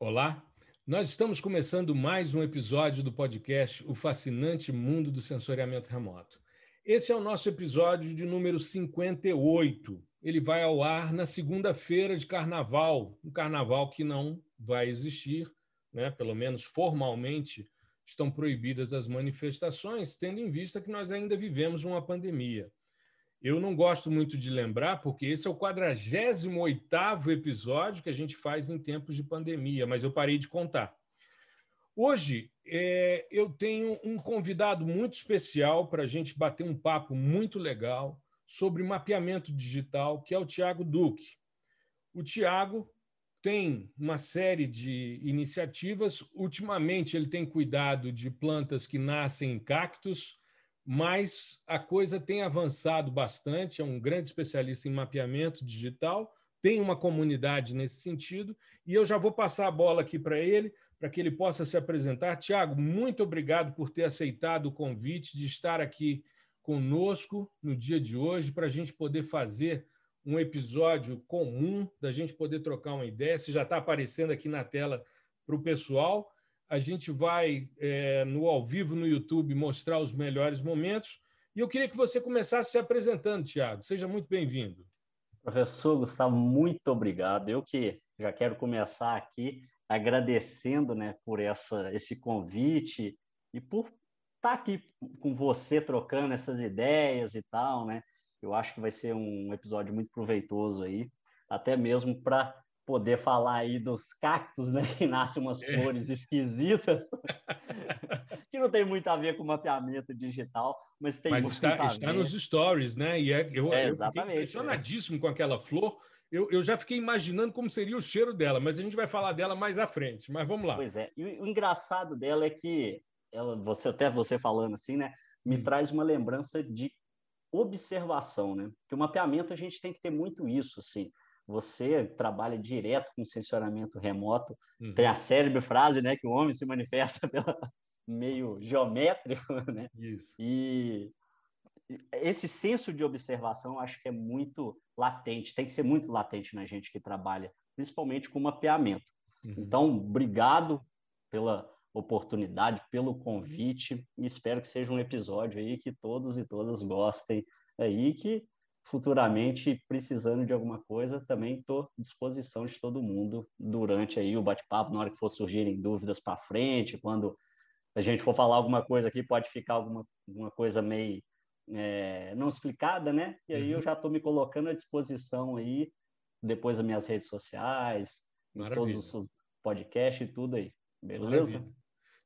Olá, nós estamos começando mais um episódio do podcast O Fascinante Mundo do Sensoriamento Remoto. Esse é o nosso episódio de número 58. Ele vai ao ar na segunda-feira de carnaval, um carnaval que não vai existir, né? pelo menos formalmente estão proibidas as manifestações, tendo em vista que nós ainda vivemos uma pandemia. Eu não gosto muito de lembrar, porque esse é o 48º episódio que a gente faz em tempos de pandemia, mas eu parei de contar. Hoje é, eu tenho um convidado muito especial para a gente bater um papo muito legal sobre mapeamento digital, que é o Tiago Duque. O Tiago tem uma série de iniciativas. Ultimamente, ele tem cuidado de plantas que nascem em cactos, mas a coisa tem avançado bastante. É um grande especialista em mapeamento digital, tem uma comunidade nesse sentido, e eu já vou passar a bola aqui para ele, para que ele possa se apresentar. Tiago, muito obrigado por ter aceitado o convite de estar aqui conosco no dia de hoje, para a gente poder fazer um episódio comum, da gente poder trocar uma ideia. Se já está aparecendo aqui na tela para o pessoal. A gente vai, é, no ao vivo no YouTube, mostrar os melhores momentos. E eu queria que você começasse se apresentando, Tiago. Seja muito bem-vindo. Professor Gustavo, muito obrigado. Eu que já quero começar aqui agradecendo né, por essa, esse convite e por estar tá aqui com você trocando essas ideias e tal, né? Eu acho que vai ser um episódio muito proveitoso aí, até mesmo para poder falar aí dos cactos, né? Que nascem umas é. flores esquisitas, que não tem muito a ver com mapeamento digital, mas tem mas muito está, a está ver. nos stories, né? E é, eu, é, eu fiquei impressionadíssimo é. com aquela flor. Eu, eu, já fiquei imaginando como seria o cheiro dela, mas a gente vai falar dela mais à frente. Mas vamos lá. Pois é. E o engraçado dela é que ela, você até você falando assim, né? Me hum. traz uma lembrança de observação, né? Porque o mapeamento a gente tem que ter muito isso, assim. Você trabalha direto com sensoramento remoto, uhum. tem a célebre frase, né, que o homem se manifesta pela meio geométrico, né? Isso. E esse senso de observação acho que é muito latente, tem que ser muito latente na gente que trabalha, principalmente com mapeamento. Uhum. Então, obrigado pela oportunidade, pelo convite, e espero que seja um episódio aí que todos e todas gostem aí, que futuramente, precisando de alguma coisa, também estou à disposição de todo mundo durante aí o bate-papo, na hora que for surgirem dúvidas para frente, quando a gente for falar alguma coisa aqui, pode ficar alguma, alguma coisa meio é, não explicada, né? E aí uhum. eu já estou me colocando à disposição aí, depois das minhas redes sociais, todos os podcasts e tudo aí. Beleza?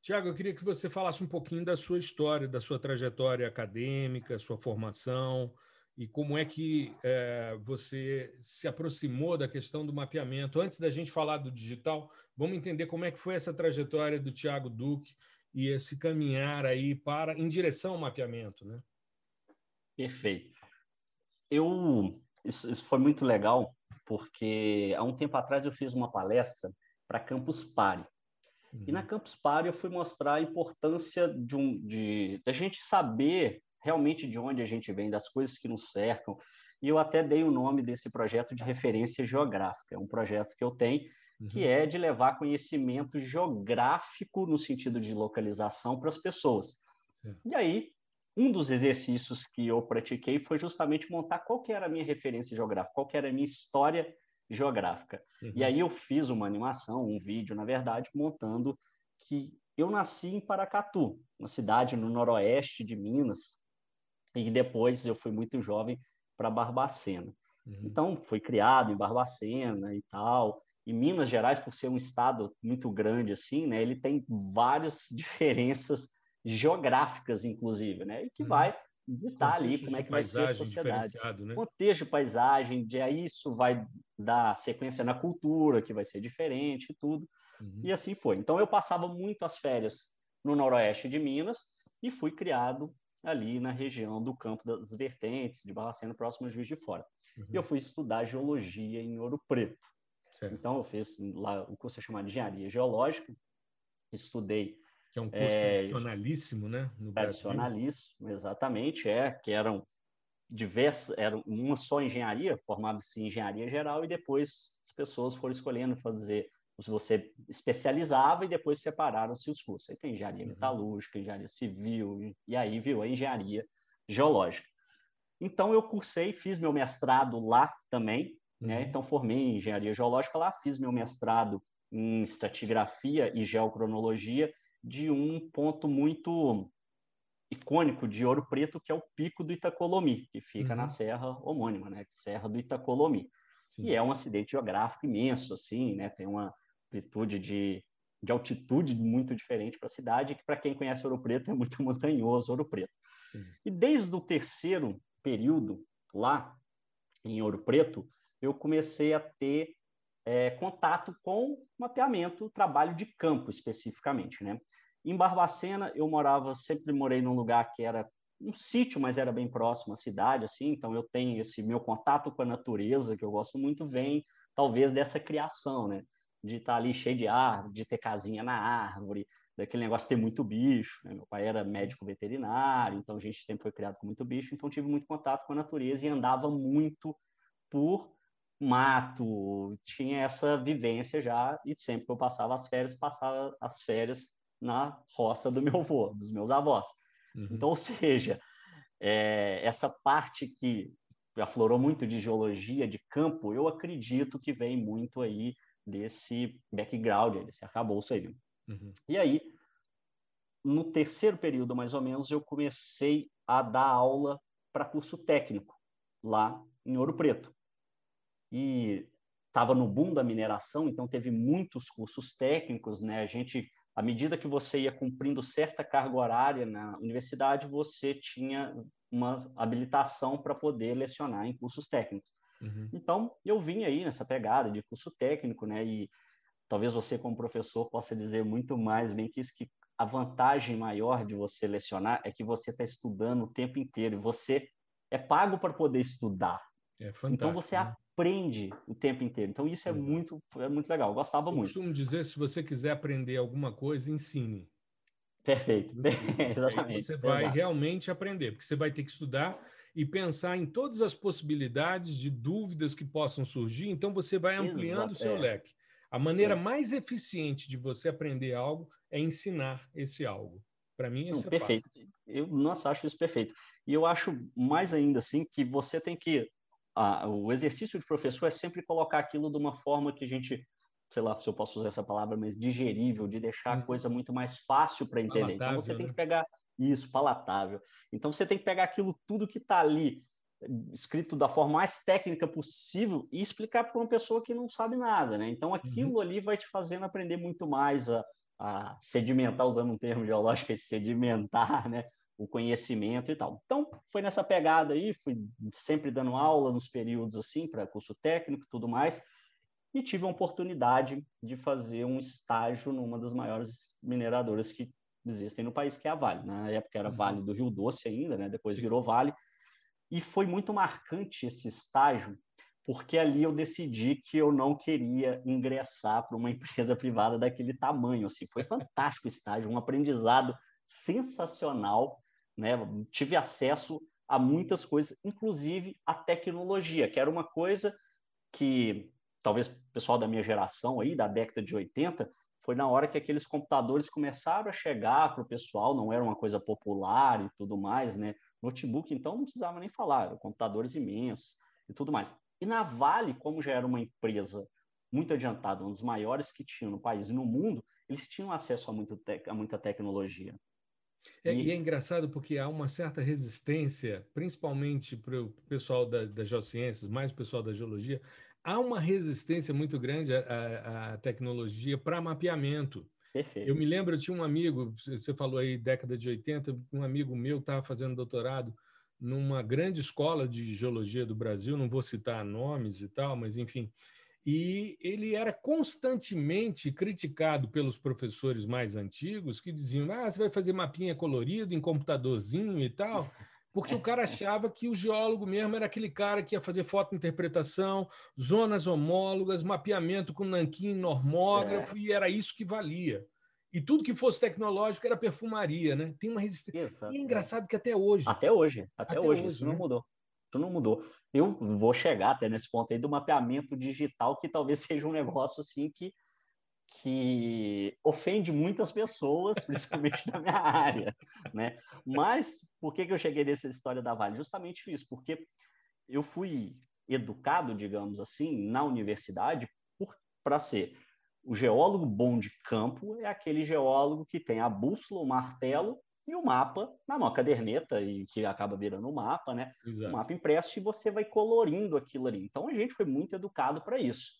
Tiago, eu queria que você falasse um pouquinho da sua história, da sua trajetória acadêmica, sua formação e como é que é, você se aproximou da questão do mapeamento. Antes da gente falar do digital, vamos entender como é que foi essa trajetória do Tiago Duque e esse caminhar aí para em direção ao mapeamento, né? Perfeito. Eu isso, isso foi muito legal porque há um tempo atrás eu fiz uma palestra para Campus Party Uhum. E na Campus Party eu fui mostrar a importância de, um, de, de a gente saber realmente de onde a gente vem, das coisas que nos cercam. E eu até dei o nome desse projeto de referência geográfica. É um projeto que eu tenho uhum. que é de levar conhecimento geográfico no sentido de localização para as pessoas. E aí, um dos exercícios que eu pratiquei foi justamente montar qual que era a minha referência geográfica, qual que era a minha história geográfica. Uhum. E aí eu fiz uma animação, um vídeo, na verdade, montando que eu nasci em Paracatu, uma cidade no noroeste de Minas, e depois eu fui muito jovem para Barbacena. Uhum. Então, fui criado em Barbacena e tal. E Minas Gerais, por ser um estado muito grande assim, né, ele tem várias diferenças geográficas, inclusive, né, e que uhum. vai ditar ali como é que vai ser a sociedade. Né? Contexto de paisagem, de aí isso vai dar sequência na cultura, que vai ser diferente e tudo. Uhum. E assim foi. Então eu passava muito as férias no noroeste de Minas e fui criado ali na região do Campo das Vertentes, de Barbacena, próximo a Juiz de Fora. Uhum. E eu fui estudar geologia em Ouro Preto. Certo. Então eu fiz lá o curso é chamado Engenharia Geológica, estudei que é um curso é, tradicionalíssimo, né? No tradicionalíssimo, Brasil. exatamente, é, que eram diversas, era uma só engenharia, formava-se em engenharia geral, e depois as pessoas foram escolhendo fazer você especializava e depois separaram-se os cursos. Aí tem engenharia uhum. metalúrgica, engenharia civil, e aí virou a engenharia geológica. Então, eu cursei, fiz meu mestrado lá também, né? Uhum. Então, formei em engenharia geológica lá, fiz meu mestrado em estratigrafia e geocronologia de um ponto muito icônico de Ouro Preto, que é o Pico do Itacolomi, que fica uhum. na serra homônima, né? Serra do Itacolomi. Sim. E é um acidente geográfico imenso, assim, né? Tem uma amplitude de, de altitude muito diferente para a cidade, que para quem conhece Ouro Preto é muito montanhoso Ouro Preto. Sim. E desde o terceiro período lá em Ouro Preto, eu comecei a ter é, contato com mapeamento, trabalho de campo especificamente, né? Em Barbacena, eu morava, sempre morei num lugar que era um sítio, mas era bem próximo à cidade, assim, então eu tenho esse meu contato com a natureza, que eu gosto muito, vem talvez dessa criação, né? De estar ali cheio de árvore, de ter casinha na árvore, daquele negócio de ter muito bicho. Né? Meu pai era médico veterinário, então a gente sempre foi criado com muito bicho, então tive muito contato com a natureza e andava muito por mato, tinha essa vivência já, e sempre que eu passava as férias, passava as férias na roça do meu avô, dos meus avós. Uhum. Então, ou seja, é, essa parte que aflorou muito de geologia, de campo, eu acredito que vem muito aí desse background, desse arcabouço aí. Uhum. E aí, no terceiro período, mais ou menos, eu comecei a dar aula para curso técnico lá em Ouro Preto. E estava no boom da mineração, então teve muitos cursos técnicos, né? A gente à medida que você ia cumprindo certa carga horária na universidade, você tinha uma habilitação para poder lecionar em cursos técnicos. Uhum. Então, eu vim aí nessa pegada de curso técnico, né? E talvez você, como professor, possa dizer muito mais bem que isso, que a vantagem maior de você lecionar é que você está estudando o tempo inteiro. Você é pago para poder estudar. É então, você né? aprende o tempo inteiro. Então, isso é, muito, é muito legal. Eu gostava Eu muito. costumo dizer, se você quiser aprender alguma coisa, ensine. Perfeito. Exatamente. Você vai Exato. realmente aprender, porque você vai ter que estudar e pensar em todas as possibilidades de dúvidas que possam surgir, então você vai ampliando Exato. o seu é. leque. A maneira é. mais eficiente de você aprender algo é ensinar esse algo. Para mim, isso é perfeito. Eu, nossa, acho isso perfeito. E eu acho mais ainda assim que você tem que a, o exercício de professor é sempre colocar aquilo de uma forma que a gente, sei lá se eu posso usar essa palavra, mas digerível, de deixar a uhum. coisa muito mais fácil para entender. Então, você né? tem que pegar isso, palatável. Então você tem que pegar aquilo tudo que está ali escrito da forma mais técnica possível e explicar para uma pessoa que não sabe nada, né? Então aquilo uhum. ali vai te fazendo aprender muito mais a, a sedimentar, usando um termo geológico, é sedimentar, né? o conhecimento e tal. Então, foi nessa pegada aí, fui sempre dando aula nos períodos assim, para curso técnico e tudo mais, e tive a oportunidade de fazer um estágio numa das maiores mineradoras que existem no país, que é a Vale. Na época era uhum. Vale do Rio Doce ainda, né? depois Sim. virou Vale. E foi muito marcante esse estágio, porque ali eu decidi que eu não queria ingressar para uma empresa privada daquele tamanho. Assim, foi fantástico o estágio, um aprendizado sensacional né? Tive acesso a muitas coisas, inclusive a tecnologia, que era uma coisa que talvez o pessoal da minha geração aí, da década de 80, foi na hora que aqueles computadores começaram a chegar para o pessoal, não era uma coisa popular e tudo mais, né? Notebook, então, não precisava nem falar, eram computadores imensos e tudo mais. E na Vale, como já era uma empresa muito adiantada, um dos maiores que tinham no país e no mundo, eles tinham acesso a, muito a muita tecnologia. É, e... e... é engraçado porque há uma certa resistência, principalmente para o pessoal da, das geociências, mais o pessoal da geologia, há uma resistência muito grande à, à tecnologia para mapeamento. Perfeito. Eu me lembro, eu tinha um amigo, você falou aí década de 80, um amigo meu estava fazendo doutorado numa grande escola de geologia do Brasil, não vou citar nomes e tal, mas enfim, e ele era constantemente criticado pelos professores mais antigos que diziam: ah, você vai fazer mapinha colorido em computadorzinho e tal, porque o cara achava que o geólogo mesmo era aquele cara que ia fazer fotointerpretação, zonas homólogas, mapeamento com nanquim normógrafo, e era isso que valia. E tudo que fosse tecnológico era perfumaria, né? Tem uma resistência. E é engraçado que até hoje. Até hoje, até, até hoje, hoje, isso né? não mudou. Isso não mudou eu vou chegar até nesse ponto aí do mapeamento digital, que talvez seja um negócio assim que que ofende muitas pessoas, principalmente na minha área, né? Mas por que, que eu cheguei nessa história da Vale? Justamente isso, porque eu fui educado, digamos assim, na universidade para ser o geólogo bom de campo é aquele geólogo que tem a bússola, o martelo e o mapa na mão, a caderneta, e que acaba virando o mapa, né? Exato. O mapa impresso e você vai colorindo aquilo ali. Então a gente foi muito educado para isso.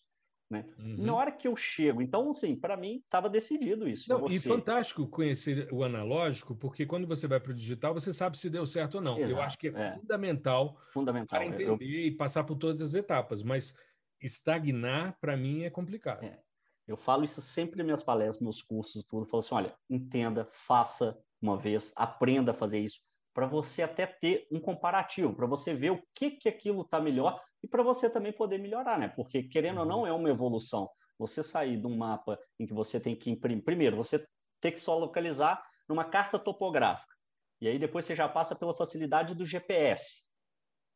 Né? Uhum. Na hora que eu chego, então, assim, para mim estava decidido isso. Não. E fantástico conhecer o analógico, porque quando você vai para o digital, você sabe se deu certo ou não. Exato, eu acho que é, é. fundamental, fundamental para entender eu... e passar por todas as etapas, mas estagnar, para mim, é complicado. É. Eu falo isso sempre nas minhas palestras, meus cursos, tudo. Eu falo assim: olha, entenda, faça uma vez, aprenda a fazer isso, para você até ter um comparativo, para você ver o que, que aquilo está melhor e para você também poder melhorar, né? Porque, querendo ou não, uhum. é uma evolução. Você sair de um mapa em que você tem que imprimir. Primeiro, você tem que só localizar numa carta topográfica. E aí depois você já passa pela facilidade do GPS.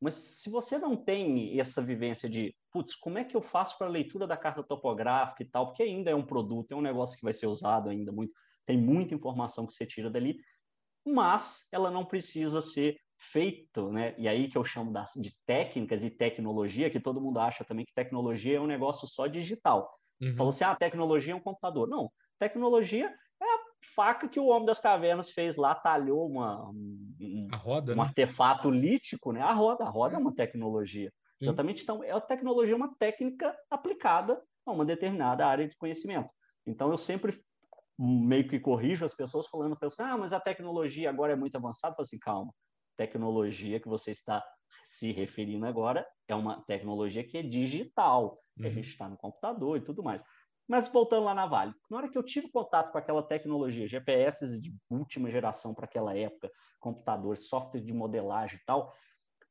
Mas se você não tem essa vivência de, putz, como é que eu faço para a leitura da carta topográfica e tal, porque ainda é um produto, é um negócio que vai ser usado ainda muito, tem muita informação que você tira dali, mas ela não precisa ser feito, né? E aí que eu chamo das, de técnicas e tecnologia, que todo mundo acha também que tecnologia é um negócio só digital. Uhum. Falou assim, ah, tecnologia é um computador. Não, tecnologia faca que o homem das cavernas fez lá, talhou uma, um, roda, um né? artefato lítico, né? A roda, a roda é, é uma tecnologia. Sim. Exatamente, então, é a tecnologia é uma técnica aplicada a uma determinada área de conhecimento. Então, eu sempre meio que corrijo as pessoas falando, pensando, ah, mas a tecnologia agora é muito avançada. Eu falo assim, calma, tecnologia que você está se referindo agora é uma tecnologia que é digital, uhum. que a uhum. gente está no computador e tudo mais. Mas voltando lá na Vale, na hora que eu tive contato com aquela tecnologia, GPS de última geração para aquela época, computadores, software de modelagem e tal,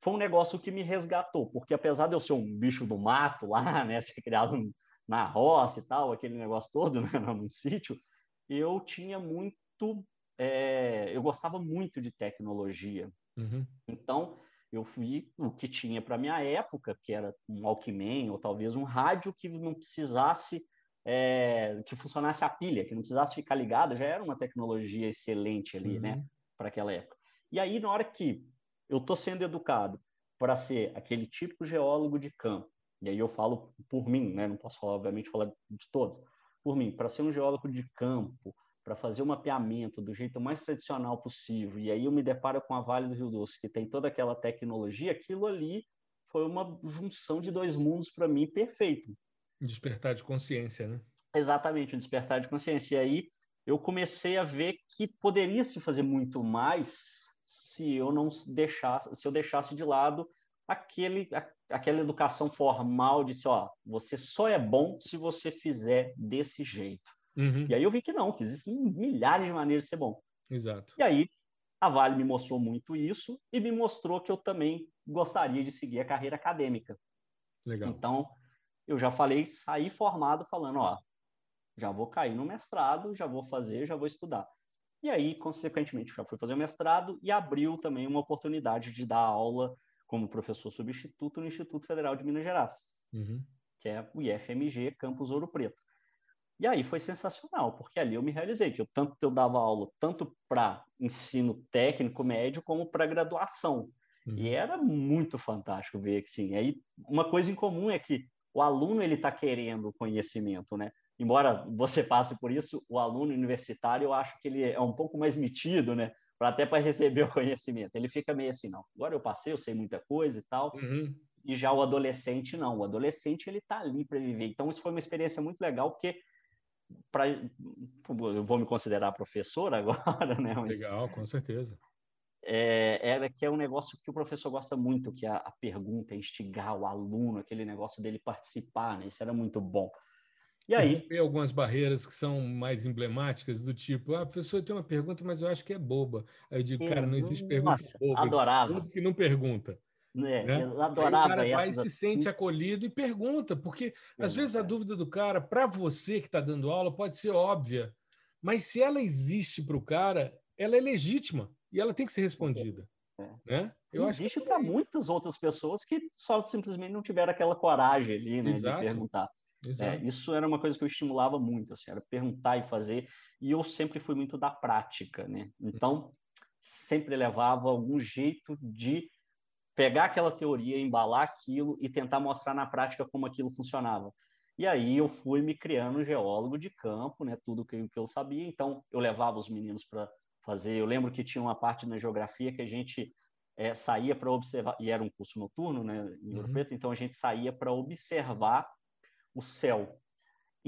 foi um negócio que me resgatou, porque apesar de eu ser um bicho do mato lá, né, ser criado na roça e tal, aquele negócio todo, né, num sítio, eu tinha muito, é, eu gostava muito de tecnologia. Uhum. Então, eu fui o que tinha para minha época, que era um Walkman ou talvez um rádio que não precisasse é, que funcionasse a pilha, que não precisasse ficar ligada, já era uma tecnologia excelente ali, né, para aquela época. E aí, na hora que eu estou sendo educado para ser aquele tipo geólogo de campo, e aí eu falo por mim, né, não posso falar, obviamente, falar de todos, por mim, para ser um geólogo de campo, para fazer o mapeamento do jeito mais tradicional possível, e aí eu me deparo com a Vale do Rio Doce, que tem toda aquela tecnologia, aquilo ali foi uma junção de dois mundos para mim perfeito. Despertar de consciência, né? Exatamente, o despertar de consciência. E aí eu comecei a ver que poderia se fazer muito mais se eu não deixasse, se eu deixasse de lado aquele, aquela educação formal de se, ó, você só é bom se você fizer desse jeito. Uhum. E aí eu vi que não, que existem milhares de maneiras de ser bom. Exato. E aí a Vale me mostrou muito isso e me mostrou que eu também gostaria de seguir a carreira acadêmica. Legal. Então, eu já falei, saí formado falando, ó, já vou cair no mestrado, já vou fazer, já vou estudar. E aí, consequentemente, já fui fazer o mestrado e abriu também uma oportunidade de dar aula como professor substituto no Instituto Federal de Minas Gerais, uhum. que é o IFMG Campus Ouro Preto. E aí foi sensacional, porque ali eu me realizei que eu tanto eu dava aula tanto para ensino técnico médio como para graduação. Uhum. E era muito fantástico ver que sim. Aí uma coisa em comum é que o aluno ele está querendo conhecimento, né? Embora você passe por isso, o aluno universitário eu acho que ele é um pouco mais metido, né? Para até para receber o conhecimento, ele fica meio assim, não. Agora eu passei, eu sei muita coisa e tal. Uhum. E já o adolescente não. O adolescente ele está ali para viver. Então isso foi uma experiência muito legal porque para eu vou me considerar professor agora, né? Mas, Legal, com certeza é, era que é um negócio que o professor gosta muito, que é a, a pergunta, instigar o aluno, aquele negócio dele participar, né? Isso era muito bom. E aí? Tem algumas barreiras que são mais emblemáticas, do tipo, ah, professor, tem uma pergunta, mas eu acho que é boba. Aí eu digo, cara, não existe pergunta Nossa, boba. Adorava. que não pergunta. É, né? Eu adorava. Aí o cara vai e se assim. sente acolhido e pergunta, porque às vezes a dúvida do cara, para você que está dando aula, pode ser óbvia, mas se ela existe para o cara, ela é legítima e ela tem que ser respondida. É. Né? Eu Existe para muitas outras pessoas que só simplesmente não tiveram aquela coragem ali né, de perguntar. É, isso era uma coisa que eu estimulava muito, assim, era perguntar e fazer, e eu sempre fui muito da prática, né? Então, sempre levava algum jeito de pegar aquela teoria, embalar aquilo e tentar mostrar na prática como aquilo funcionava. E aí eu fui me criando um geólogo de campo, né? Tudo que, que eu sabia. Então eu levava os meninos para fazer. Eu lembro que tinha uma parte na geografia que a gente é, saía para observar e era um curso noturno, né? Em Ouro uhum. Preto. Então a gente saía para observar o céu,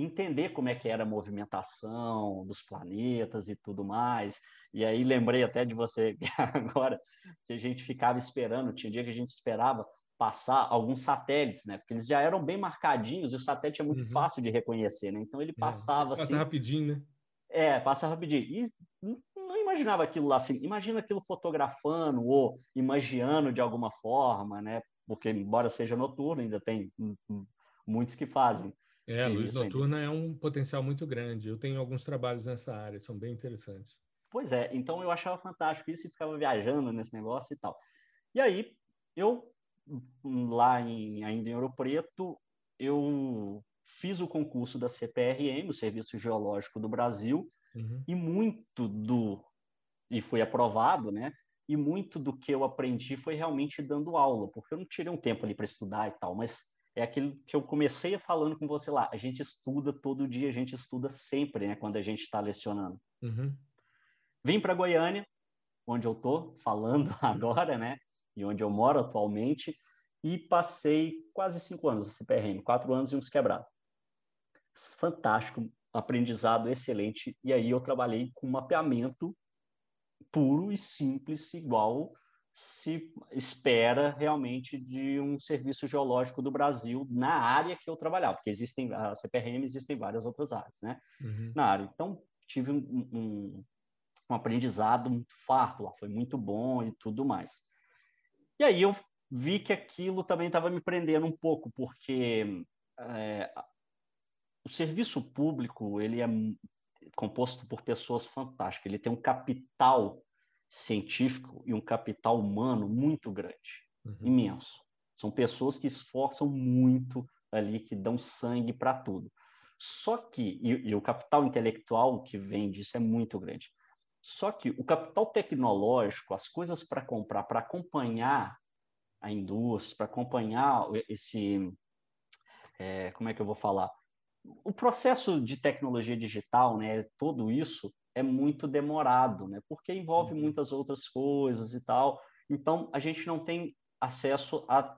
entender como é que era a movimentação dos planetas e tudo mais. E aí lembrei até de você agora que a gente ficava esperando. Tinha dia que a gente esperava passar alguns satélites, né? Porque eles já eram bem marcadinhos e o satélite é muito uhum. fácil de reconhecer, né? Então ele é, passava é, passa assim. Passa rapidinho, né? É, passa rapidinho. E não imaginava aquilo lá assim. Imagina aquilo fotografando ou imaginando de alguma forma, né? Porque, embora seja noturno, ainda tem muitos que fazem. É, a luz noturna é um potencial muito grande. Eu tenho alguns trabalhos nessa área, são bem interessantes. Pois é, então eu achava fantástico isso e ficava viajando nesse negócio e tal. E aí, eu lá em, ainda em Ouro Preto, eu fiz o concurso da CPRM, o Serviço Geológico do Brasil, uhum. e muito do e fui aprovado, né? E muito do que eu aprendi foi realmente dando aula, porque eu não tirei um tempo ali para estudar e tal, mas é aquilo que eu comecei falando com você lá. A gente estuda todo dia, a gente estuda sempre, né? Quando a gente está lecionando. Uhum. Vim para Goiânia, onde eu estou falando agora, né? e onde eu moro atualmente, e passei quase cinco anos na CPRM, quatro anos e uns quebrados. Fantástico, aprendizado excelente, e aí eu trabalhei com mapeamento puro e simples, igual se espera realmente de um serviço geológico do Brasil na área que eu trabalhava, porque existem, a CPRM existem várias outras áreas, né? Uhum. Na área. Então, tive um, um, um aprendizado muito farto lá, foi muito bom e tudo mais. E aí eu vi que aquilo também estava me prendendo um pouco, porque é, o serviço público ele é composto por pessoas fantásticas, ele tem um capital científico e um capital humano muito grande, uhum. imenso. São pessoas que esforçam muito ali, que dão sangue para tudo. Só que, e, e, o capital intelectual que vem disso é muito grande. Só que o capital tecnológico, as coisas para comprar, para acompanhar a indústria, para acompanhar esse. É, como é que eu vou falar? O processo de tecnologia digital, né, tudo isso é muito demorado, né, porque envolve uhum. muitas outras coisas e tal. Então, a gente não tem acesso à,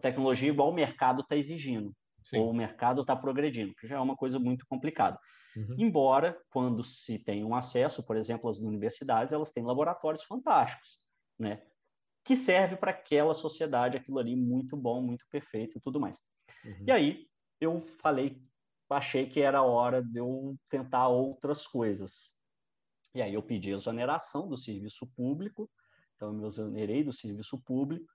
tecnologia igual o mercado está exigindo, Sim. ou o mercado está progredindo, que já é uma coisa muito complicada. Uhum. Embora, quando se tem um acesso, por exemplo, as universidades, elas têm laboratórios fantásticos, né? Que serve para aquela sociedade, aquilo ali muito bom, muito perfeito e tudo mais. Uhum. E aí, eu falei, achei que era hora de eu tentar outras coisas. E aí eu pedi exoneração do serviço público, então eu me exonerei do serviço público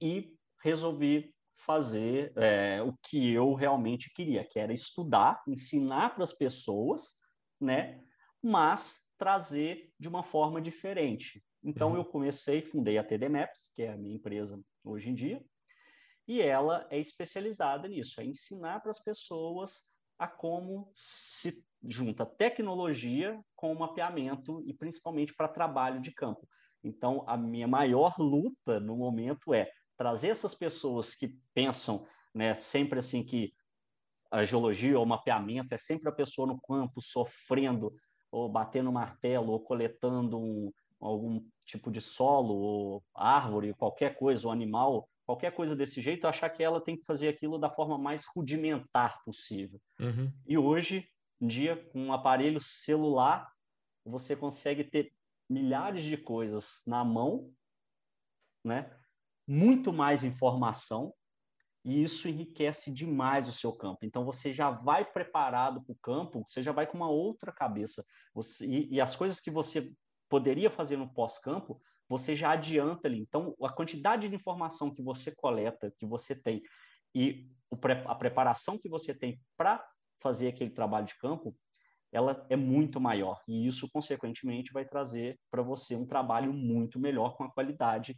e resolvi fazer é, o que eu realmente queria, que era estudar, ensinar para as pessoas, né? Mas trazer de uma forma diferente. Então, uhum. eu comecei, fundei a TD Maps, que é a minha empresa hoje em dia, e ela é especializada nisso, é ensinar para as pessoas a como se junta tecnologia com mapeamento e principalmente para trabalho de campo. Então, a minha maior luta no momento é trazer essas pessoas que pensam né, sempre assim que a geologia ou mapeamento é sempre a pessoa no campo sofrendo ou batendo martelo ou coletando um, algum tipo de solo ou árvore, qualquer coisa, ou animal, qualquer coisa desse jeito, achar que ela tem que fazer aquilo da forma mais rudimentar possível. Uhum. E hoje em dia, com um aparelho celular, você consegue ter milhares de coisas na mão, né? muito mais informação e isso enriquece demais o seu campo. Então você já vai preparado para o campo, você já vai com uma outra cabeça. Você, e, e as coisas que você poderia fazer no pós-campo, você já adianta ali. Então a quantidade de informação que você coleta, que você tem e a preparação que você tem para fazer aquele trabalho de campo, ela é muito maior. E isso, consequentemente, vai trazer para você um trabalho muito melhor, com a qualidade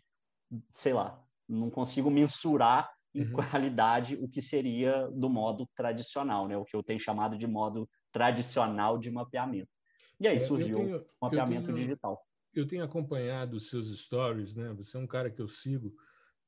sei lá, não consigo mensurar em uhum. qualidade o que seria do modo tradicional, né? o que eu tenho chamado de modo tradicional de mapeamento. E aí é, surgiu tenho, o mapeamento tenho, digital. Eu tenho acompanhado os seus stories, né? Você é um cara que eu sigo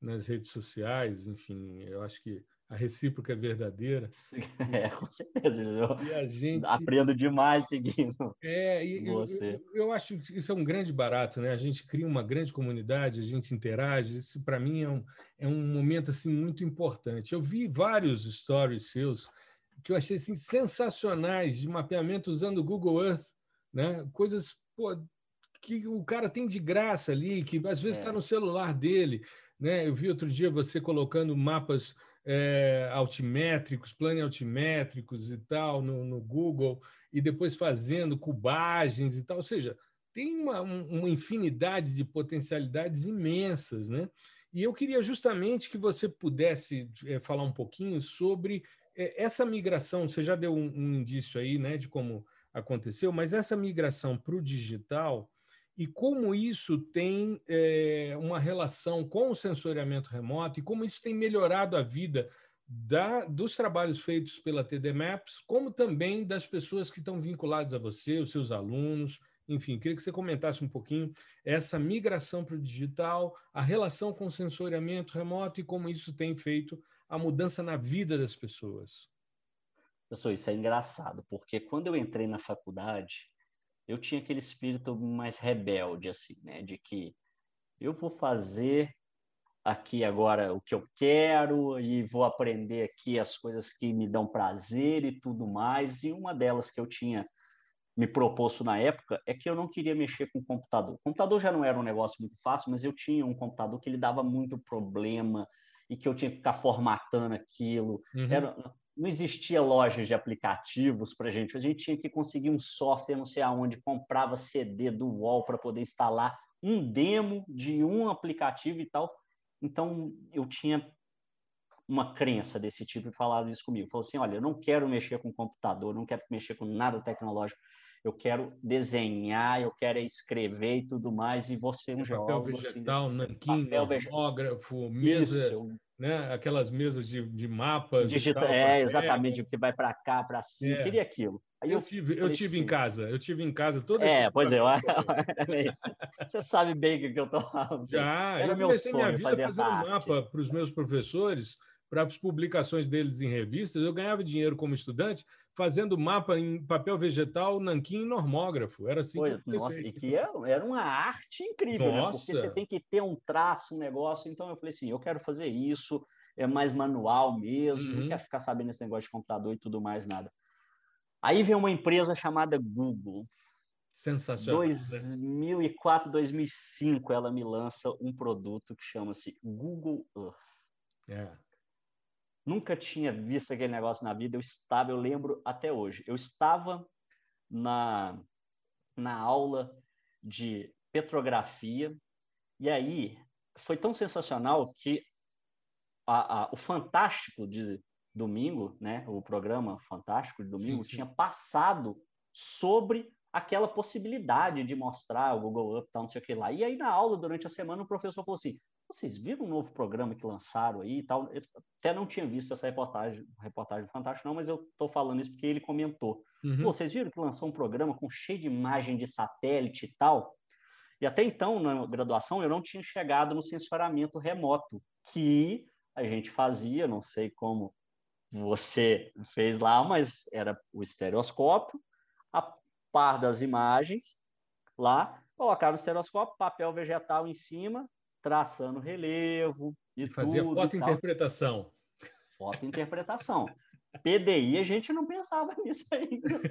nas redes sociais, enfim, eu acho que a recíproca é verdadeira. É, com certeza. Eu gente... aprendo demais seguindo é, e, você. Eu, eu, acho que isso é um grande barato, né? A gente cria uma grande comunidade, a gente interage. Isso, para mim, é um, é um momento assim, muito importante. Eu vi vários stories seus que eu achei assim, sensacionais de mapeamento usando o Google Earth, né? coisas pô, que o cara tem de graça ali, que às vezes está é. no celular dele. Né? Eu vi outro dia você colocando mapas é, altimétricos, planos altimétricos e tal no, no, Google, e depois fazendo cubagens e tal. Ou seja, tem uma, uma infinidade de potencialidades imensas. Né? E eu queria justamente que você pudesse é, falar um pouquinho sobre é, essa migração. Você já deu um, um indício aí né, de como aconteceu, mas essa migração para o digital e como isso tem é, uma relação com o sensoriamento remoto e como isso tem melhorado a vida da, dos trabalhos feitos pela TD Maps, como também das pessoas que estão vinculadas a você, os seus alunos. Enfim, queria que você comentasse um pouquinho essa migração para o digital, a relação com o sensoriamento remoto e como isso tem feito a mudança na vida das pessoas. Pessoal, isso é engraçado, porque quando eu entrei na faculdade, eu tinha aquele espírito mais rebelde, assim, né? De que eu vou fazer aqui agora o que eu quero e vou aprender aqui as coisas que me dão prazer e tudo mais. E uma delas que eu tinha me proposto na época é que eu não queria mexer com o computador. O computador já não era um negócio muito fácil, mas eu tinha um computador que ele dava muito problema e que eu tinha que ficar formatando aquilo. Uhum. Era, não existia lojas de aplicativos para gente. A gente tinha que conseguir um software, não sei aonde, comprava CD do UOL para poder instalar um demo de um aplicativo e tal. Então, eu tinha uma crença desse tipo e falava isso comigo. Falou assim, olha, eu não quero mexer com computador, não quero mexer com nada tecnológico. Eu quero desenhar, eu quero escrever e tudo mais, e você um geólogo... Papel assim, vegetal, assim, nanquim, papel vegetal. mesa... Isso né? aquelas mesas de, de mapas. Digita, tal, é, exatamente, que vai para cá, para cima, é. queria aquilo. Aí eu, eu tive, eu tive em casa, eu tive em casa toda É, pois é, você sabe bem o que eu estou falando. Já, Era eu meu sonho minha vida fazer fazendo mapa para os meus professores, para as publicações deles em revistas. Eu ganhava dinheiro como estudante fazendo mapa em papel vegetal, nanquim e normógrafo. Era assim Foi, que eu Nossa, e que era, era uma arte incrível, né? porque você tem que ter um traço, um negócio. Então eu falei assim, eu quero fazer isso, é mais manual mesmo, uhum. não quero ficar sabendo esse negócio de computador e tudo mais, nada. Aí vem uma empresa chamada Google. Sensacional. 2004, 2005, ela me lança um produto que chama-se Google Earth. É. Nunca tinha visto aquele negócio na vida. Eu estava, eu lembro até hoje. Eu estava na, na aula de petrografia e aí foi tão sensacional que a, a, o Fantástico de domingo, né, o programa Fantástico de domingo, sim, sim. tinha passado sobre aquela possibilidade de mostrar o Google Up, tal, não sei o que lá. E aí, na aula, durante a semana, o professor falou assim: vocês viram um novo programa que lançaram aí e tal? Eu até não tinha visto essa reportagem, reportagem fantástica, não, mas eu estou falando isso porque ele comentou. Uhum. Vocês viram que lançou um programa com cheio de imagem de satélite e tal? E até então, na graduação, eu não tinha chegado no sensoramento remoto, que a gente fazia, não sei como você fez lá, mas era o estereoscópio, a par das imagens lá, colocava o estereoscópio, papel vegetal em cima, traçando relevo e, e fazia foto-interpretação. Foto-interpretação. PDI a gente não pensava nisso ainda.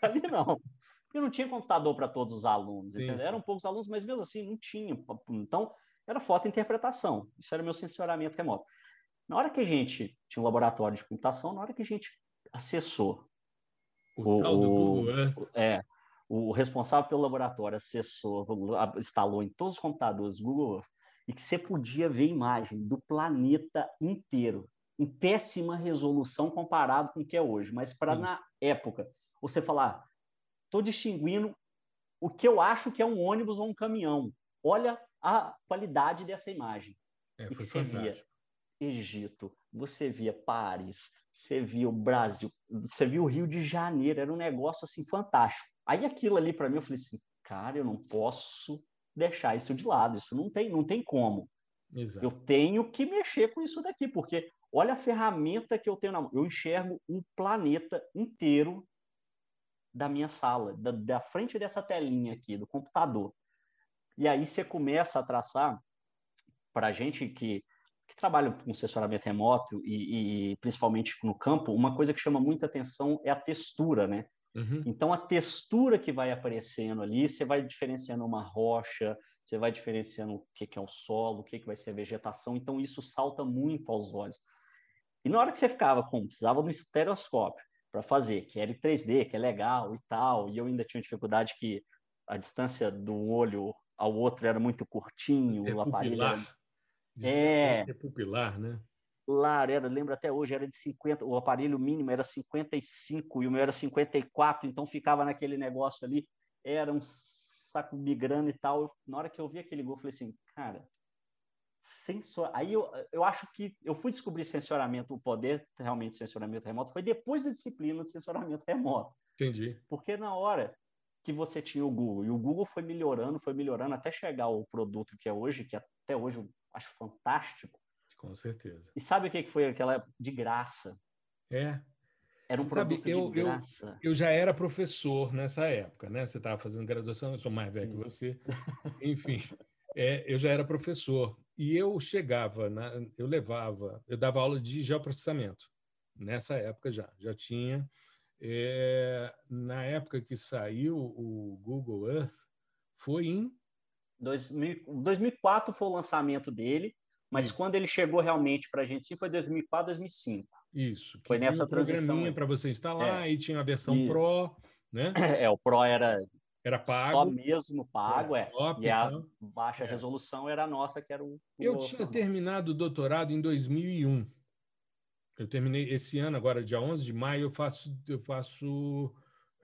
Ali não. Porque não tinha computador para todos os alunos. Sim, sim. Eram poucos alunos, mas mesmo assim não tinha. Então, era foto-interpretação. Isso era meu sensoramento remoto. Na hora que a gente tinha um laboratório de computação, na hora que a gente acessou o, o tal do Google Earth. É, o responsável pelo laboratório acessou, instalou em todos os computadores Google Earth e que você podia ver imagem do planeta inteiro, em péssima resolução comparado com o que é hoje. Mas para na época você falar, estou distinguindo o que eu acho que é um ônibus ou um caminhão. Olha a qualidade dessa imagem. É, foi fantástico. Via. Egito, você via Paris, você via o Brasil, você via o Rio de Janeiro, era um negócio assim fantástico. Aí aquilo ali para mim eu falei assim, cara, eu não posso deixar isso de lado, isso não tem, não tem como. Exato. Eu tenho que mexer com isso daqui, porque olha a ferramenta que eu tenho na mão. Eu enxergo um planeta inteiro da minha sala, da, da frente dessa telinha aqui, do computador. E aí você começa a traçar, para a gente que, que trabalha com assessoramento remoto e, e, principalmente no campo, uma coisa que chama muita atenção é a textura, né? Uhum. Então, a textura que vai aparecendo ali, você vai diferenciando uma rocha, você vai diferenciando o que, que é o solo, o que, que vai ser a vegetação. Então, isso salta muito aos olhos. E na hora que você ficava com, precisava de um estereoscópio para fazer, que era em 3D, que é legal e tal, e eu ainda tinha dificuldade que a distância do olho ao outro era muito curtinho, é o aparelho era... É... é pupilar, né? Lar era, lembro até hoje, era de 50, o aparelho mínimo era 55 e o meu era 54, então ficava naquele negócio ali, era um saco migrando e tal. Na hora que eu vi aquele gol, eu falei assim, cara, sensor. Aí eu, eu acho que eu fui descobrir sensoramento, o poder realmente de sensoramento remoto foi depois da disciplina de sensoramento remoto. Entendi. Porque na hora que você tinha o Google, e o Google foi melhorando, foi melhorando até chegar ao produto que é hoje, que até hoje eu acho fantástico. Com certeza. E sabe o que foi aquela de graça? É. Era um Você produto sabe, eu, de graça. Eu, eu já era professor nessa época, né? Você estava fazendo graduação, eu sou mais velho que você. Enfim, é, eu já era professor. E eu chegava, na, eu levava, eu dava aula de geoprocessamento. Nessa época já. Já tinha. É, na época que saiu o Google Earth, foi em 2000, 2004 foi o lançamento dele. Mas quando ele chegou realmente para a gente, sim, foi 2004, 2005. Isso. Foi nessa um transição. para você instalar é. e tinha a versão Isso. Pro, né? É, o Pro era era pago. Só mesmo pago, é. Top, e a então. baixa é. resolução era a nossa, que era o. Eu tinha terminado o doutorado em 2001. Eu terminei esse ano, agora, dia 11 de maio, eu faço, eu faço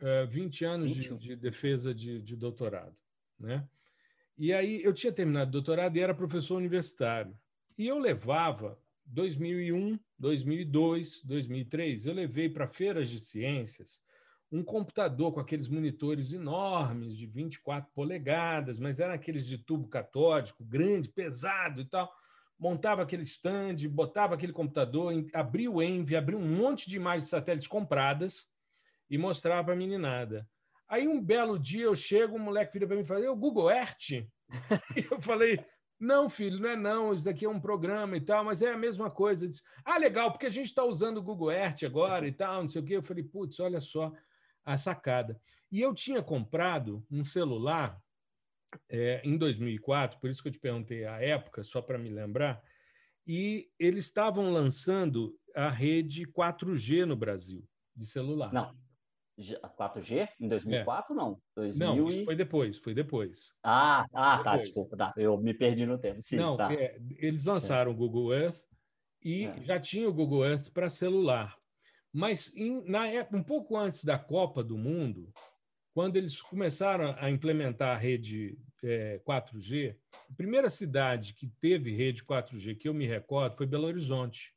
uh, 20 anos 20. De, de, defesa de, de doutorado. Né? E aí eu tinha terminado o doutorado e era professor universitário. E eu levava 2001, 2002, 2003, eu levei para feiras de ciências um computador com aqueles monitores enormes de 24 polegadas, mas eram aqueles de tubo catódico, grande, pesado e tal. Montava aquele stand, botava aquele computador, abria o Envy, abria um monte de imagens de satélites compradas e mostrava para a meninada. Aí um belo dia eu chego, o moleque vira para mim e fala: "O Google Earth?" eu falei: não, filho, não é não, isso daqui é um programa e tal, mas é a mesma coisa. Disse, ah, legal, porque a gente está usando o Google Earth agora e tal, não sei o quê. Eu falei, putz, olha só a sacada. E eu tinha comprado um celular é, em 2004, por isso que eu te perguntei a época, só para me lembrar, e eles estavam lançando a rede 4G no Brasil, de celular. Não, 4G? Em 2004, é. não? 2000 não, isso foi depois, foi depois. Ah, ah tá, desculpa, tá. Eu me perdi no tempo. Sim, não, tá. é, eles lançaram o Google Earth e é. já tinha o Google Earth para celular. Mas em, na época, um pouco antes da Copa do Mundo, quando eles começaram a implementar a rede é, 4G, a primeira cidade que teve rede 4G que eu me recordo foi Belo Horizonte.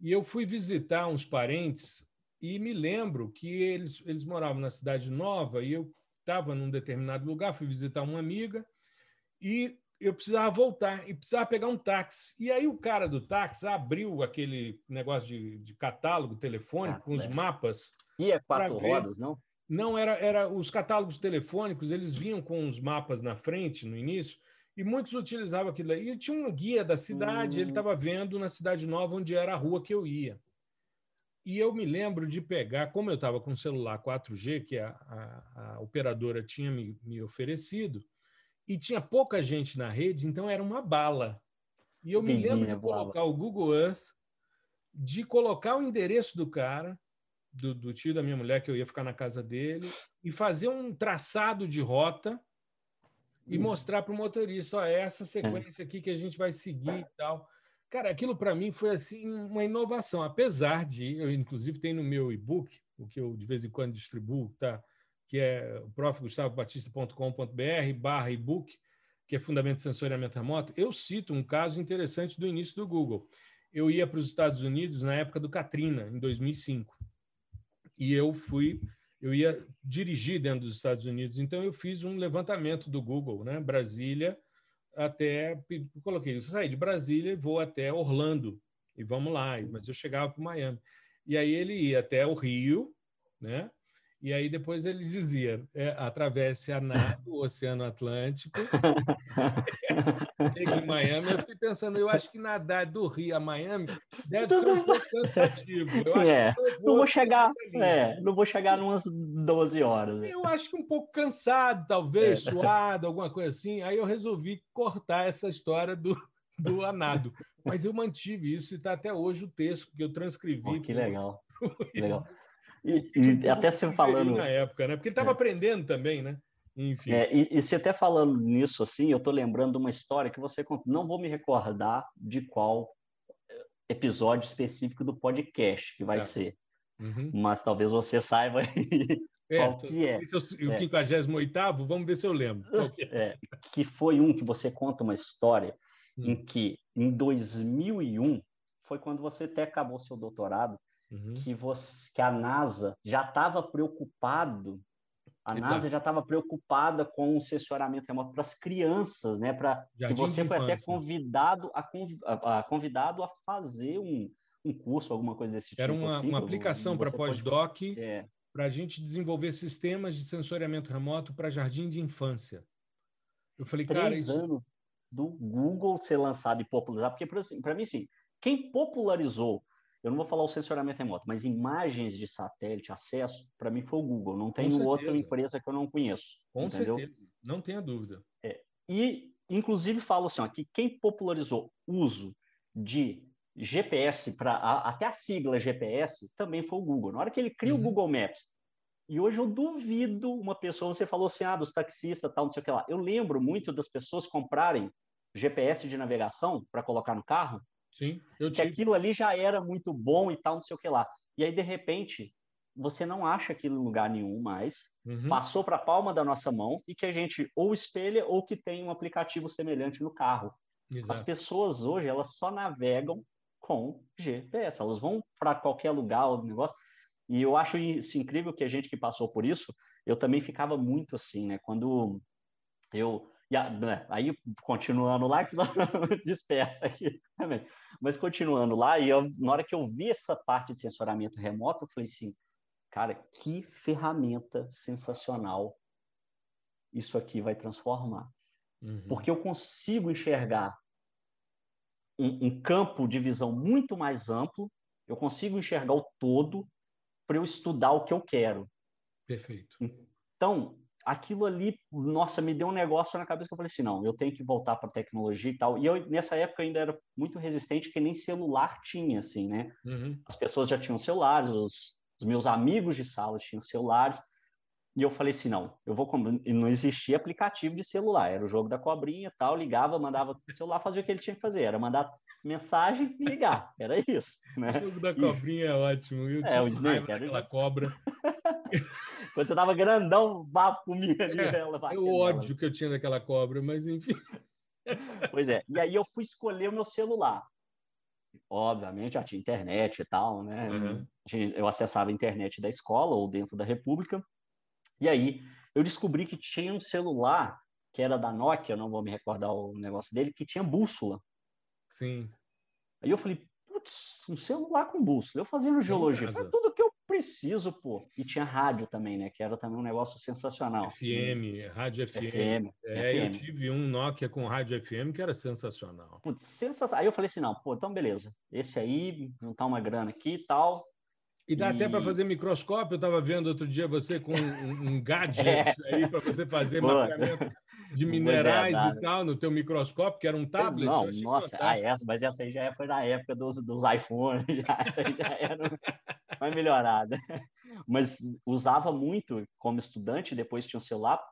E eu fui visitar uns parentes e me lembro que eles, eles moravam na Cidade Nova e eu estava num determinado lugar, fui visitar uma amiga e eu precisava voltar e precisava pegar um táxi. E aí o cara do táxi abriu aquele negócio de, de catálogo telefônico ah, com os é. mapas. E é quatro rodas, não? Não, era, era os catálogos telefônicos, eles vinham com os mapas na frente, no início, e muitos utilizavam aquilo. E tinha um guia da cidade, hum. ele estava vendo na Cidade Nova onde era a rua que eu ia. E eu me lembro de pegar, como eu estava com o celular 4G, que a, a, a operadora tinha me, me, oferecido, e tinha pouca gente na rede, então era uma bala. E eu Entendi, me lembro de colocar bala. o Google Earth, de colocar o endereço do cara, do, do tio da minha mulher, que eu ia ficar na casa dele, e fazer um traçado de rota e hum. mostrar para o motorista, ó, é essa sequência aqui que a gente vai seguir e tal. Cara, aquilo para mim foi assim uma inovação, apesar de eu inclusive tem no meu e-book, o que eu de vez em quando distribuo, tá? Que é o profgustavobatista.com.br/barra e-book, que é Fundamento de Sensoriamento Remoto. Eu cito um caso interessante do início do Google. eu ia para os Estados Unidos na época do Katrina, em 2005. E eu fui, eu ia dirigir dentro dos Estados Unidos, então eu fiz um levantamento do Google, né? Brasília até coloquei, eu saí de Brasília e vou até Orlando e vamos lá, mas eu chegava para Miami. E aí ele ia até o Rio, né? E aí depois ele dizia, é, atravesse a nado o Oceano Atlântico. Em Miami, eu fiquei pensando, eu acho que nadar do Rio a Miami deve ser um pouco cansativo. Eu acho é, vou não vou chegar, é, não vou chegar umas 12 horas. Eu acho que um pouco cansado, talvez, é. suado, alguma coisa assim. Aí eu resolvi cortar essa história do, do anado. Mas eu mantive isso e está até hoje o texto, porque eu transcrevi. Oh, que legal. legal. E, e até você falando. Na época, né? Porque ele estava é. aprendendo também, né? Enfim. É, e, e você até falando nisso, assim, eu estou lembrando uma história que você contou. Não vou me recordar de qual eh, episódio específico do podcast que vai é. ser. Uhum. Mas talvez você saiba é, qual que é. É o 58 é. vamos ver se eu lembro. Que, é? que foi um que você conta uma história hum. em que, em 2001, foi quando você até acabou seu doutorado, uhum. que, você, que a NASA já estava preocupado, a Exato. NASA já estava preocupada com o censuramento remoto para as crianças, né? Para que você foi até convidado a, a, a, convidado a fazer um, um curso, alguma coisa desse tipo. Era uma, assim, uma aplicação para pós-doc é. para a gente desenvolver sistemas de sensoriamento remoto para jardim de infância. Eu falei, Três cara, isso... anos do Google ser lançado e popularizar, porque para assim, mim, sim, quem popularizou eu não vou falar o sensoramento remoto, mas imagens de satélite, acesso, para mim foi o Google. Não tem outra empresa que eu não conheço. Com entendeu? certeza, não tenha dúvida. É. E, inclusive, falo assim, ó, que quem popularizou o uso de GPS, para até a sigla GPS, também foi o Google. Na hora que ele cria uhum. o Google Maps, e hoje eu duvido uma pessoa, você falou assim, ah, dos taxistas, tal, não sei o que lá. Eu lembro muito das pessoas comprarem GPS de navegação para colocar no carro, Sim, eu tive. Que aquilo ali já era muito bom e tal, não sei o que lá. E aí, de repente, você não acha aquilo em lugar nenhum mais, uhum. passou para a palma da nossa mão e que a gente ou espelha ou que tem um aplicativo semelhante no carro. Exato. As pessoas hoje, elas só navegam com GPS, elas vão para qualquer lugar o negócio. E eu acho isso incrível que a gente que passou por isso, eu também ficava muito assim, né? Quando eu e a, né, aí, continuando lá, que senão dispersa aqui também. Mas continuando lá, e eu, na hora que eu vi essa parte de sensoramento remoto, eu falei assim, cara, que ferramenta sensacional isso aqui vai transformar. Uhum. Porque eu consigo enxergar um, um campo de visão muito mais amplo, eu consigo enxergar o todo para eu estudar o que eu quero. Perfeito. Então, aquilo ali, nossa, me deu um negócio na cabeça que eu falei assim, não, eu tenho que voltar para tecnologia e tal. E eu, nessa época, ainda era muito resistente, que nem celular tinha, assim, né? Uhum. As pessoas já tinham celulares, os, os, meus amigos de sala tinham celulares. E eu falei assim, não, eu vou... E não existia aplicativo de celular, era o jogo da cobrinha e tal, ligava, mandava o celular, fazia o que ele tinha que fazer, era mandar mensagem e ligar, era isso, né? O jogo da cobrinha e... é ótimo. Eu é, o Snake, era aquela cobra. Quando você tava grandão, bafo comia ali. É, ela o ódio nela. que eu tinha daquela cobra, mas enfim. Pois é. E aí eu fui escolher o meu celular. Obviamente já tinha internet e tal, né? Uhum. Eu acessava a internet da escola ou dentro da República. E aí eu descobri que tinha um celular que era da Nokia, não vou me recordar o negócio dele, que tinha bússola. Sim. Aí eu falei, putz, um celular com bússola. Eu fazendo geologia, é tudo que eu preciso, pô. E tinha rádio também, né? Que era também um negócio sensacional. FM, rádio FM. FM. É, FM. eu tive um Nokia com rádio FM que era sensacional. Putz, sensacional. Aí eu falei assim, não, pô, então beleza. Esse aí, juntar uma grana aqui e tal. E dá e... até para fazer microscópio. Eu estava vendo outro dia você com um, um gadget é. aí para você fazer Boa. mapeamento de é, minerais é, e tal no teu microscópio, que era um tablet. Não, nossa, ah, essa, mas essa aí já foi na época dos, dos iPhones, já, essa aí já era mais melhorada. Mas usava muito como estudante, depois tinha um celular.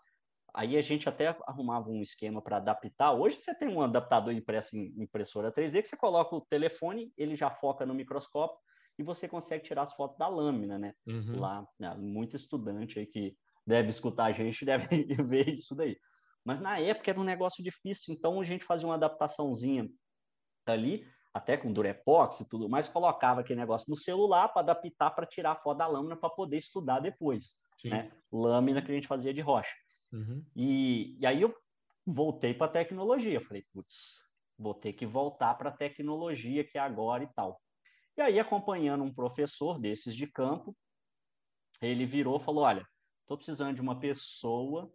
Aí a gente até arrumava um esquema para adaptar. Hoje você tem um adaptador impresso em impressora 3D que você coloca o telefone, ele já foca no microscópio e você consegue tirar as fotos da lâmina, né? Uhum. Lá, né? muito estudante aí que deve escutar a gente deve ver isso daí. Mas na época era um negócio difícil, então a gente fazia uma adaptação ali. até com durepox e tudo mais, colocava aquele negócio no celular para adaptar para tirar foto da lâmina para poder estudar depois. Né? Lâmina que a gente fazia de rocha. Uhum. E, e aí eu voltei para a tecnologia. Falei, putz, vou ter que voltar para a tecnologia que é agora e tal. E aí, acompanhando um professor desses de campo, ele virou e falou: Olha, estou precisando de uma pessoa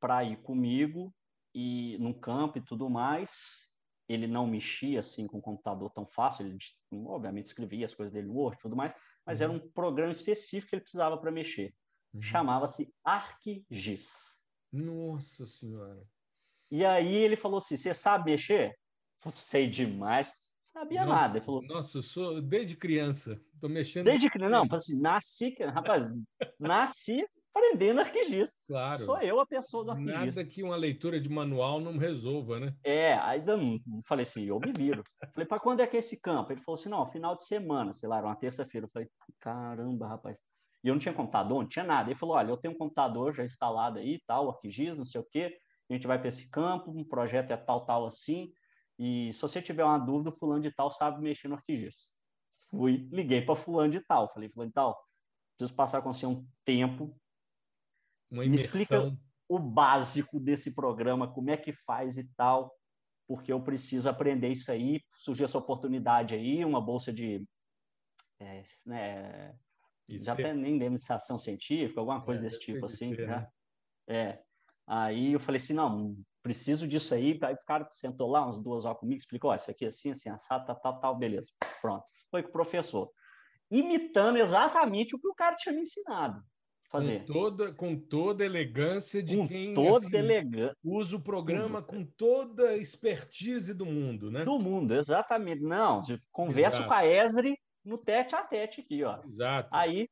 para ir comigo e no campo e tudo mais. Ele não mexia assim com o computador tão fácil, ele obviamente escrevia as coisas dele no Word e tudo mais, mas uhum. era um programa específico que ele precisava para mexer. Uhum. Chamava-se ArcGIS. Nossa Senhora! E aí ele falou assim: Você sabe mexer? Sei demais sabia nossa, nada. Ele falou assim, Nossa, eu sou desde criança, estou mexendo. Desde criança, não, assim, nasci, rapaz, nasci aprendendo arquigista. Claro. Sou eu a pessoa do arquigista. Nada que uma leitura de manual não resolva, né? É, ainda não. Falei assim, eu me viro. falei, para quando é que é esse campo? Ele falou assim, não, final de semana, sei lá, uma terça-feira. Eu falei, caramba, rapaz. E eu não tinha computador, não tinha nada. Ele falou, olha, eu tenho um computador já instalado aí, tal, arquigista, não sei o quê. A gente vai para esse campo, um projeto é tal, tal, assim. E se você tiver uma dúvida, o fulano de tal sabe mexer no ArcGIS. Fui, liguei para fulano de tal. Falei, fulano de tal, preciso passar com você um tempo. Uma imersão. Me explica o básico desse programa, como é que faz e tal, porque eu preciso aprender isso aí. Surgiu essa oportunidade aí, uma bolsa de... É, né, já até nem demonstração científica, alguma coisa é, desse tipo assim. Ser, né? É. Aí eu falei assim, não, preciso disso aí. Aí o cara sentou lá umas duas horas comigo, explicou, ó, isso aqui é assim, assim, assado, tal, tal, tal, beleza. Pronto. Foi com o professor. Imitando exatamente o que o cara tinha me ensinado fazer. Com toda, com toda elegância de com quem toda assim, elegância. usa o programa Tudo. com toda a expertise do mundo, né? Do mundo, exatamente. Não, converso Exato. com a Esri no tete a tete aqui, ó. Exato. Aí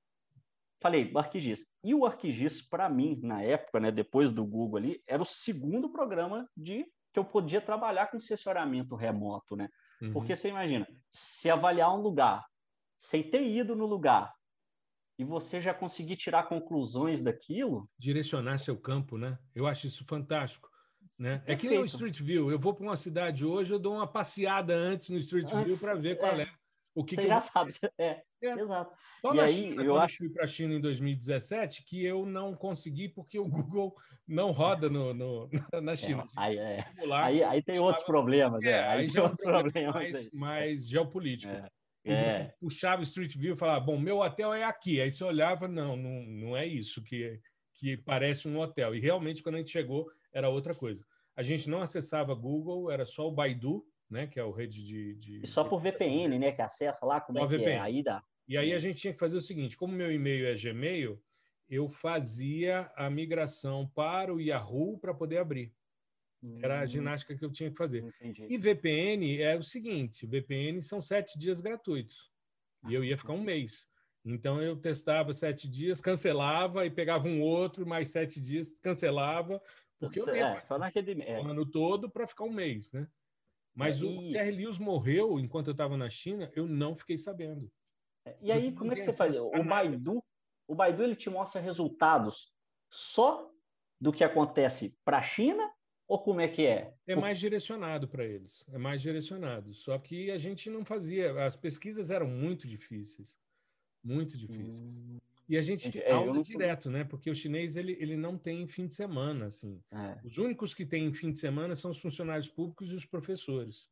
Falei, o ArcGIS. E o ArcGIS, para mim, na época, né, depois do Google ali, era o segundo programa de que eu podia trabalhar com assessoramento remoto, né? Uhum. Porque você imagina, se avaliar um lugar, sem ter ido no lugar, e você já conseguir tirar conclusões daquilo... Direcionar seu campo, né? Eu acho isso fantástico. Né? É que nem o Street View. Eu vou para uma cidade hoje, eu dou uma passeada antes no Street View para ver qual é. é o que você que já eu... sabe. É, é, exato. Só e aí, China, eu acho. Eu fui para a China em 2017 que eu não consegui porque o Google não roda no, no na China. É, aí, é. lá, aí, aí, tem outros problemas. É, aí, tem outros problemas. Mais, mais geopolítico. É. É. puxava Street View e falava, bom, meu hotel é aqui. Aí você olhava, não, não, não é isso que, que parece um hotel. E realmente, quando a gente chegou, era outra coisa. A gente não acessava Google, era só o Baidu, né? Que é o rede de. de e só por VPN, né? Que acessa lá, como é que VPN. é? Aí dá. E aí a gente tinha que fazer o seguinte: como meu e-mail é Gmail, eu fazia a migração para o Yahoo para poder abrir. Era a hum. ginástica que eu tinha que fazer. Entendi. E VPN é o seguinte: VPN são sete dias gratuitos. E eu ia ficar um mês. Então eu testava sete dias, cancelava e pegava um outro, mais sete dias, cancelava, porque eu é, só naquele é. o ano todo para ficar um mês, né? Mas é, o Jerry Lewis morreu enquanto eu estava na China, eu não fiquei sabendo. É, e aí, como é que você faz? O Baidu, o Baidu ele te mostra resultados só do que acontece para a China ou como é que é? É mais direcionado para eles, é mais direcionado. Só que a gente não fazia, as pesquisas eram muito difíceis, muito difíceis. Hum. E a gente é, aula não... direto, né? Porque o chinês ele, ele não tem fim de semana, assim. É. Os únicos que têm fim de semana são os funcionários públicos e os professores.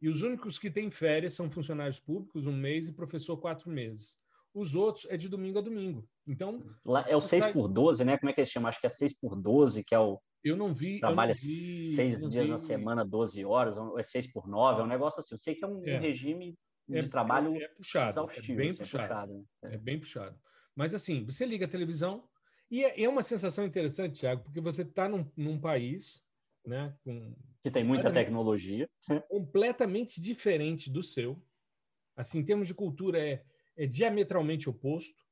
E os únicos que têm férias são funcionários públicos, um mês, e professor, quatro meses. Os outros é de domingo a domingo. Então. Lá é o 6 por 12, né? Como é que eles chamam? Acho que é 6 por 12, que é o. Eu não vi. Trabalha não vi, seis dias vi. na semana, 12 horas, ou é 6 por 9, é um negócio assim. Eu sei que é um, é. regime de é, trabalho é, é puxado, é bem puxado. É, puxado, né? é bem puxado. Mas assim, você liga a televisão e é, é uma sensação interessante, Thiago, porque você está num, num, país né, com, que tem muita tecnologia. Completamente diferente do seu. Assim, em termos de cultura, é, é diametralmente oposto.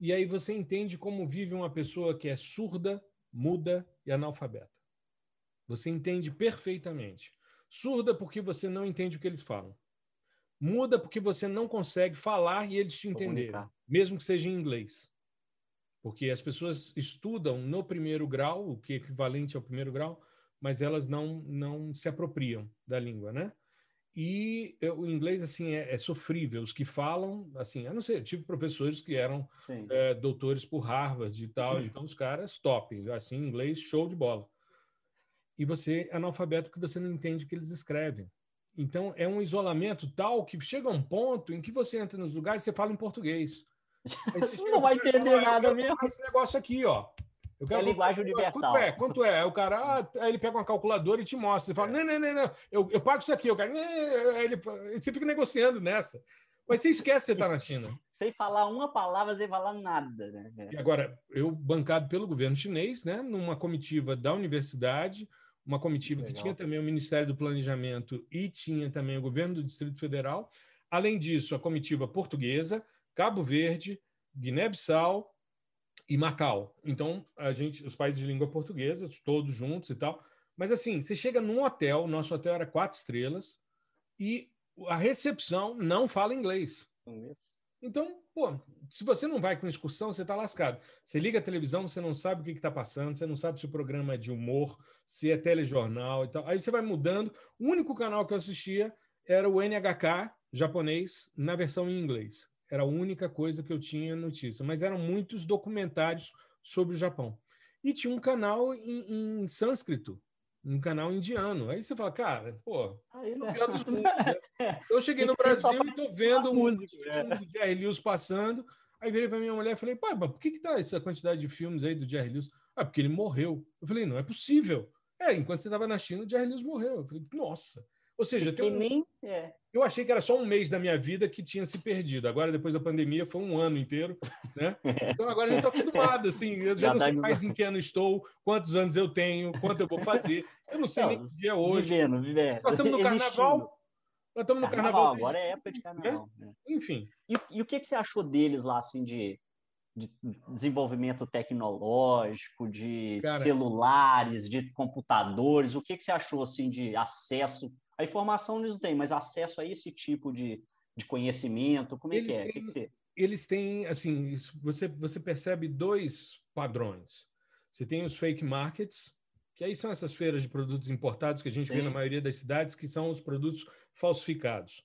E aí você entende como vive uma pessoa que é surda, muda e analfabeta. Você entende perfeitamente. Surda porque você não entende o que eles falam. Muda porque você não consegue falar e eles te entenderem, mesmo que seja em inglês. Porque as pessoas estudam no primeiro grau, o que é equivalente ao primeiro grau, mas elas não, não se apropriam da língua, né? e o inglês assim é, é, sofrível. Os que falam, assim, eu não sei, eu tive professores que eram é, doutores por Harvard e tal, então os caras top, assim, inglês show de bola. E você é analfabeto porque você não entende o que eles escrevem. Então é um isolamento tal que chega a um ponto em que você entra nos lugares e você fala em português. Você não vai entender nada mesmo. Esse negócio aqui, ó. Eu quero é linguagem universal. Quanto é? Quanto é? O cara, ah, aí ele pega uma calculadora e te mostra. Você fala, não, não, não, não, eu, eu pago isso aqui. O cara, ele, você fica negociando nessa. Mas você esquece que você está na China. Sem falar uma palavra, sem falar nada. Né? E agora, eu bancado pelo governo chinês, né, numa comitiva da universidade, uma comitiva que tinha também o Ministério do Planejamento e tinha também o governo do Distrito Federal. Além disso, a comitiva portuguesa, Cabo Verde, Guiné-Bissau, e Macau. Então, a gente, os países de língua portuguesa, todos juntos e tal. Mas assim, você chega num hotel, nosso hotel era quatro estrelas, e a recepção não fala inglês. Então, pô, se você não vai com excursão, você está lascado. Você liga a televisão, você não sabe o que está passando, você não sabe se o programa é de humor, se é telejornal e tal. Aí você vai mudando. O único canal que eu assistia era o NHK japonês na versão em inglês. Era a única coisa que eu tinha notícia. Mas eram muitos documentários sobre o Japão. E tinha um canal em, em sânscrito, um canal indiano. Aí você fala, cara, pô, Aí, né? eu cheguei no Brasil e estou vendo um música, é. Jerry Lewis passando. Aí virei para minha mulher e falei, pai, mas por que, que tá essa quantidade de filmes aí do Jerry Lewis? Ah, porque ele morreu. Eu falei, não é possível. É, enquanto você estava na China, o Jerry Lewis morreu. Eu falei, nossa. Ou seja, tem um... nem, é. eu achei que era só um mês da minha vida que tinha se perdido. Agora, depois da pandemia, foi um ano inteiro. Né? Então, agora eu estou acostumado. Assim, eu já, já não sei mais em que ano estou, quantos anos eu tenho, quanto eu vou fazer. Eu não sei não, nem que dia é hoje. Vivendo, vivendo. Nós estamos no carnaval. Nós estamos no carnaval. carnaval agora é época de carnaval. Né? Enfim. E, e, o que, que você achou deles lá, assim, de, de desenvolvimento tecnológico, de Cara, celulares, de computadores? O que, que você achou, assim, de acesso a informação eles não têm, mas acesso a esse tipo de, de conhecimento, como é eles que é? Têm, que que você... Eles têm, assim, você, você percebe dois padrões. Você tem os fake markets, que aí são essas feiras de produtos importados que a gente Sim. vê na maioria das cidades, que são os produtos falsificados.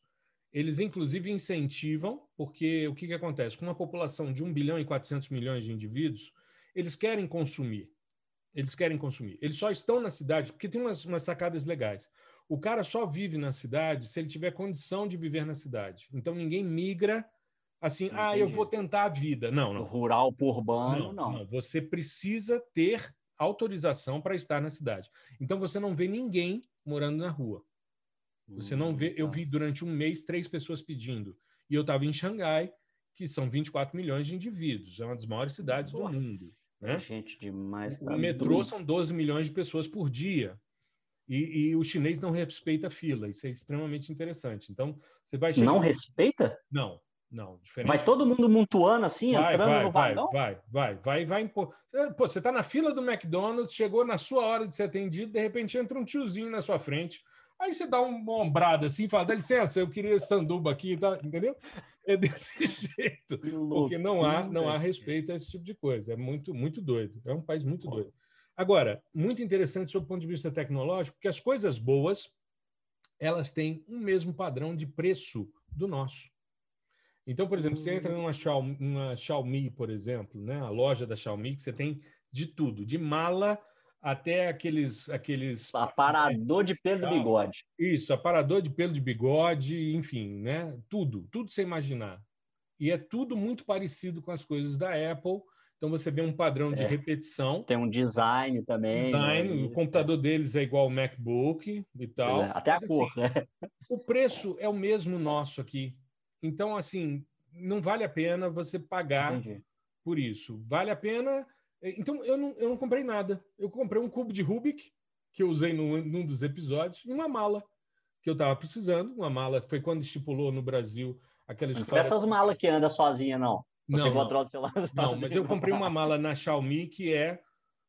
Eles, inclusive, incentivam, porque o que, que acontece? Com uma população de 1 bilhão e 400 milhões de indivíduos, eles querem consumir. Eles querem consumir. Eles só estão na cidade, porque tem umas, umas sacadas legais. O cara só vive na cidade se ele tiver condição de viver na cidade. Então ninguém migra assim, Entendi. ah, eu vou tentar a vida. Não, não. Rural por urbano, não, não. não. Você precisa ter autorização para estar na cidade. Então você não vê ninguém morando na rua. Você hum, não vê. Eu vi durante um mês três pessoas pedindo. E eu estava em Xangai, que são 24 milhões de indivíduos. É uma das maiores cidades Nossa, do mundo. Né? Gente demais. Tá o metrô são 12 milhões de pessoas por dia. E, e, o chinês não respeita a fila. Isso é extremamente interessante. Então, você vai chegar... Não respeita? Não, não. Diferente. Vai todo mundo mutuando assim, vai, entrando vai, no vai, vagão? Vai, vai, vai, vai. Pô, você está na fila do McDonald's, chegou na sua hora de ser atendido, de repente entra um tiozinho na sua frente. Aí você dá uma ombrada assim, fala, dá licença, eu queria sanduba aqui, tá? entendeu? É desse jeito. Porque não há, não há respeito a esse tipo de coisa. É muito, muito doido. É um país muito doido. Agora, muito interessante sob o ponto de vista tecnológico, que as coisas boas elas têm um mesmo padrão de preço do nosso. Então, por exemplo, você entra numa Xiaomi, numa Xiaomi, por exemplo, né? a loja da Xiaomi, que você tem de tudo, de mala até aqueles. aqueles aparador de pelo de bigode. Isso, aparador de pelo de bigode, enfim, né? tudo, tudo você imaginar. E é tudo muito parecido com as coisas da Apple então você vê um padrão de é. repetição. Tem um design também. Design, né? o computador deles é igual ao MacBook e tal. É, até Mas, a assim, cor, né? O preço é o mesmo nosso aqui. Então, assim, não vale a pena você pagar Entendi. por isso. Vale a pena. Então, eu não, eu não comprei nada. Eu comprei um cubo de Rubik, que eu usei num, num dos episódios, e uma mala que eu estava precisando. Uma mala foi quando estipulou no Brasil aquela história. Não foi essas malas que anda sozinha, não. Você não, encontrou do celular? Não, mas eu comprei uma mala na Xiaomi que é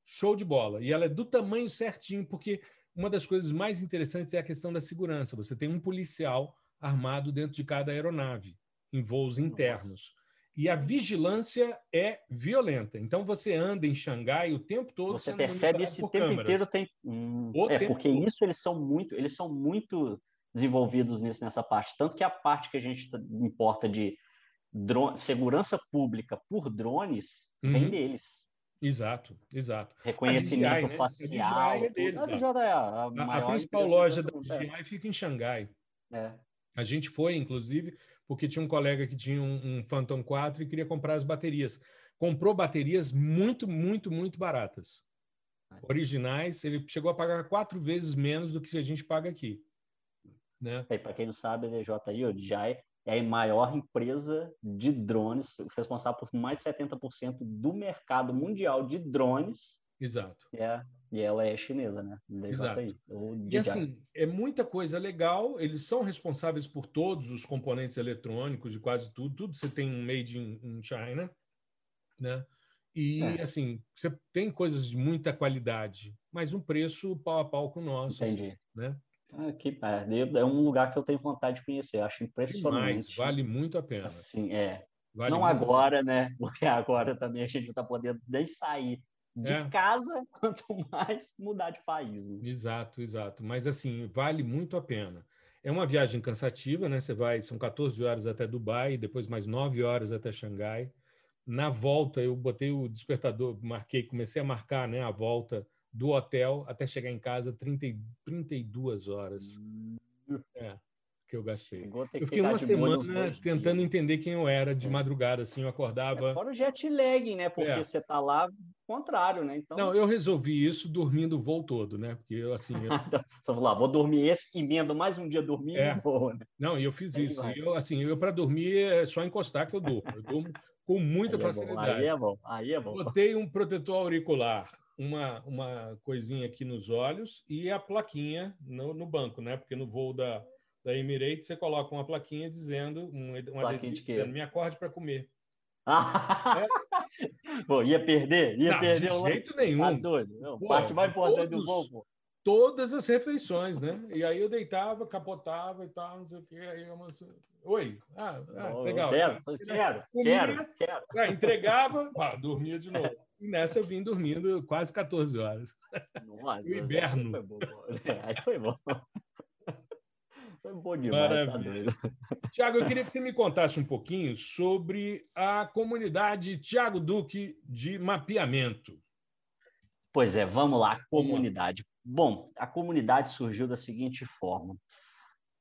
show de bola. E ela é do tamanho certinho, porque uma das coisas mais interessantes é a questão da segurança. Você tem um policial armado dentro de cada aeronave, em voos internos. E a vigilância é violenta. Então você anda em Xangai o tempo todo. Você percebe isso o tempo câmeras. inteiro tem. Hum, é porque todo. isso eles são muito, eles são muito desenvolvidos nisso, nessa parte. Tanto que a parte que a gente importa de drone, segurança pública por drones uhum. vem deles. Exato, exato. Reconhecimento DJI, né? facial. A DJI é deles. A, DJI é a, a, a principal loja da DJI fica em Xangai. É. A gente foi, inclusive, porque tinha um colega que tinha um, um Phantom 4 e queria comprar as baterias. Comprou baterias muito, muito, muito baratas. Originais, ele chegou a pagar quatro vezes menos do que a gente paga aqui. Né? Para quem não sabe, a DJI, o DJI é a maior empresa de drones, responsável por mais de 70% do mercado mundial de drones. Exato. É, e ela é chinesa, né? Exato. E assim, é muita coisa legal, eles são responsáveis por todos os componentes eletrônicos de quase tudo, tudo você tem um made in, in China, né? E é. assim, você tem coisas de muita qualidade, mas um preço pau a pau com o nosso. Entendi. Assim, né? Ah, que, é, é, um lugar que eu tenho vontade de conhecer, acho impressionante. Demais, vale muito a pena. Assim, é. Vale Não agora, né? Porque agora também a gente não está podendo nem sair de é. casa, quanto mais mudar de país. Né? Exato, exato. Mas assim, vale muito a pena. É uma viagem cansativa, né? Você vai, são 14 horas até Dubai, depois mais 9 horas até Xangai. Na volta, eu botei o despertador, marquei, comecei a marcar né, a volta do hotel até chegar em casa 30, 32 horas. Hum. É, que eu gastei. Eu fiquei uma semana tentando entender quem eu era de é. madrugada, assim, eu acordava. É fora o jet lag, né? Porque é. você tá lá contrário, né? Então... Não, eu resolvi isso dormindo o voo todo, né? Porque eu, assim. Eu... Então, lá, vou dormir esse, emendo mais um dia dormindo é. Vou, né? Não, e eu fiz Aí isso. Eu, assim, eu para dormir é só encostar que eu durmo. Eu durmo com muita Aí facilidade. É Aí é bom. Aí é bom. Botei um protetor auricular, uma, uma coisinha aqui nos olhos e a plaquinha no, no banco, né? Porque no voo da, da Emirates você coloca uma plaquinha dizendo um, um adesivo dizendo, me acorde para comer. é. Bom, ia perder? Ia não, perder de jeito nenhum. Tá doido. Não, pô, parte mais importante todos, do voo, pô todas as refeições, né? E aí eu deitava, capotava e tal, não sei o quê. Aí eu, Oi, ah, ah legal. Quero, quero, quero, quero. Ah, entregava, dormia de novo. E nessa eu vim dormindo quase 14 horas. Nossa, o inverno. Foi bom. Aí foi bom. Foi bom demais. Tá Maravilha. Tá Tiago, eu queria que você me contasse um pouquinho sobre a comunidade Tiago Duque de mapeamento. Pois é, vamos lá, comunidade. Bom, a comunidade surgiu da seguinte forma.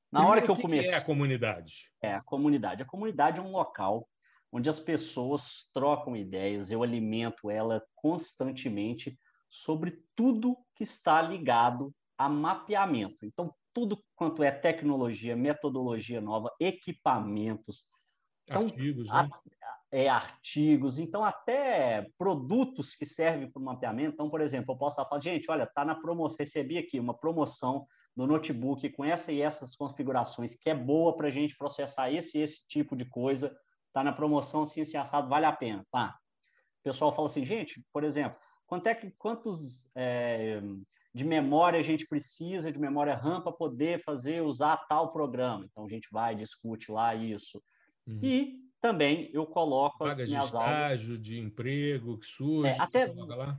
Na hora que eu comecei. O que é a comunidade? É, a comunidade. A comunidade é um local onde as pessoas trocam ideias, eu alimento ela constantemente sobre tudo que está ligado a mapeamento. Então, tudo quanto é tecnologia, metodologia nova, equipamentos. Então, artigos, né? É, artigos, então até produtos que servem para o mapeamento. Então, por exemplo, eu posso falar, gente, olha, está na promoção, recebi aqui uma promoção do notebook com essa e essas configurações, que é boa para a gente processar esse e esse tipo de coisa, está na promoção, assim, assim, assado, vale a pena. Pá. O pessoal fala assim, gente, por exemplo, quanto é que, quantos é, de memória a gente precisa, de memória RAM, para poder fazer, usar tal programa? Então, a gente vai, discute lá isso. Uhum. E também eu coloco Vaga as minhas de estágio, aulas... de emprego que surge. É, até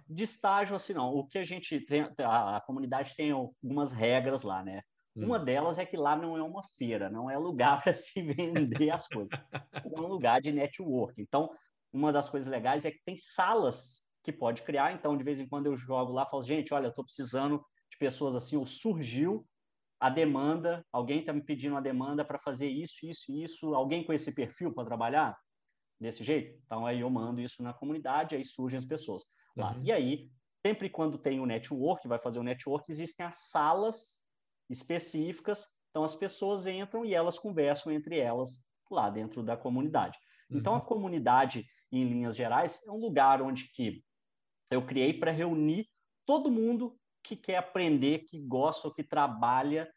de estágio, assim, não. O que a gente tem, a, a comunidade tem algumas regras lá, né? Hum. Uma delas é que lá não é uma feira, não é lugar para se vender as coisas. É um lugar de network. Então, uma das coisas legais é que tem salas que pode criar. Então, de vez em quando eu jogo lá, falo, gente, olha, eu estou precisando de pessoas assim, ou surgiu a demanda, alguém está me pedindo uma demanda para fazer isso, isso, isso, alguém com esse perfil para trabalhar desse jeito? Então aí eu mando isso na comunidade, aí surgem as pessoas lá. Uhum. E aí, sempre quando tem o network, vai fazer o network, existem as salas específicas, então as pessoas entram e elas conversam entre elas lá dentro da comunidade. Então a uhum. comunidade, em linhas gerais, é um lugar onde que eu criei para reunir todo mundo que quer aprender, que gosta ou que trabalha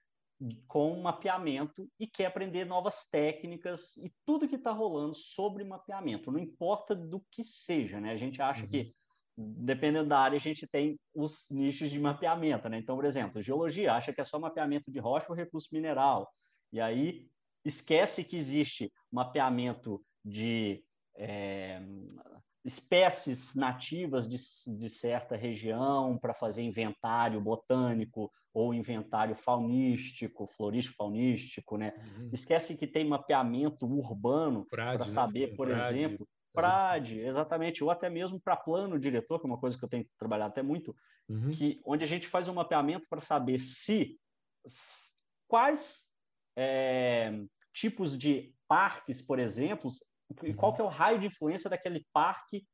com mapeamento e quer aprender novas técnicas e tudo que está rolando sobre mapeamento, não importa do que seja, né? A gente acha uhum. que, dependendo da área, a gente tem os nichos de mapeamento, né? Então, por exemplo, geologia acha que é só mapeamento de rocha ou recurso mineral, e aí esquece que existe mapeamento de é, espécies nativas de, de certa região para fazer inventário botânico ou inventário faunístico, florístico faunístico, né? Uhum. Esquece que tem mapeamento urbano para né? saber, né? por Prade, exemplo, PRAD, exatamente, ou até mesmo para plano diretor, que é uma coisa que eu tenho trabalhado até muito, uhum. que onde a gente faz um mapeamento para saber se quais é, tipos de parques, por exemplo, uhum. qual que é o raio de influência daquele parque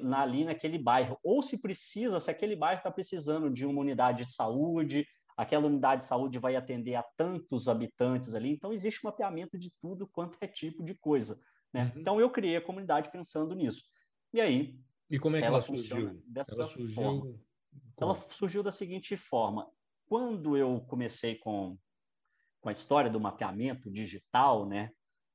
na, ali naquele bairro, ou se precisa, se aquele bairro está precisando de uma unidade de saúde, aquela unidade de saúde vai atender a tantos habitantes ali, então existe mapeamento de tudo quanto é tipo de coisa. Né? Uhum. Então eu criei a comunidade pensando nisso. E aí. E como é que ela, ela surgiu? Dessa ela surgiu forma. Como? Ela surgiu da seguinte forma: quando eu comecei com, com a história do mapeamento digital, né?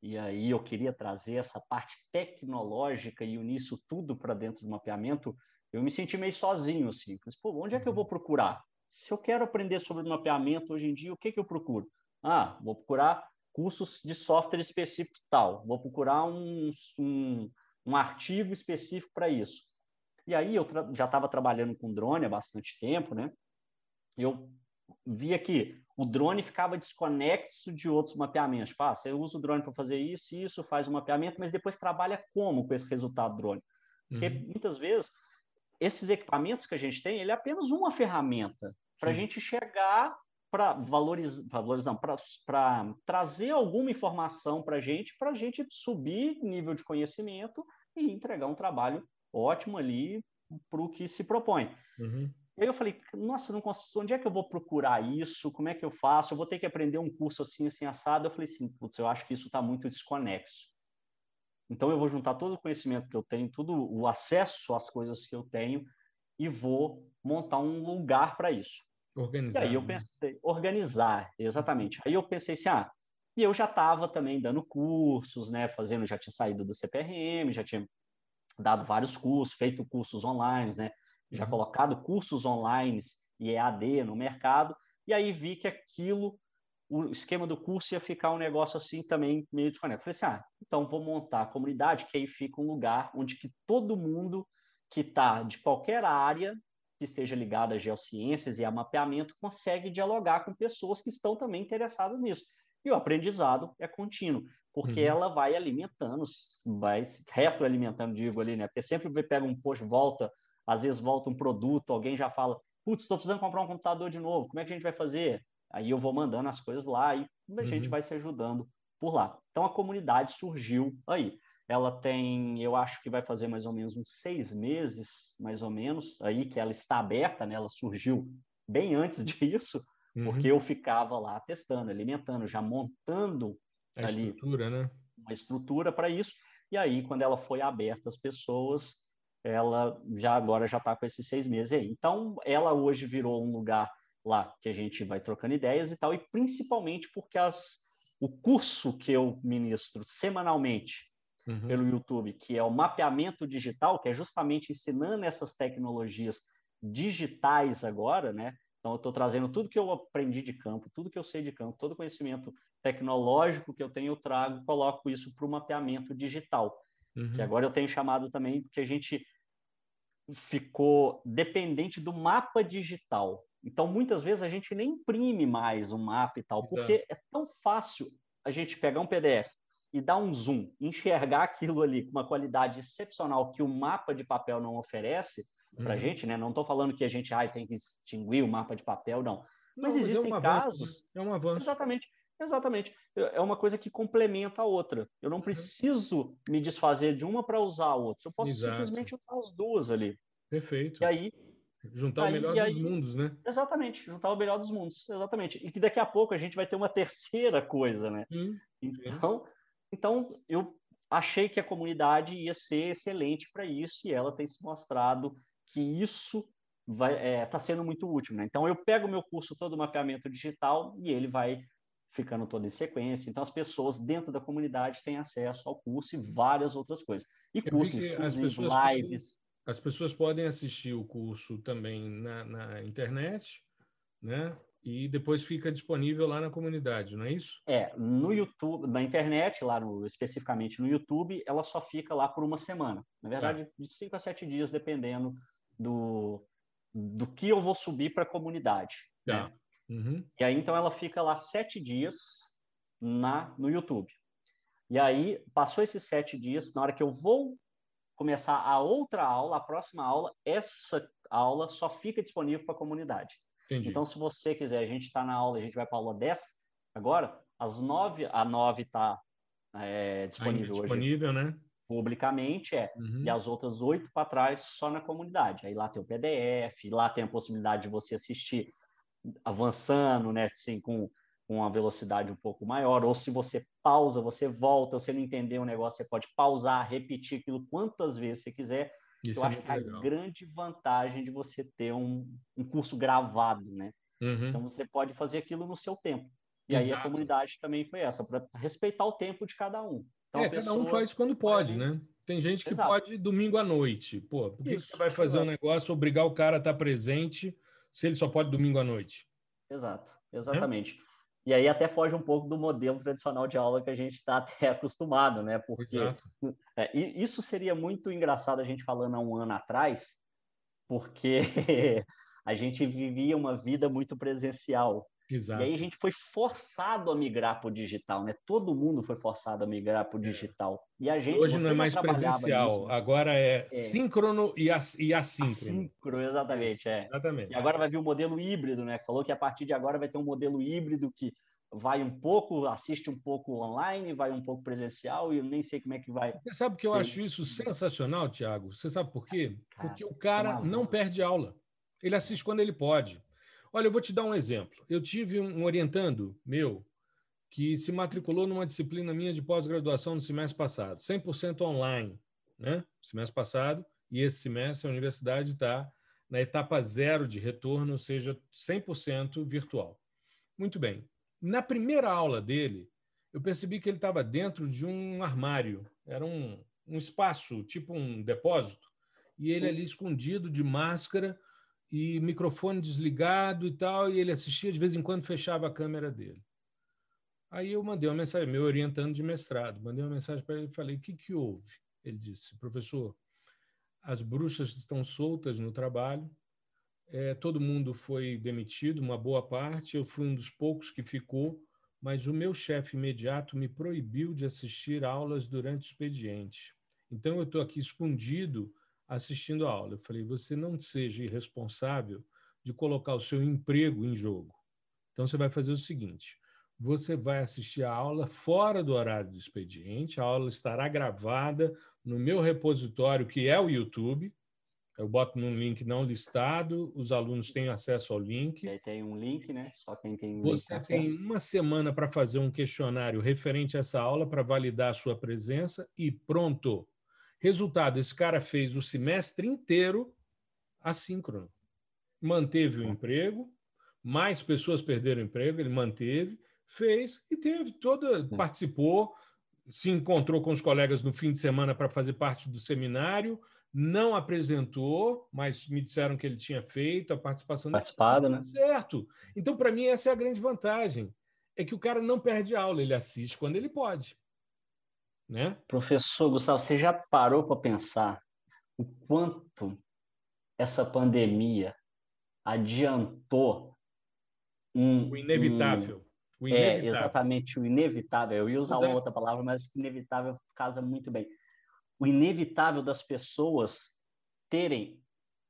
E aí eu queria trazer essa parte tecnológica e unir isso tudo para dentro do mapeamento, eu me senti meio sozinho, assim. Falei, pô, onde é que eu vou uhum. procurar? Se eu quero aprender sobre mapeamento hoje em dia, o que, que eu procuro? Ah, vou procurar cursos de software específico tal, vou procurar um, um, um artigo específico para isso. E aí eu já estava trabalhando com drone há bastante tempo, né? Eu via que o drone ficava desconexo de outros mapeamentos. Tipo, ah, você usa o drone para fazer isso isso, faz o mapeamento, mas depois trabalha como com esse resultado drone? Porque uhum. muitas vezes esses equipamentos que a gente tem, ele é apenas uma ferramenta para a gente chegar para valorizar, valorizar para trazer alguma informação para a gente, para a gente subir nível de conhecimento e entregar um trabalho ótimo ali para o que se propõe. Uhum. Aí eu falei, nossa, não consigo, onde é que eu vou procurar isso? Como é que eu faço? Eu vou ter que aprender um curso assim, assim, assado. Eu falei assim, putz, eu acho que isso está muito desconexo. Então eu vou juntar todo o conhecimento que eu tenho, todo o acesso às coisas que eu tenho e vou montar um lugar para isso. Organizar. E aí eu né? pensei, organizar, exatamente. Aí eu pensei assim, ah, e eu já estava também dando cursos, né, fazendo, já tinha saído do CPRM, já tinha dado vários cursos, feito cursos online, né, já uhum. colocado cursos online e EAD no mercado, e aí vi que aquilo, o esquema do curso ia ficar um negócio assim também meio desconectado. Falei assim, ah, então vou montar a comunidade, que aí fica um lugar onde que todo mundo que está de qualquer área que esteja ligada a geociências e a mapeamento consegue dialogar com pessoas que estão também interessadas nisso. E o aprendizado é contínuo, porque uhum. ela vai alimentando, vai retroalimentando, digo ali, né? Porque sempre pega um post, volta, às vezes volta um produto, alguém já fala, putz, estou precisando comprar um computador de novo, como é que a gente vai fazer? Aí eu vou mandando as coisas lá e a uhum. gente vai se ajudando por lá. Então a comunidade surgiu aí ela tem, eu acho que vai fazer mais ou menos uns seis meses, mais ou menos, aí que ela está aberta, né? Ela surgiu bem antes disso, uhum. porque eu ficava lá testando, alimentando, já montando a ali estrutura, né? Uma estrutura para isso. E aí, quando ela foi aberta às pessoas, ela já agora já está com esses seis meses aí. Então, ela hoje virou um lugar lá que a gente vai trocando ideias e tal, e principalmente porque as, o curso que eu ministro semanalmente uhum. pelo YouTube, que é o mapeamento digital, que é justamente ensinando essas tecnologias digitais agora, né? Então, eu estou trazendo tudo que eu aprendi de campo, tudo que eu sei de campo, todo o conhecimento tecnológico que eu tenho, eu trago, coloco isso para o mapeamento digital, uhum. que agora eu tenho chamado também, porque a gente ficou dependente do mapa digital. Então, muitas vezes a gente nem imprime mais um mapa e tal, Exato. porque é tão fácil a gente pegar um PDF, e dar um zoom, enxergar aquilo ali com uma qualidade excepcional que o mapa de papel não oferece para a uhum. gente, né? Não estou falando que a gente ai, tem que extinguir o mapa de papel, não. Mas não, existem mas é um casos. Avanço, né? é um avanço. Exatamente. Exatamente. É uma coisa que complementa a outra. Eu não uhum. preciso me desfazer de uma para usar a outra. Eu posso Exato. simplesmente usar as duas ali. Perfeito. E aí. Juntar aí, o melhor aí, dos mundos, né? Exatamente. Juntar o melhor dos mundos. Exatamente. E que daqui a pouco a gente vai ter uma terceira coisa, né? Hum, então, então, eu achei que a comunidade ia ser excelente para isso e ela tem se mostrado que isso está é, tá sendo muito útil. Né? Então, eu pego o meu curso todo mapeamento digital e ele vai ficando todo em sequência. Então, as pessoas dentro da comunidade têm acesso ao curso e várias outras coisas. E cursos lives. Podem, as pessoas podem assistir o curso também na, na internet, né? e depois fica disponível lá na comunidade, não é isso? É, no YouTube, na internet, lá no, especificamente no YouTube, ela só fica lá por uma semana. Na verdade, tá. de cinco a sete dias, dependendo do, do que eu vou subir para a comunidade. Tá. Né? Uhum. E aí, então, ela fica lá sete dias na, no YouTube. E aí, passou esses sete dias, na hora que eu vou começar a outra aula, a próxima aula, essa aula só fica disponível para a comunidade. Entendi. Então, se você quiser, a gente está na aula, a gente vai para a aula 10 agora, às 9, a 9 está é, disponível, Ainda disponível hoje. né? Publicamente, é. Uhum. E as outras oito para trás só na comunidade. Aí lá tem o PDF, lá tem a possibilidade de você assistir avançando, né? Assim, com, com uma velocidade um pouco maior. Ou se você pausa, você volta, você não entendeu o negócio, você pode pausar, repetir aquilo quantas vezes você quiser isso eu é acho que legal. a grande vantagem de você ter um, um curso gravado, né? Uhum. Então você pode fazer aquilo no seu tempo. E Exato. aí a comunidade também foi essa, para respeitar o tempo de cada um. Então, é, cada um faz quando pode, né? Tem gente que Exato. pode domingo à noite. Pô, por que, que você vai fazer um negócio, obrigar o cara a estar presente se ele só pode domingo à noite? Exato, exatamente. É? E aí até foge um pouco do modelo tradicional de aula que a gente está até acostumado, né? Porque é, isso seria muito engraçado a gente falando há um ano atrás, porque a gente vivia uma vida muito presencial. Exato. E aí a gente foi forçado a migrar para o digital, né? Todo mundo foi forçado a migrar para o é. digital. E a gente hoje não é mais presencial, nisso, né? agora é, é, síncrono e, as, e assíncrono. Assíncrono, exatamente, é. Exatamente. E agora vai vir o modelo híbrido, né? Falou que a partir de agora vai ter um modelo híbrido que vai um pouco, assiste um pouco online, vai um pouco presencial e eu nem sei como é que vai. Você sabe que eu acho isso sensacional, Tiago? Você sabe por quê? Cara, Porque o cara não perde aula. Ele assiste quando ele pode. Olha, eu vou te dar um exemplo. Eu tive um orientando meu que se matriculou numa disciplina minha de pós-graduação no semestre passado, 100% online, né? Semestre passado, e esse semestre a universidade está na etapa zero de retorno, ou seja, 100% virtual. Muito bem. Na primeira aula dele, eu percebi que ele estava dentro de um armário, era um, um espaço, tipo um depósito, e ele Sim. ali escondido de máscara, e microfone desligado e tal, e ele assistia, de vez em quando fechava a câmera dele. Aí eu mandei uma mensagem, meu orientando de mestrado, mandei uma mensagem para ele e falei: o que, que houve? Ele disse: professor, as bruxas estão soltas no trabalho, é, todo mundo foi demitido, uma boa parte, eu fui um dos poucos que ficou, mas o meu chefe imediato me proibiu de assistir aulas durante o expediente. Então eu estou aqui escondido assistindo a aula. Eu falei: você não seja irresponsável de colocar o seu emprego em jogo. Então você vai fazer o seguinte: você vai assistir a aula fora do horário do expediente, a aula estará gravada no meu repositório, que é o YouTube. Eu boto num link não listado, os alunos têm acesso ao link. aí tem um link, né? Só quem tem um Você link tem uma semana para fazer um questionário referente a essa aula para validar a sua presença e pronto. Resultado: esse cara fez o semestre inteiro assíncrono. Manteve o emprego, mais pessoas perderam o emprego, ele manteve, fez e teve toda, participou, se encontrou com os colegas no fim de semana para fazer parte do seminário, não apresentou, mas me disseram que ele tinha feito a participação. Participado, né? Certo. Então, para mim, essa é a grande vantagem. É que o cara não perde aula, ele assiste quando ele pode. Né? Professor Gustavo, você já parou para pensar o quanto essa pandemia adiantou um, o inevitável. Um, o é, inevitável. É, exatamente, o inevitável. Eu ia usar uma outra palavra, mas o inevitável casa muito bem. O inevitável das pessoas terem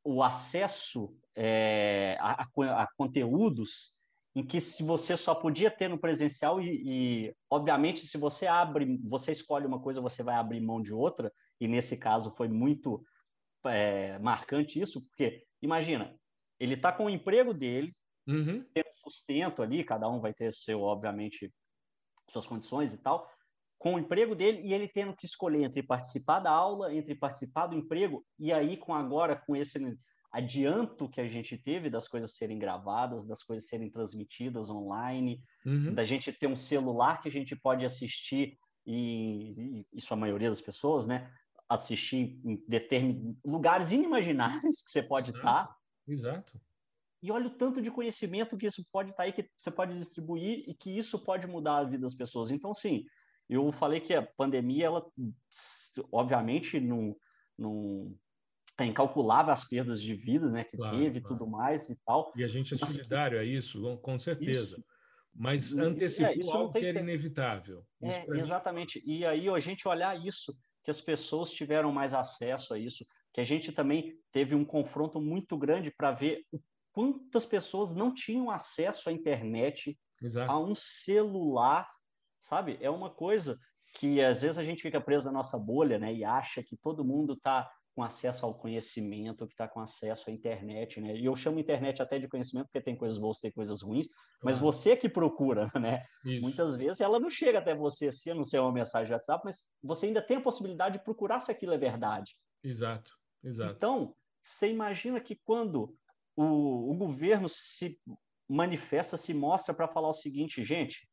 o acesso é, a, a, a conteúdos em que se você só podia ter no presencial e, e, obviamente se você abre, você escolhe uma coisa, você vai abrir mão de outra e nesse caso foi muito é, marcante isso, porque imagina, ele está com o emprego dele, uhum. tendo sustento ali, cada um vai ter seu, obviamente, suas condições e tal, com o emprego dele e ele tendo que escolher entre participar da aula, entre participar do emprego e aí com agora com esse adianto que a gente teve das coisas serem gravadas, das coisas serem transmitidas online, uhum. da gente ter um celular que a gente pode assistir e, isso a maioria das pessoas, né? Assistir em determinados lugares inimagináveis que você pode estar. Exato. E olha o tanto de conhecimento que isso pode estar tá aí, que você pode distribuir e que isso pode mudar a vida das pessoas. Então, sim, eu falei que a pandemia, ela, obviamente, não, não é incalculável as perdas de vidas né, que claro, teve e claro. tudo mais e tal. E a gente é solidário a isso, com certeza. Isso. Mas antecipou é, isso algo que era inevitável. É, exatamente. E aí a gente olhar isso, que as pessoas tiveram mais acesso a isso, que a gente também teve um confronto muito grande para ver o quantas pessoas não tinham acesso à internet, Exato. a um celular, sabe? É uma coisa que às vezes a gente fica preso na nossa bolha, né? E acha que todo mundo está com acesso ao conhecimento, que está com acesso à internet, né? E eu chamo internet até de conhecimento porque tem coisas boas, tem coisas ruins, mas você que procura, né? Isso. Muitas vezes ela não chega até você se anunciar uma mensagem de WhatsApp, mas você ainda tem a possibilidade de procurar se aquilo é verdade. Exato, exato. Então, você imagina que quando o, o governo se manifesta, se mostra para falar o seguinte, gente,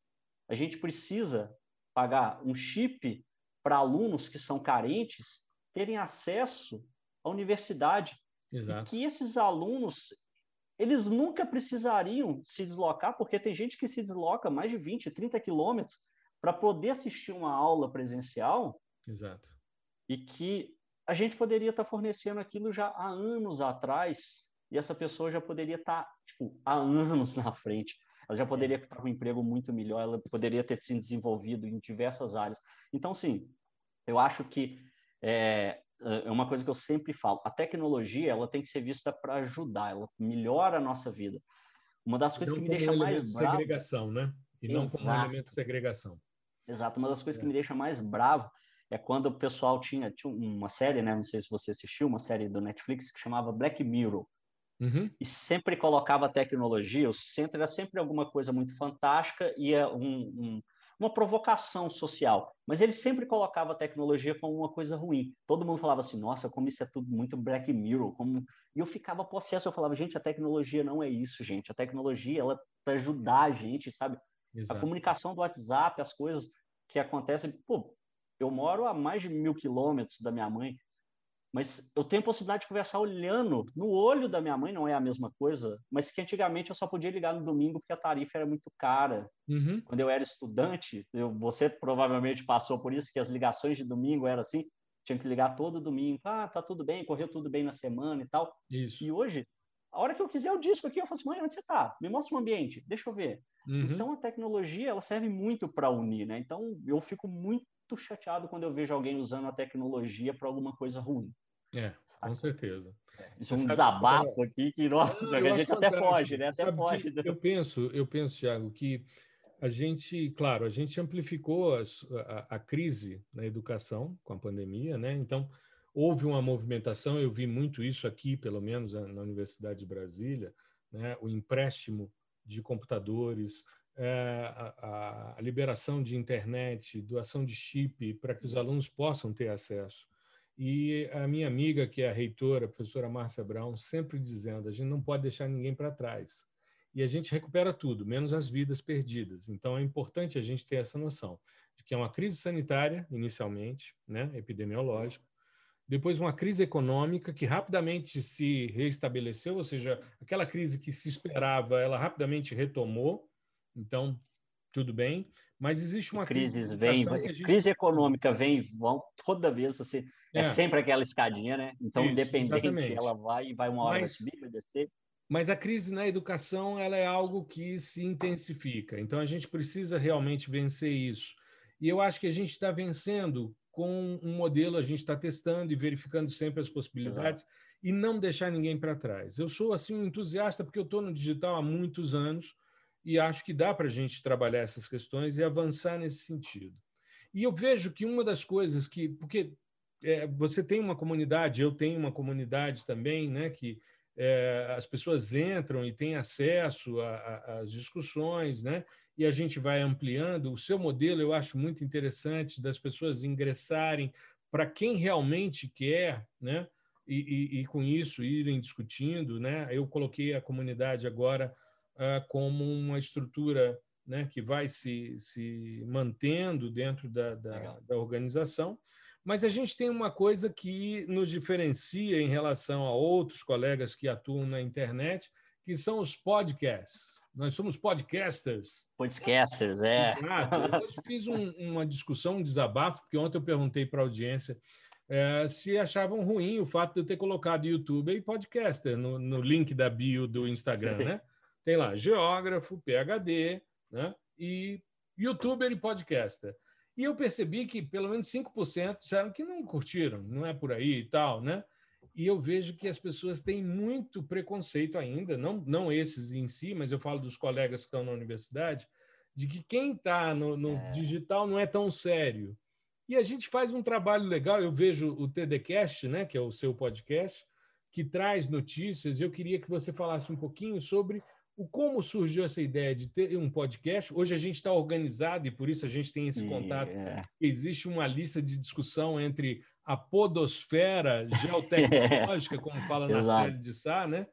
a gente precisa pagar um chip para alunos que são carentes terem acesso à universidade. Exato. E que esses alunos, eles nunca precisariam se deslocar, porque tem gente que se desloca mais de 20, 30 quilômetros para poder assistir uma aula presencial. Exato. E que a gente poderia estar fornecendo aquilo já há anos atrás e essa pessoa já poderia estar, tá, tipo, há anos na frente. Ela já poderia estar com um emprego muito melhor, ela poderia ter se desenvolvido em diversas áreas. Então, sim, eu acho que é, é uma coisa que eu sempre falo, a tecnologia ela tem que ser vista para ajudar, ela melhora a nossa vida. Uma das coisas que me deixa mais bravo... segregação, né? E Exato. não como um elemento de segregação. Exato. Uma das coisas é. que me deixa mais bravo é quando o pessoal tinha, tinha uma série, né? Não sei se você assistiu, uma série do Netflix que chamava Black Mirror. Uhum. E sempre colocava tecnologia, o centro era sempre alguma coisa muito fantástica e um, um, uma provocação social. Mas ele sempre colocava a tecnologia como uma coisa ruim. Todo mundo falava assim, nossa, como isso é tudo muito Black Mirror. Como... E eu ficava possesso, eu falava, gente, a tecnologia não é isso, gente. A tecnologia, ela é para ajudar a gente, sabe? Exato. A comunicação do WhatsApp, as coisas que acontecem. Pô, eu moro a mais de mil quilômetros da minha mãe. Mas eu tenho a possibilidade de conversar olhando no olho da minha mãe, não é a mesma coisa, mas que antigamente eu só podia ligar no domingo porque a tarifa era muito cara. Uhum. Quando eu era estudante, eu, você provavelmente passou por isso, que as ligações de domingo eram assim, tinha que ligar todo domingo. Ah, tá tudo bem, correu tudo bem na semana e tal. Isso. E hoje, a hora que eu quiser o disco aqui, eu falo assim, mãe, onde você tá? Me mostra o um ambiente, deixa eu ver. Uhum. Então, a tecnologia, ela serve muito para unir, né? Então, eu fico muito chateado quando eu vejo alguém usando a tecnologia para alguma coisa ruim. É, com certeza. É, isso é um desabafo que... aqui que, nossa, Não, a gente até foge, né? Até foge. Eu penso, eu penso, Thiago, que a gente, claro, a gente amplificou as, a, a, crise na educação com a pandemia, né? Então, houve uma movimentação, eu vi muito isso aqui, pelo menos na Universidade de Brasília, né? o empréstimo de computadores, é, a, a liberação de internet, doação de chip, para que os alunos possam ter acesso. E a minha amiga, que é a reitora, a professora Márcia Brown, sempre dizendo: a gente não pode deixar ninguém para trás. E a gente recupera tudo, menos as vidas perdidas. Então é importante a gente ter essa noção de que é uma crise sanitária, inicialmente, né, epidemiológica, depois uma crise econômica que rapidamente se reestabeleceu, ou seja, aquela crise que se esperava, ela rapidamente retomou. Então, tudo bem, mas existe uma crise. Vem, gente... crise econômica vem, vão toda vez você é. é sempre aquela escadinha, né? Então, Isso, independente, exatamente. ela vai e vai uma hora mas, subir, vai descer. Mas a crise na educação ela é algo que se intensifica. Então, a gente precisa realmente vencer isso. E eu acho que a gente está vencendo com um modelo, a gente está testando e verificando sempre as possibilidades Exato. e não deixar ninguém para trás. Eu sou assim um entusiasta porque eu estou no digital há muitos anos e acho que dá para a gente trabalhar essas questões e avançar nesse sentido. E eu vejo que uma das coisas que, porque é, você tem uma comunidade, eu tenho uma comunidade também, né, que é, as pessoas entram e têm acesso às discussões, né, e a gente vai ampliando. O seu modelo eu acho muito interessante das pessoas ingressarem para quem realmente quer, né, e, e, e, com isso irem discutindo, né. Eu coloquei a comunidade agora uh, como uma estrutura né, que vai se, se mantendo dentro da, da, da organização mas a gente tem uma coisa que nos diferencia em relação a outros colegas que atuam na internet, que são os podcasts. Nós somos podcasters. Podcasters, é. Eu hoje fiz um, uma discussão, um desabafo, porque ontem eu perguntei para a audiência é, se achavam ruim o fato de eu ter colocado YouTube e podcaster no, no link da bio do Instagram, né? Tem lá geógrafo, PhD, né? E youtuber e podcaster. E eu percebi que pelo menos 5% disseram que não curtiram, não é por aí e tal, né? E eu vejo que as pessoas têm muito preconceito ainda, não, não esses em si, mas eu falo dos colegas que estão na universidade, de que quem está no, no é. digital não é tão sério. E a gente faz um trabalho legal. Eu vejo o TDCast, né, que é o seu podcast, que traz notícias. Eu queria que você falasse um pouquinho sobre o como surgiu essa ideia de ter um podcast. Hoje a gente está organizado e por isso a gente tem esse contato. Yeah. Existe uma lista de discussão entre a podosfera geotecnológica, como fala na série de Sá, né?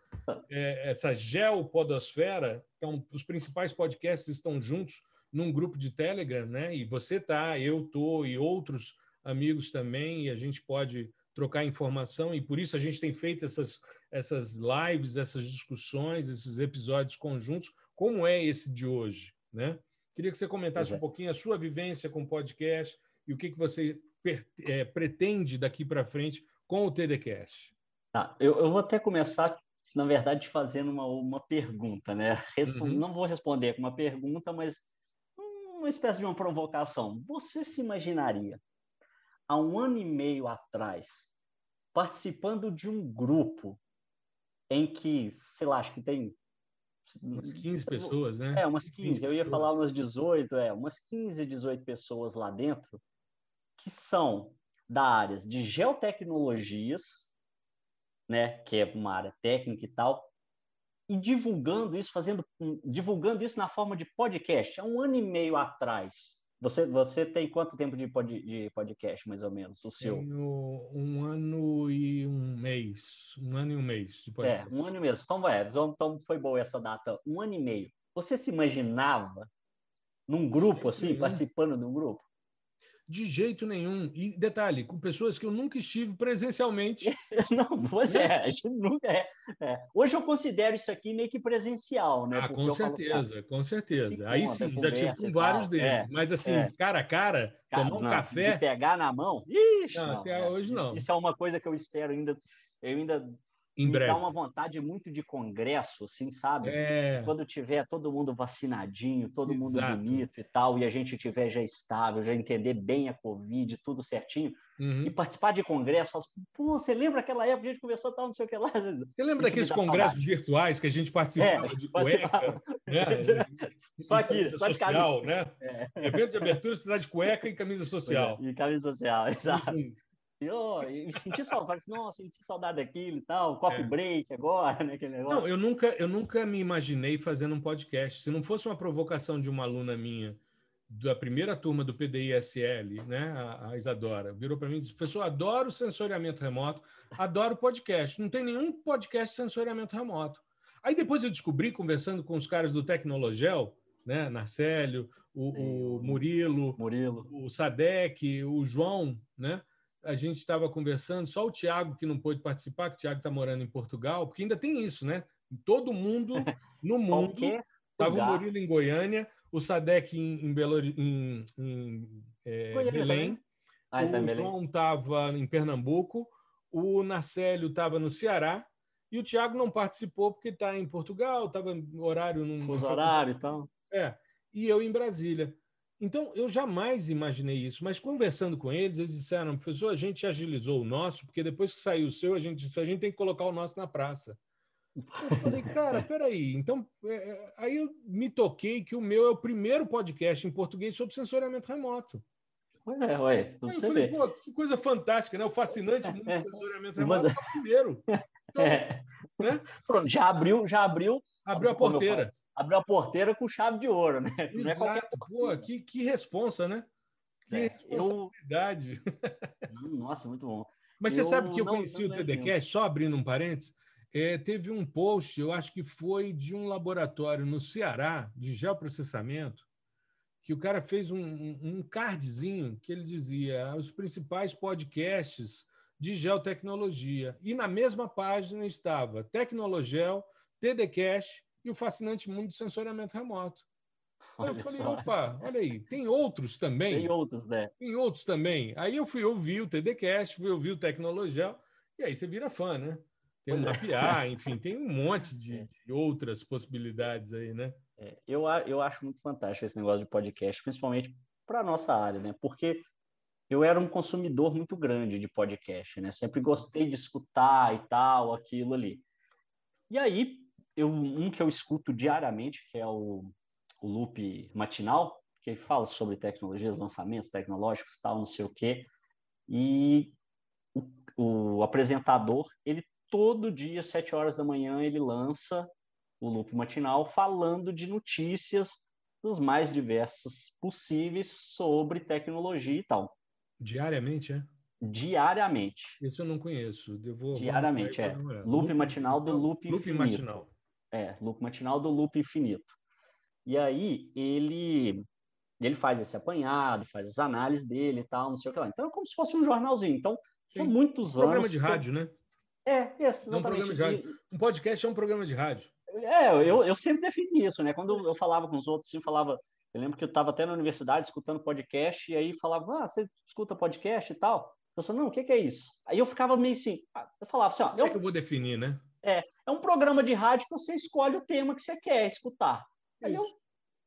É, essa geopodosfera. Então, os principais podcasts estão juntos num grupo de Telegram, né? E você tá, eu tô e outros amigos também, e a gente pode trocar informação e por isso a gente tem feito essas essas lives, essas discussões, esses episódios conjuntos, como é esse de hoje, né? Queria que você comentasse um pouquinho a sua vivência com o podcast e o que, que você é, pretende daqui para frente com o TDCast. Tá, eu, eu, vou até começar, na verdade, fazendo uma, uma pergunta, né? Respo uhum. Não vou responder com uma pergunta, mas uma espécie de uma provocação. Você se imaginaria, há um ano e meio atrás, participando de um grupo em que, sei lá, acho que tem. Umas 15 pessoas, né? É, umas 15. 15 eu ia falar umas 18, é, umas 15, 18 pessoas lá dentro que são da área de geotecnologias, né, que é uma área técnica e tal, e divulgando isso, fazendo, divulgando isso na forma de podcast. Há um ano e meio atrás, você, você tem quanto tempo de, pod, de podcast, mais ou menos, o seu? Tenho um ano e um mês. Um ano e um mês de podcast. É, um ano e meio. Então, vai, então foi boa essa data. Um ano e meio. Você se imaginava num grupo, assim, participando de um grupo? De jeito nenhum. E detalhe, com pessoas que eu nunca estive presencialmente. Não, pois é, a gente nunca é, é, Hoje eu considero isso aqui meio que presencial, né? Ah, com certeza, assim, com certeza. Aí sim, já tive com vários deles. É, mas assim, é. cara a cara, tomar um não, café. De pegar na mão? Ixi, não, não, até é. hoje não. Isso, isso, é uma coisa que eu espero ainda. Eu ainda em me breve. dá uma vontade muito de congresso, assim, sabe? É... Quando tiver todo mundo vacinadinho, todo Exato. mundo bonito e tal, e a gente tiver já estável, já entender bem a Covid, tudo certinho, uhum. e participar de congresso, falar assim, pô, você lembra aquela época que a gente conversou tal, não sei o que lá? Você lembra Isso daqueles congressos saudade. virtuais que a gente participava é, de cueca? Né? só aqui, só de social, né? É. Evento de abertura, você está de cueca e camisa social. É, e camisa social, exato. Eu, eu senti saudade, nossa, senti saudade daquilo e tal, coffee é. break agora, né? Aquele negócio. Não, eu nunca, eu nunca me imaginei fazendo um podcast. Se não fosse uma provocação de uma aluna minha, da primeira turma do PDI-SL, né, a, Isadora, virou para mim e disse: professor, adoro sensoriamento remoto, adoro podcast. Não tem nenhum podcast de sensoriamento remoto. Aí depois eu descobri, conversando com os caras do Tecnologel, né, Narcélio, o, o Murilo, Murilo, o Sadek, o João, né? A gente estava conversando, só o Tiago que não pôde participar, que o Tiago está morando em Portugal, porque ainda tem isso, né? Todo mundo no mundo. Estava o Murilo em Goiânia, o Sadek em, em, Belo, em, em é, Belém, ah, o Belém. João estava em Pernambuco, o Narcélio estava no Ceará, e o Tiago não participou porque está em Portugal, estava horário... Num, Fuso horário e tal. É, e eu em Brasília. Então, eu jamais imaginei isso, mas conversando com eles, eles disseram, professor, a gente agilizou o nosso, porque depois que saiu o seu, a gente disse, a gente tem que colocar o nosso na praça. Eu falei, cara, peraí. Então, é, é, aí eu me toquei que o meu é o primeiro podcast em português sobre sensoriamento remoto. Ué, ué, tudo eu falei, pô, que coisa fantástica, né? O fascinante mundo do sensoriamento remoto é o primeiro. Então, é. né? Pronto, já abriu, já abriu. Abriu a porteira abriu a porteira com chave de ouro, né? Exato. Não é qualquer Pô, que, que responsa, né? Que é, responsabilidade. Eu... Nossa, muito bom. Mas eu você sabe que eu não, conheci não o TDCast, só abrindo um parênteses, é, teve um post, eu acho que foi de um laboratório no Ceará, de geoprocessamento, que o cara fez um, um cardzinho que ele dizia os principais podcasts de geotecnologia. E na mesma página estava Tecnologel, TDCast e o fascinante mundo do sensoriamento remoto. Olha eu falei, só. opa, olha aí, tem outros também. Tem outros, né? Tem outros também. Aí eu fui ouvir o TDCast, fui ouvir o Tecnologia, e aí você vira fã, né? Tem o Mapear, é. enfim, tem um monte de, é. de outras possibilidades aí, né? É, eu, eu acho muito fantástico esse negócio de podcast, principalmente para a nossa área, né? Porque eu era um consumidor muito grande de podcast, né? Sempre gostei de escutar e tal, aquilo ali. E aí, eu, um que eu escuto diariamente, que é o, o Loop Matinal, que fala sobre tecnologias, lançamentos tecnológicos, tal, não sei o quê. E o, o apresentador, ele todo dia, sete horas da manhã, ele lança o Loop Matinal falando de notícias dos mais diversos possíveis sobre tecnologia e tal. Diariamente, é? Diariamente. Isso eu não conheço. Eu vou, Diariamente, é. Loop, loop matinal do Loop, loop Infinito. Matinal. É, Loop matinal do Loop Infinito. E aí, ele ele faz esse apanhado, faz as análises dele e tal, não sei o que lá. Então, é como se fosse um jornalzinho. Então, são muitos um programa anos... Programa de rádio, né? É, esse, exatamente. É um, de rádio. um podcast é um programa de rádio. É, eu, eu sempre defini isso, né? Quando eu falava com os outros, assim, falava eu lembro que eu estava até na universidade escutando podcast e aí falava, ah, você escuta podcast e tal? Eu falei, não, o que, que, é isso? Aí eu ficava meio assim, ah", eu falava assim, ó... Como é que eu vou definir, né? É, é um programa de rádio que você escolhe o tema que você quer escutar. Aí isso. eu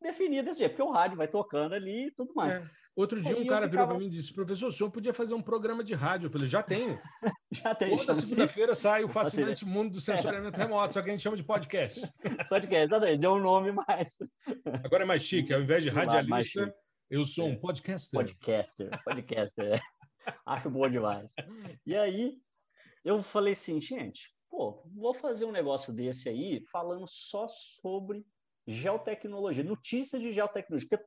defini desse jeito, porque o rádio vai tocando ali e tudo mais. É. Outro dia um cara ficava... virou para mim e disse: professor, o senhor podia fazer um programa de rádio. Eu falei: já tenho. já tenho. Toda segunda-feira sai o fascinante mundo do sensoriamento é. remoto, só que a gente chama de podcast. podcast, exatamente. Deu um nome mais. Agora é mais chique, ao invés de radialista, eu sou um é. podcaster. Podcaster, podcaster. É. Acho bom demais. E aí, eu falei assim, gente, pô, vou fazer um negócio desse aí falando só sobre geotecnologia, notícias de geotecnologia, porque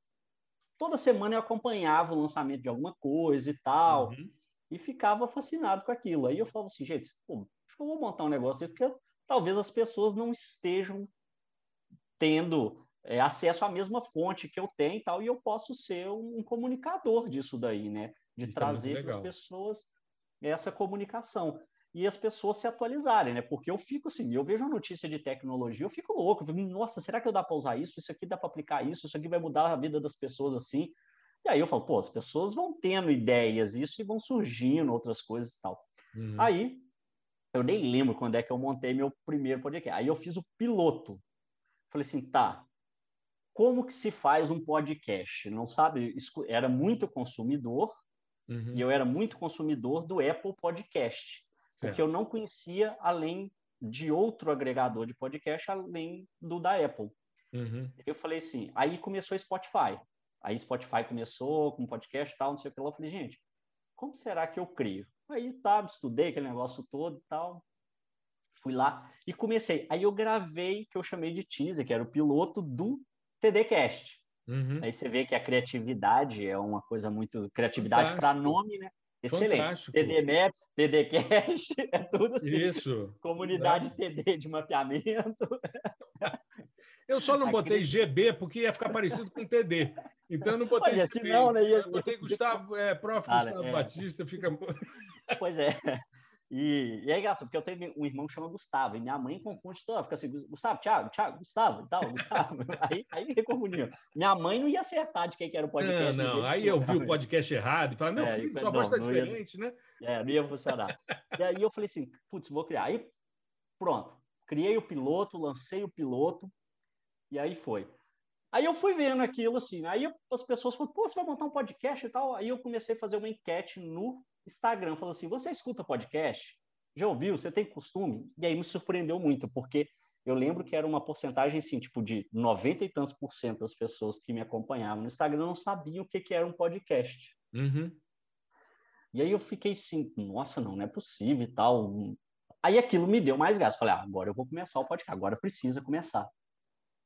toda semana eu acompanhava o lançamento de alguma coisa e tal, uhum. e ficava fascinado com aquilo. Aí eu falava assim, gente, pô, acho que eu vou montar um negócio desse, porque talvez as pessoas não estejam tendo é, acesso à mesma fonte que eu tenho e tal, e eu posso ser um, um comunicador disso daí, né? De Isso é trazer é para as pessoas essa comunicação e as pessoas se atualizarem, né? Porque eu fico assim, eu vejo a notícia de tecnologia, eu fico louco, eu fico, nossa, será que eu dá para usar isso? Isso aqui dá para aplicar isso? Isso aqui vai mudar a vida das pessoas assim? E aí eu falo, pô, as pessoas vão tendo ideias isso e vão surgindo outras coisas e tal. Uhum. Aí eu nem lembro quando é que eu montei meu primeiro podcast. Aí eu fiz o piloto. Falei assim, tá, como que se faz um podcast? Não sabe? Era muito consumidor uhum. e eu era muito consumidor do Apple Podcast porque eu não conhecia além de outro agregador de podcast além do da Apple. Uhum. Eu falei assim, aí começou Spotify. Aí Spotify começou com podcast e tal, não sei o que lá. Eu falei, gente, como será que eu crio? Aí tá, estudei aquele negócio todo e tal. Fui lá e comecei. Aí eu gravei, que eu chamei de teaser, que era o piloto do TDCast. Uhum. Aí você vê que a criatividade é uma coisa muito. Criatividade para nome, né? Excelente. Fantástico. TD Maps, TD Cache, é tudo assim. Isso. Comunidade é. TD de mapeamento. Eu só não botei GB porque ia ficar parecido com TD. Então eu não botei. Olha, se não, né? Ia... Botei Gustavo, é, prof. Cara, Gustavo é... Batista, fica. Pois é. E, e é engraçado, porque eu tenho um irmão que chama Gustavo, e minha mãe confunde toda, fica assim, Gustavo, Thiago, Thiago, Gustavo e tal, Gustavo. aí, aí me confundiu. Minha mãe não ia acertar de quem que era o podcast. Não, não, aí eu vi o podcast errado e falei, meu é, filho, sua voz está diferente, ia, né? É, não ia funcionar. e aí eu falei assim, putz, vou criar. Aí, pronto, criei o piloto, lancei o piloto, e aí foi. Aí eu fui vendo aquilo assim, aí as pessoas falaram, pô, você vai montar um podcast e tal. Aí eu comecei a fazer uma enquete no Instagram, falou assim: você escuta podcast? Já ouviu? Você tem costume? E aí me surpreendeu muito, porque eu lembro que era uma porcentagem assim, tipo de 90 e tantos por cento das pessoas que me acompanhavam no Instagram não sabiam o que, que era um podcast. Uhum. E aí eu fiquei assim, nossa, não, não é possível e tal. Aí aquilo me deu mais gás. Falei, ah, agora eu vou começar o podcast, agora precisa começar.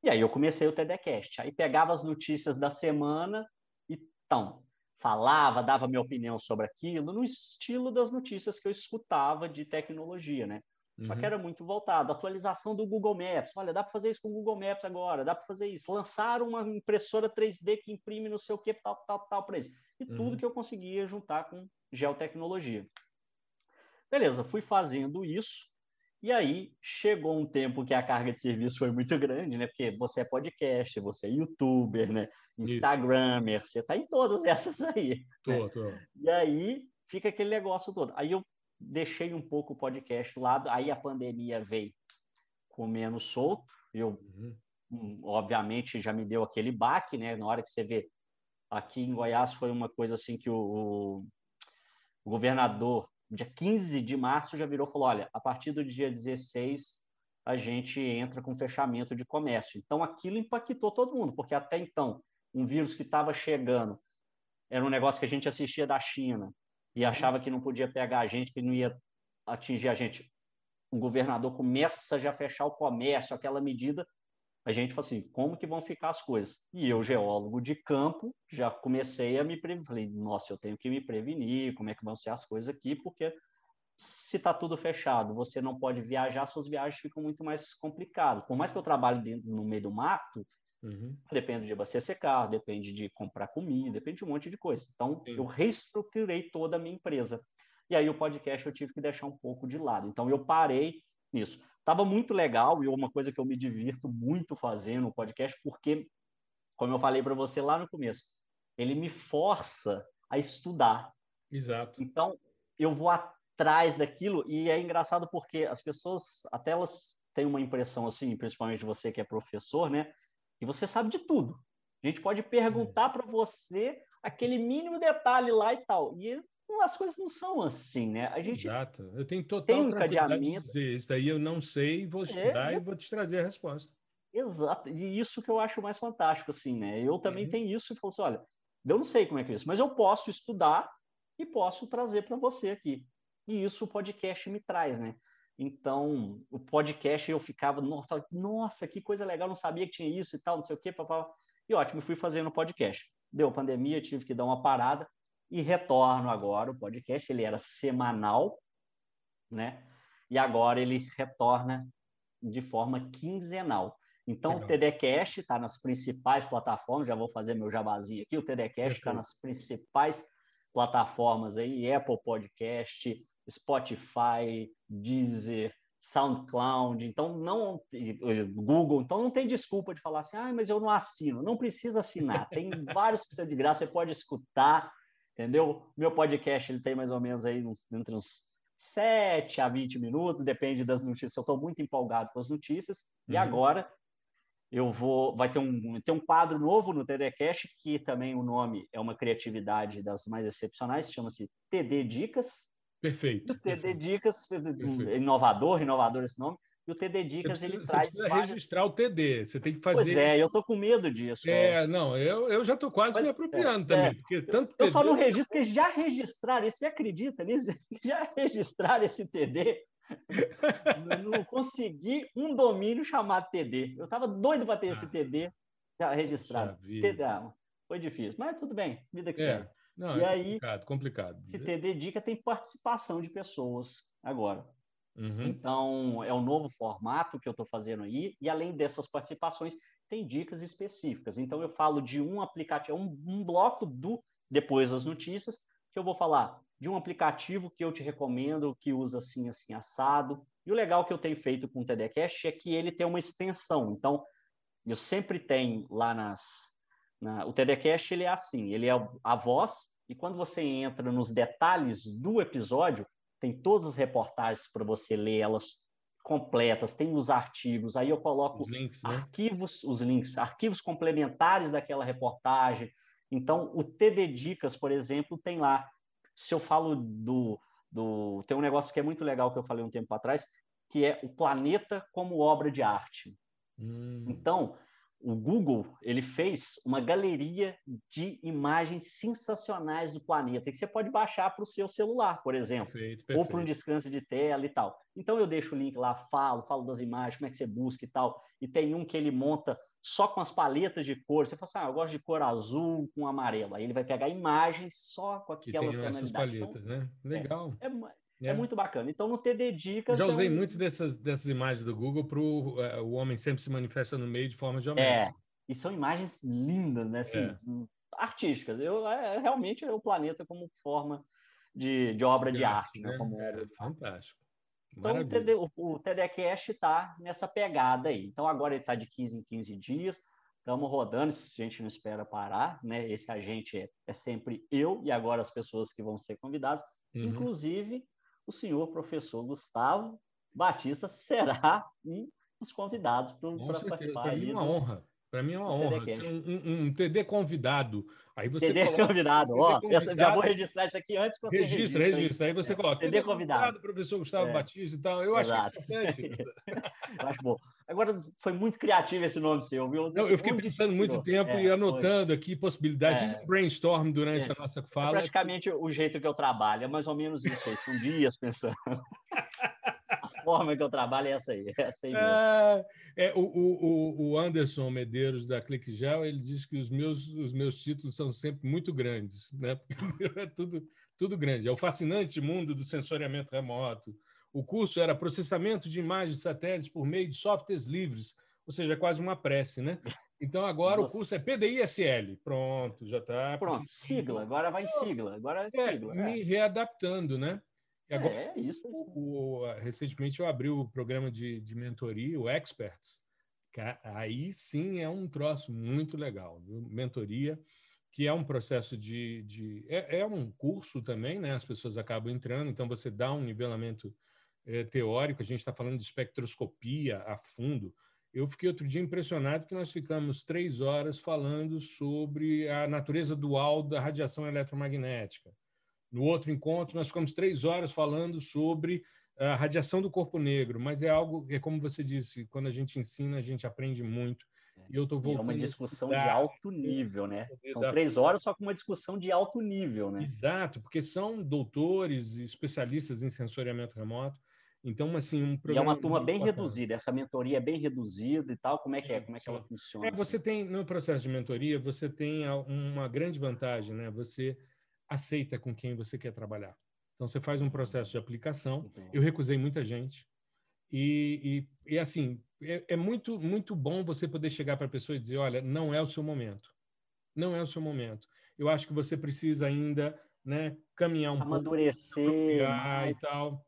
E aí eu comecei o TDCast. Aí pegava as notícias da semana e, então, falava, dava minha opinião sobre aquilo, no estilo das notícias que eu escutava de tecnologia, né? Só que uhum. era muito voltado. Atualização do Google Maps. Olha, dá para fazer isso com o Google Maps agora, dá para fazer isso. Lançaram uma impressora 3D que imprime não sei o que, tal, tal, tal, para isso. E uhum. tudo que eu conseguia juntar com geotecnologia. Beleza, fui fazendo isso. E aí chegou um tempo que a carga de serviço foi muito grande, né? Porque você é podcast, você é youtuber, né? Instagramer, você tá em todas essas aí. Tô, né? tô. E aí fica aquele negócio todo. Aí eu deixei um pouco o podcast do lado, aí a pandemia veio comendo solto, eu uhum. Hum, obviamente já me deu aquele baque, né? Na hora que você vê aqui em Goiás foi uma coisa assim que o, o governador dia 15 de março já virou e falou: olha, a partir do dia 16 a gente entra com fechamento de comércio. Então aquilo impactou todo mundo, porque até então um vírus que estava chegando era um negócio que a gente assistia da China e achava que não podia pegar a gente, que não ia atingir a gente. O governador começa já a fechar o comércio, aquela medida a gente falou assim, como que vão ficar as coisas? E eu, geólogo de campo, já comecei a me prevenir. Falei, nossa, eu tenho que me prevenir, como é que vão ser as coisas aqui, porque se está tudo fechado, você não pode viajar, suas viagens ficam muito mais complicadas. Por mais que eu trabalhe dentro, no meio do mato, uhum. depende de abastecer carro, depende de comprar comida, depende de um monte de coisa. Então, Sim. eu reestruturei toda a minha empresa. E aí o podcast eu tive que deixar um pouco de lado. Então, eu parei nisso. Tava muito legal e é uma coisa que eu me divirto muito fazendo no podcast, porque, como eu falei para você lá no começo, ele me força a estudar. Exato. Então, eu vou atrás daquilo e é engraçado porque as pessoas, até elas têm uma impressão assim, principalmente você que é professor, né? E você sabe de tudo. A gente pode perguntar para você aquele mínimo detalhe lá e tal. E as coisas não são assim, né? A gente Exato. Eu tenho total tem um cadeamento. De dizer, isso daí eu não sei, vou é, estudar é, e vou te trazer a resposta. Exato. E isso que eu acho mais fantástico, assim, né? Eu também uhum. tenho isso e falo assim, olha, eu não sei como é que é isso, mas eu posso estudar e posso trazer para você aqui. E isso o podcast me traz, né? Então, o podcast eu ficava, nossa, que coisa legal, não sabia que tinha isso e tal, não sei o quê, papá. E ótimo, fui fazendo podcast. Deu pandemia, tive que dar uma parada, e retorno agora o podcast. Ele era semanal, né? E agora ele retorna de forma quinzenal. Então, Legal. o TDCast está nas principais plataformas, já vou fazer meu jabazinho aqui, o TDCast está nas principais plataformas aí, Apple Podcast, Spotify, Deezer, SoundCloud, então não Google, então não tem desculpa de falar assim, ah, mas eu não assino, não precisa assinar, tem vários que são de graça, você pode escutar, entendeu? Meu podcast ele tem mais ou menos aí uns, entre uns 7 a 20 minutos, depende das notícias. Eu estou muito empolgado com as notícias. Uhum. E agora eu vou. Vai ter um, ter um quadro novo no TDCast, que também o nome é uma criatividade das mais excepcionais, chama-se TD Dicas. Perfeito. TD perfeito. Dicas, perfeito. inovador, inovador esse nome. E o TD Dicas, precisa, ele traz. Você precisa várias... registrar o TD, você tem que fazer. Pois é, eu tô com medo disso. É, não, eu, eu já tô quase Mas, me apropriando é, também. É. Porque tanto eu TD... só não registro, porque já registraram, você acredita nisso? Já registraram esse TD? não consegui um domínio chamado TD. Eu tava doido para ter ah, esse TD já registrado. TD, ah, foi difícil, mas tudo bem, vida que é. segue. Não, e é aí, complicado, complicado. Esse TD Dica tem participação de pessoas agora. Uhum. Então, é um novo formato que eu estou fazendo aí, e além dessas participações, tem dicas específicas. Então, eu falo de um aplicativo, um, um bloco do depois das notícias, que eu vou falar de um aplicativo que eu te recomendo, que usa assim, assim, assado. E o legal que eu tenho feito com o TDCast é que ele tem uma extensão. Então, eu sempre tenho lá nas. Na, o TDCast ele é assim: ele é a voz, e quando você entra nos detalhes do episódio, tem todas as reportagens para você ler elas completas, tem os artigos, aí eu coloco os links, né? arquivos, os links, arquivos complementares daquela reportagem. Então, o TD Dicas, por exemplo, tem lá. Se eu falo do, do. Tem um negócio que é muito legal que eu falei um tempo atrás, que é o planeta como obra de arte. Hum. Então, o Google ele fez uma galeria de imagens sensacionais do planeta que você pode baixar para o seu celular, por exemplo, perfeito, perfeito. ou para um descanso de tela e tal. Então eu deixo o link lá, falo, falo das imagens, como é que você busca e tal. E tem um que ele monta só com as paletas de cor. Você fala assim, ah, eu gosto de cor azul com amarelo. Aí ele vai pegar imagens só com aquela que tonalidade. Essas paletas, então, né? Legal. É, é, é. É muito bacana. Então, no TD Dicas. Já usei é um... muito dessas, dessas imagens do Google para o uh, o homem sempre se manifesta no meio de forma geométrica. É, e são imagens lindas, né? Assim, é. Artísticas. Eu, é, realmente é o planeta como forma de, de obra de, de arte, né? né? Como é, fantástico. Então, o, TD, o, o TDCast está nessa pegada aí. Então, agora ele está de 15 em 15 dias. Estamos rodando, a gente não espera parar, né? Esse agente é, é sempre eu e agora as pessoas que vão ser convidadas, uhum. inclusive o senhor professor Gustavo Batista será um dos convidados para participar. Para mim é uma honra. Para mim é uma honra. Um, um, um, TD convidado. Aí você TD coloca, convidado. TD Ó, convidado. já vou registrar isso aqui antes que você registra. Registra, registra. Aí você é. coloca TD, TD convidado. convidado. Professor Gustavo é. Batista e tal. Eu Exato. acho importante. Eu acho bom. Agora, foi muito criativo esse nome seu, viu? Não, eu fiquei pensando muito tempo é, e anotando foi. aqui possibilidades. É. brainstorm durante é. a nossa fala. É praticamente o jeito que eu trabalho. É mais ou menos isso aí. São dias pensando. forma que eu trabalho é essa aí. É essa aí é, é, o, o, o Anderson Medeiros, da ClickGel, ele diz que os meus, os meus títulos são sempre muito grandes, né? Porque é tudo, tudo grande. É o fascinante mundo do sensoriamento remoto. O curso era processamento de imagens de satélites por meio de softwares livres, ou seja, quase uma prece, né? Então agora Nossa. o curso é PDI-SL. Pronto, já está. Pronto, sigla. Agora vai em sigla. Agora é, é sigla. Me readaptando, né? Agora, é, isso. O, o, recentemente eu abri o programa de, de mentoria, o Experts. aí sim é um troço muito legal, viu? mentoria, que é um processo de. de é, é, um curso também, né? As pessoas acabam entrando, então você dá um nivelamento é, teórico. A gente está falando de espectroscopia a fundo. Eu fiquei outro dia impressionado que nós ficamos três horas falando sobre a natureza dual da radiação eletromagnética. No outro encontro, nós ficamos três horas falando sobre a radiação do corpo negro, mas é algo que, é como você disse, quando a gente ensina, a gente aprende muito. E eu tô voltando. É uma discussão de alto nível, né? São três horas só com uma discussão de alto nível, né? Exato, porque são doutores e especialistas em sensoriamento remoto. Então, assim, um E é uma turma bem bacana. reduzida, essa mentoria é bem reduzida e tal. Como é que é? Como é que ela funciona? É, você assim? tem, no processo de mentoria, você tem uma grande vantagem, né? Você aceita com quem você quer trabalhar. Então, você faz um processo de aplicação. Eu recusei muita gente. E, e, e assim, é, é, muito, muito bom você poder chegar para a pessoa e dizer: olha, não é o seu momento. Não é o seu momento. Eu acho que você precisa ainda né, caminhar um Amadurecer, pouco, e tal.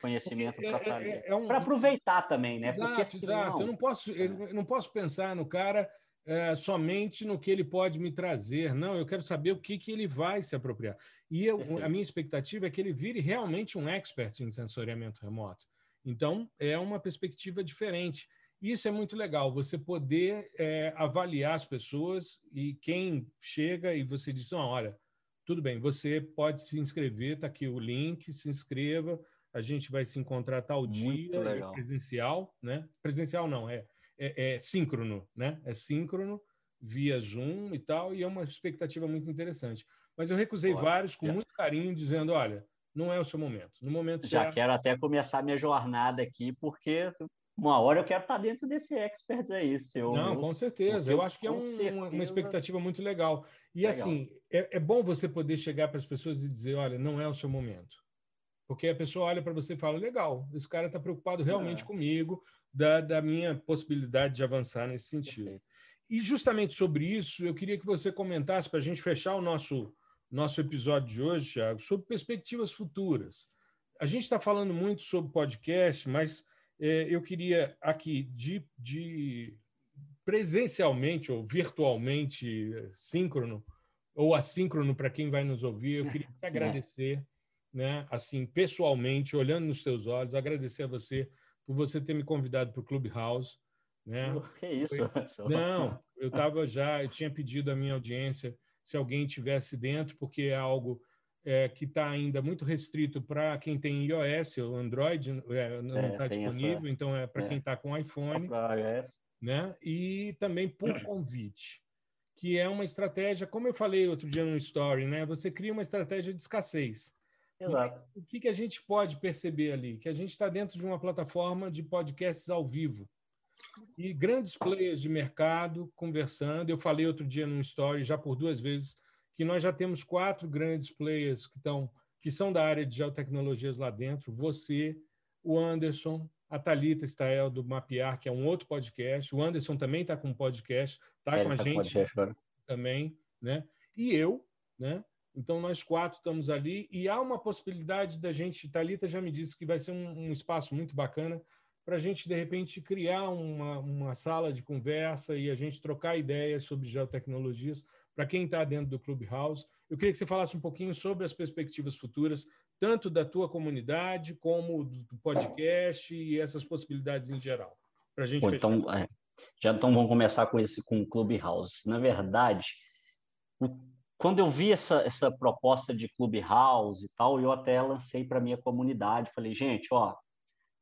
Conhecimento para é, é, é um... aproveitar também, né? Exato, Porque senão... exato. Eu não posso, eu não posso pensar no cara é, somente no que ele pode me trazer. Não, eu quero saber o que, que ele vai se apropriar. E eu, a minha expectativa é que ele vire realmente um expert em sensoriamento remoto. Então, é uma perspectiva diferente. Isso é muito legal, você poder é, avaliar as pessoas e quem chega e você diz: não, olha, tudo bem, você pode se inscrever, está aqui o link, se inscreva, a gente vai se encontrar tal muito dia, é presencial, né? Presencial não, é é, é síncrono, né? É síncrono via Zoom e tal, e é uma expectativa muito interessante. Mas eu recusei Olha, vários com já. muito carinho, dizendo: olha, não é o seu momento. No momento já quero até começar minha jornada aqui, porque uma hora eu quero estar dentro desse expert aí, seu. Não, com certeza. Eu, eu acho que é um, uma expectativa muito legal. E legal. assim, é, é bom você poder chegar para as pessoas e dizer: olha, não é o seu momento. Porque a pessoa olha para você e fala: legal, esse cara está preocupado realmente é. comigo, da, da minha possibilidade de avançar nesse sentido. Perfeito. E justamente sobre isso, eu queria que você comentasse, para a gente fechar o nosso, nosso episódio de hoje, Thiago, sobre perspectivas futuras. A gente está falando muito sobre podcast, mas é, eu queria aqui, de, de presencialmente ou virtualmente, síncrono, ou assíncrono para quem vai nos ouvir, eu queria te agradecer, né, assim, pessoalmente, olhando nos teus olhos, agradecer a você por você ter me convidado para o Clubhouse. Né? Que isso? Foi... Não, eu estava já, eu tinha pedido à minha audiência se alguém tivesse dentro, porque é algo é, que está ainda muito restrito para quem tem iOS ou Android, é, não está é, disponível, essa... então é para é. quem está com iPhone. Né? E também por convite, que é uma estratégia, como eu falei outro dia no Story, né? você cria uma estratégia de escassez. Exato. o que, que a gente pode perceber ali? Que a gente está dentro de uma plataforma de podcasts ao vivo. E grandes players de mercado conversando. Eu falei outro dia num story, já por duas vezes, que nós já temos quatro grandes players que, estão, que são da área de geotecnologias lá dentro. Você, o Anderson, a Thalita Stael do Mapear, que é um outro podcast. O Anderson também está com um podcast, está é, com a tá gente também, né? E eu, né? Então, nós quatro estamos ali e há uma possibilidade da gente. Talita já me disse que vai ser um, um espaço muito bacana para a gente, de repente, criar uma, uma sala de conversa e a gente trocar ideias sobre geotecnologias para quem está dentro do Clubhouse. Eu queria que você falasse um pouquinho sobre as perspectivas futuras, tanto da tua comunidade como do podcast e essas possibilidades em geral. Para a gente Pô, então, é, já então vamos começar com esse com o Clubhouse. Na verdade, o, quando eu vi essa, essa proposta de Clubhouse e tal, eu até lancei para minha comunidade. Falei, gente, ó,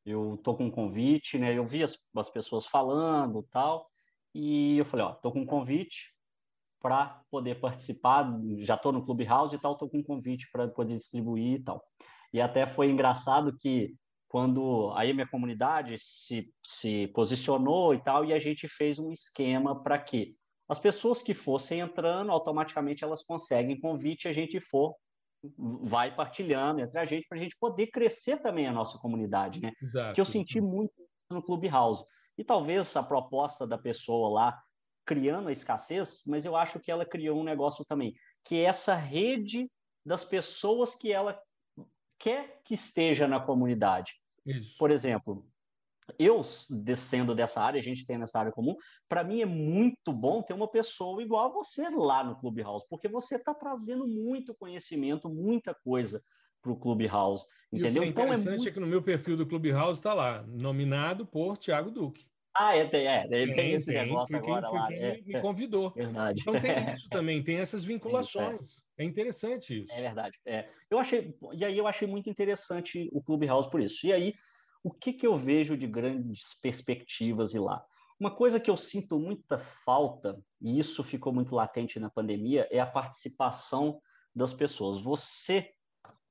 eu tô com um convite, né? Eu vi as, as pessoas falando tal, e eu falei, ó, tô com um convite para poder participar. Já estou no Clubhouse e tal, estou com um convite para poder distribuir e tal. E até foi engraçado que quando aí minha comunidade se, se posicionou e tal, e a gente fez um esquema para que as pessoas que fossem entrando, automaticamente elas conseguem convite, a gente for vai partilhando entre a gente para a gente poder crescer também a nossa comunidade, né? Exato. Que eu senti muito no Clubhouse. E talvez a proposta da pessoa lá criando a escassez, mas eu acho que ela criou um negócio também, que é essa rede das pessoas que ela quer que esteja na comunidade. Isso. Por exemplo, eu descendo dessa área, a gente tem nessa área comum, para mim é muito bom ter uma pessoa igual a você lá no Clubhouse, porque você está trazendo muito conhecimento, muita coisa para o Clubhouse, entendeu? E o que é interessante então é, muito... é que no meu perfil do Clubhouse está lá, nominado por Tiago Duque. Ah, é, tem, é, ele tem, tem esse tem, negócio quem, agora foi lá. Quem é, me convidou. Verdade. Então tem isso também, tem essas vinculações. É, é interessante isso. É verdade. É. Eu achei, e aí eu achei muito interessante o Clubhouse por isso. E aí, o que, que eu vejo de grandes perspectivas e lá? Uma coisa que eu sinto muita falta, e isso ficou muito latente na pandemia, é a participação das pessoas. Você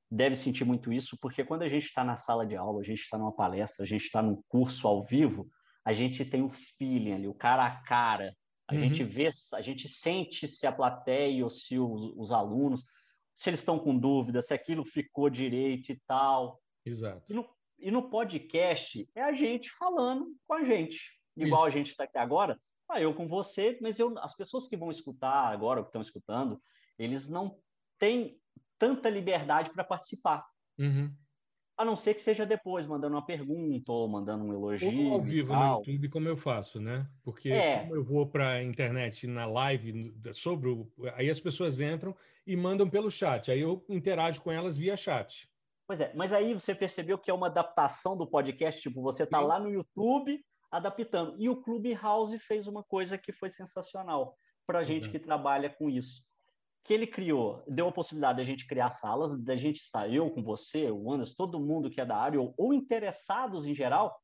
deve sentir muito isso, porque quando a gente está na sala de aula, a gente está numa palestra, a gente está num curso ao vivo, a gente tem o feeling ali, o cara a cara. A uhum. gente vê, a gente sente se a plateia ou se os, os alunos, se eles estão com dúvida, se aquilo ficou direito e tal. Exato. E no, e no podcast é a gente falando com a gente. Igual Isso. a gente está aqui agora, ah, eu com você, mas eu, as pessoas que vão escutar agora, ou que estão escutando, eles não têm tanta liberdade para participar. Uhum. A não ser que seja depois, mandando uma pergunta ou mandando um elogio. Ou ao vivo no YouTube, como eu faço, né? Porque é. como eu vou para a internet na live sobre o... Aí as pessoas entram e mandam pelo chat. Aí eu interajo com elas via chat. Pois é, mas aí você percebeu que é uma adaptação do podcast, tipo, você está lá no YouTube adaptando. E o Clubhouse fez uma coisa que foi sensacional para a gente uhum. que trabalha com isso que ele criou, deu a possibilidade da gente criar salas, da gente estar, eu com você, o Anderson, todo mundo que é da área, ou, ou interessados em geral,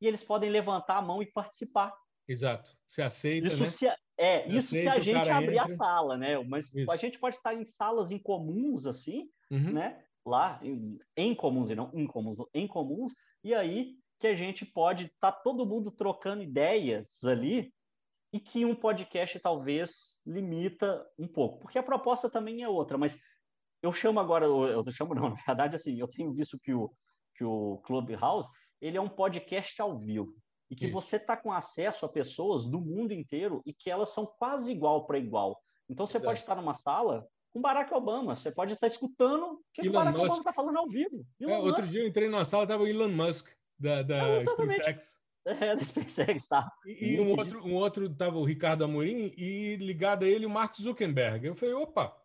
e eles podem levantar a mão e participar. Exato. Você aceita, isso né? Se, é, isso se a gente abrir entra. a sala, né? Mas isso. a gente pode estar em salas incomuns, assim, uhum. né? Lá, em, em comuns e não incomuns, em comuns, e aí que a gente pode estar tá todo mundo trocando ideias ali e que um podcast talvez limita um pouco, porque a proposta também é outra, mas eu chamo agora, eu chamo não, na verdade, assim, eu tenho visto que o, que o Clubhouse, ele é um podcast ao vivo, e que Isso. você está com acesso a pessoas do mundo inteiro e que elas são quase igual para igual. Então, você Exato. pode estar numa sala com Barack Obama, você pode estar escutando o que o Barack Musk. Obama está falando ao vivo. É, outro dia eu entrei numa sala, estava o Elon Musk, da, da é, SpaceX. É, da SpaceX, tá. E, e um, outro, um outro tava o Ricardo Amorim e ligado a ele o Mark Zuckerberg. Eu falei, opa,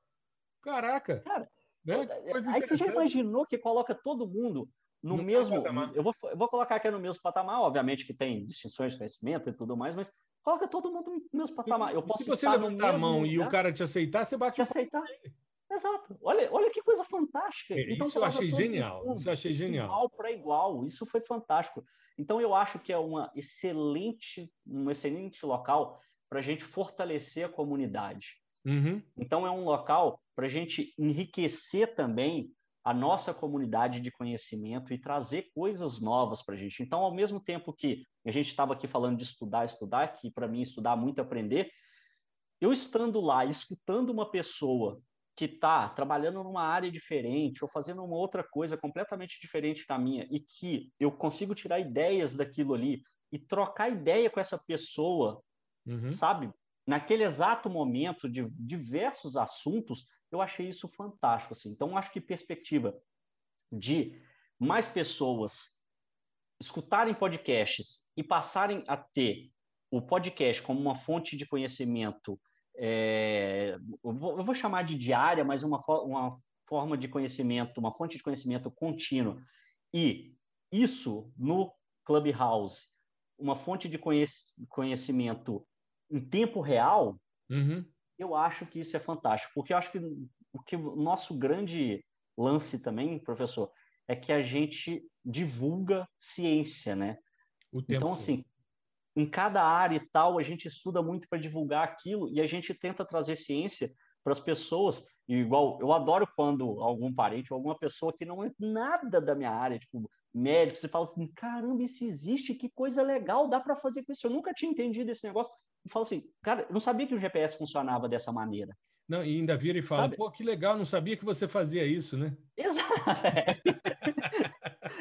caraca. Cara, né? aí você já imaginou que coloca todo mundo no, no mesmo. Eu vou, eu vou colocar aqui no mesmo patamar, obviamente que tem distinções de conhecimento e tudo mais, mas coloca todo mundo no mesmo patamar. Eu posso e se você levantar a mão lugar, e o cara te aceitar, você bate te aceitar. Exato. Olha, olha que coisa fantástica. É, então, isso eu achei genial. Isso eu achei genial. Igual para igual. Isso foi fantástico. Então, eu acho que é uma excelente, um excelente local para a gente fortalecer a comunidade. Uhum. Então, é um local para a gente enriquecer também a nossa comunidade de conhecimento e trazer coisas novas para a gente. Então, ao mesmo tempo que a gente estava aqui falando de estudar, estudar, que para mim estudar muito aprender, eu estando lá, escutando uma pessoa que está trabalhando numa área diferente ou fazendo uma outra coisa completamente diferente da minha e que eu consigo tirar ideias daquilo ali e trocar ideia com essa pessoa, uhum. sabe? Naquele exato momento de diversos assuntos, Eu achei isso fantástico, assim. Então, acho que perspectiva de mais pessoas escutarem podcasts e passarem a ter o podcast como uma fonte de conhecimento, é, eu, vou, eu, vou, chamar de diária, mas uma, uma forma de conhecimento, uma fonte de conhecimento contínuo, e isso no Clubhouse, uma fonte de conhecimento em tempo real, uhum. Eu acho que isso é fantástico, porque eu acho que o que o nosso grande lance também, professor, é que a gente divulga ciência, né? então, assim, em cada área e tal, a gente estuda muito para divulgar aquilo e a gente tenta trazer ciência para as pessoas. E igual, eu adoro quando algum parente ou alguma pessoa que não é nada da minha área, tipo médico, você fala assim: caramba, isso existe, que coisa legal, dá para fazer com isso. Eu nunca tinha entendido esse negócio. Fala assim, cara, eu não sabia que o GPS funcionava dessa maneira. Não, e ainda vira e fala, Sabe? pô, que legal, não sabia que você fazia isso, né? Exato.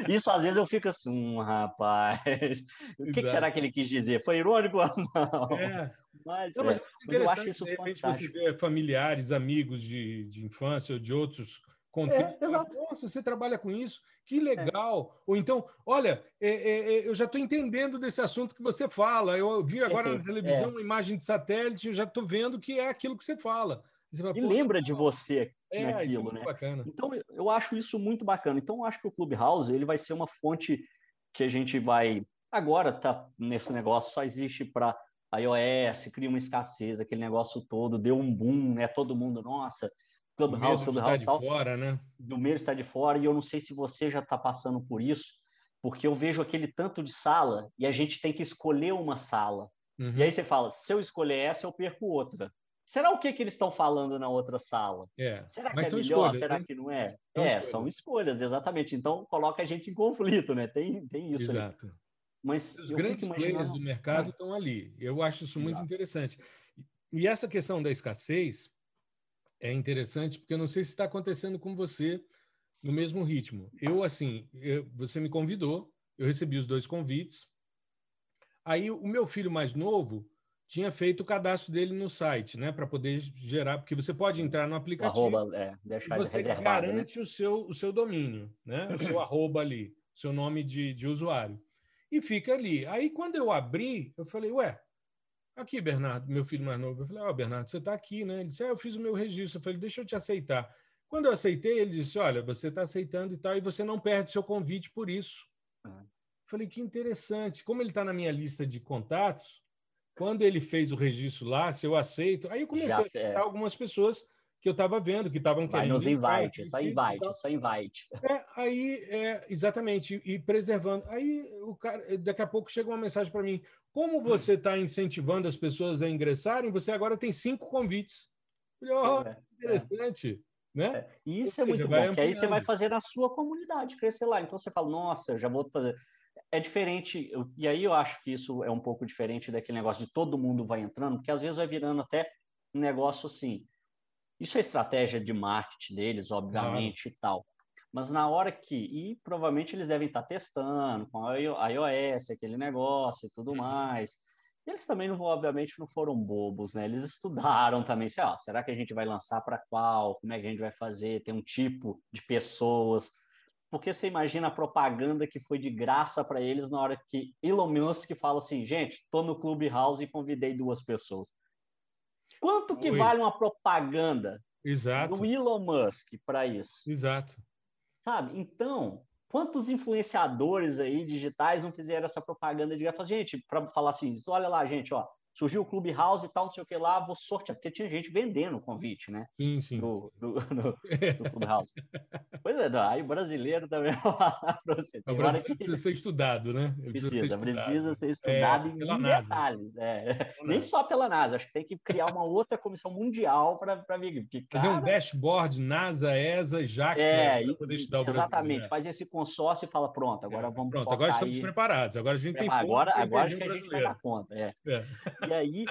Isso às vezes eu fico assim, hum, rapaz, o que, que, será que ele quis dizer? Foi irônico ou não? É. Mas, não, mas, é, mas eu acho isso de repente fantástico. você vê familiares, amigos de, de infância ou de outros contextos. É, exato. Nossa, você trabalha com isso? Que é. legal! É. Ou então, olha, é, é, é, eu já estou entendendo desse assunto que você fala. Eu vi agora na televisão uma imagem de satélite, eu já estou vendo que é aquilo que você fala. Você fala, e lembra de você naquilo, né? Bacana. Então, eu acho isso muito bacana. Então, eu acho que o Clubhouse ele vai ser uma fonte que a gente vai. Agora tá nesse negócio, só existe para iOS, cria uma escassez, aquele negócio todo, deu um boom, né? Todo mundo, nossa, Clubhouse, Clubhouse. Tá de fora, né? Do medo está de fora, e eu não sei se você já está passando por isso, porque eu vejo aquele tanto de sala e a gente tem que escolher uma sala. Uhum. E aí você fala: se eu escolher essa, eu perco outra. Será o que, que eles estão falando na outra sala? É. Será que Mas é melhor? Escolhas, Será né? que não é? São é, escolhas. são escolhas, exatamente. Então coloca a gente em conflito, né? Tem, tem isso. Exato. Aí. Mas os grandes imaginando... players do mercado estão ali. Eu acho isso muito Exato. interessante. E essa questão da escassez é interessante porque eu não sei se está acontecendo com você no mesmo ritmo. Eu, assim, eu, você me convidou, eu recebi os dois convites. Aí o meu filho mais novo tinha feito o cadastro dele no site, né, para poder gerar, porque você pode entrar no aplicativo, arroba, é, deixar você reservado, né? garante né? o seu o seu domínio, né, o seu arroba ali, seu nome de, de usuário e fica ali. Aí quando eu abri, eu falei, ué, aqui Bernardo, meu filho mais novo, eu falei, ó oh, Bernardo, você está aqui, né? Ele disse, ah, eu fiz o meu registro. Eu falei, deixa eu te aceitar. Quando eu aceitei, ele disse, olha, você está aceitando e tal, e você não perde seu convite por isso. Ah. Falei, que interessante. Como ele está na minha lista de contatos, quando ele fez o registro lá, se eu aceito, aí eu comecei Já, a aceitar é. algumas pessoas que eu estava vendo, que estavam querendo. Nos invite, só invite, só invite. É, aí, é, exatamente, e preservando. Aí, o cara, daqui a pouco chega uma mensagem para mim: como você está incentivando as pessoas a ingressarem, você agora tem cinco convites. Falei, oh, é, interessante. Né? É. E isso é muito bom, porque aí você vai fazer na sua comunidade crescer lá. Então você fala, nossa, já vou fazer é diferente, e aí eu acho que isso é um pouco diferente daquele negócio de todo mundo vai entrando, porque às vezes vai virando até um negócio assim. Isso é estratégia de marketing deles, obviamente, claro. e tal. Mas na hora que, e provavelmente eles devem estar testando com a iOS, aquele negócio e tudo uhum. mais. Eles também, não, obviamente, não foram bobos, né? Eles estudaram também, sei, ó, será que a gente vai lançar para qual? Como é que a gente vai fazer? Tem um tipo de pessoas porque você imagina a propaganda que foi de graça para eles na hora que Elon Musk fala assim, gente, tô no Clubhouse e convidei duas pessoas. Quanto que Oi. vale uma propaganda Exato. do Elon Musk para isso? Exato. Sabe? Então, quantos influenciadores aí digitais não fizeram essa propaganda de graça? Gente, para falar assim, olha lá, gente, ó, surgiu o Clubhouse e tal, não sei o que lá, vou sortear, porque tinha gente vendendo o convite, né? Sim, sim. Do, do, do, do Clubhouse. pois é, aí o brasileiro também você. O brasileiro que... precisa ser estudado, né? Precisa, precisa, ser precisa ser estudado é, em detalhes. É. Nem só pela NASA, acho que tem que criar uma outra comissão mundial para vir. Porque, Fazer um dashboard NASA, ESA, JAXA, é, para poder estudar o Exatamente, faz esse consórcio e fala, pronto, agora é, vamos Pronto, agora estamos aí. preparados, agora a gente tem Agora, agora acho que a gente vai dar conta. É. E aí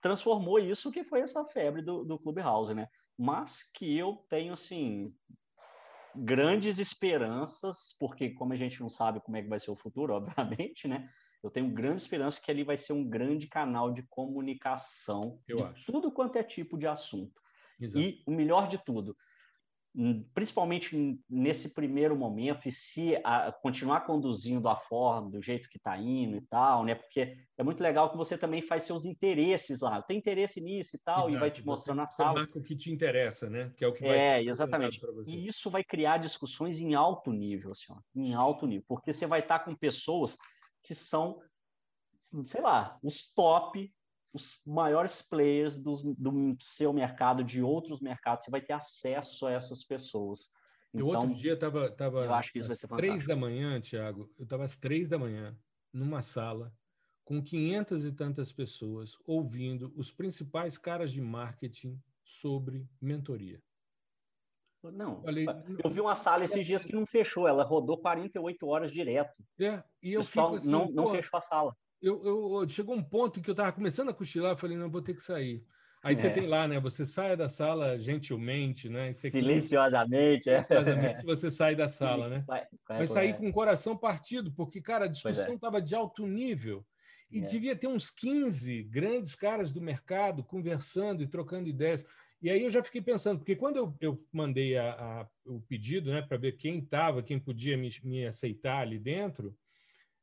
transformou isso que foi essa febre do, do Clubhouse, né? Mas que eu tenho, assim, grandes esperanças, porque como a gente não sabe como é que vai ser o futuro, obviamente, né? Eu tenho grande esperança que ali vai ser um grande canal de comunicação eu de acho. tudo quanto é tipo de assunto. Exato. E o melhor de tudo, principalmente nesse primeiro momento, e se a, continuar conduzindo a forma do jeito que está indo e tal, né? Porque é muito legal que você também faz seus interesses lá. Tem interesse nisso e tal, Exato. e vai te mostrando a sala. o que te interessa, né? Que é o que vai É, exatamente. E isso vai criar discussões em alto nível, assim, ó, em alto nível, porque você vai estar com pessoas que são, sei lá, os top os maiores players do, do seu mercado, de outros mercados, você vai ter acesso a essas pessoas. Então, eu outro dia estava tava, eu acho que isso ser três da manhã, Tiago, eu estava às três da manhã numa sala com quinhentas e tantas pessoas ouvindo os principais caras de marketing sobre mentoria. Não, Falei, eu vi uma sala esses dias que não fechou, ela rodou 48 horas direto. É, e eu fico assim, não, não fechou a sala eu, eu, chegou um ponto em que eu estava começando a cochilar, eu falei, não, vou ter que sair. Aí é. você tem lá, né? Você sai da sala gentilmente, né? Silenciosamente, é. Silenciosamente, você sai da sala, né? Vai, vai, Mas sair com o coração partido, porque, cara, a discussão estava é. de alto nível. E é. devia ter uns 15 grandes caras do mercado conversando e trocando ideias. E aí eu já fiquei pensando, porque quando eu, eu mandei a, a, o pedido né, para ver quem estava, quem podia me, me aceitar ali dentro,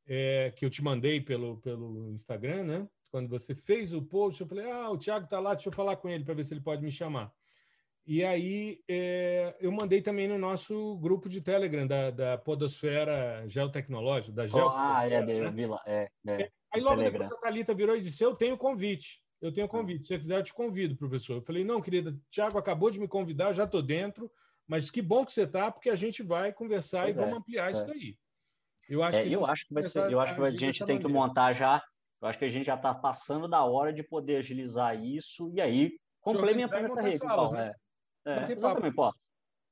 é, que eu te mandei pelo, pelo Instagram, né? Quando você fez o post, eu falei: Ah, o Thiago está lá, deixa eu falar com ele para ver se ele pode me chamar. E aí é, eu mandei também no nosso grupo de Telegram da, da Podosfera Geotecnológica, da Geotecnologia. Ah, é, né? vi lá. É, é, aí logo Telegram. depois a Thalita virou e disse: Eu tenho convite. Eu tenho convite. Se você quiser, eu te convido, professor. Eu falei: Não, querida, Thiago acabou de me convidar, já estou dentro, mas que bom que você está, porque a gente vai conversar pois e vamos é, ampliar isso é. daí. Eu acho, é, que, eu acho que vai ser, eu acho que a gente tem que montar já. Eu acho que a gente já está passando da hora de poder agilizar isso e aí complementando essa rede. Salas, né? é, é, exatamente, pô.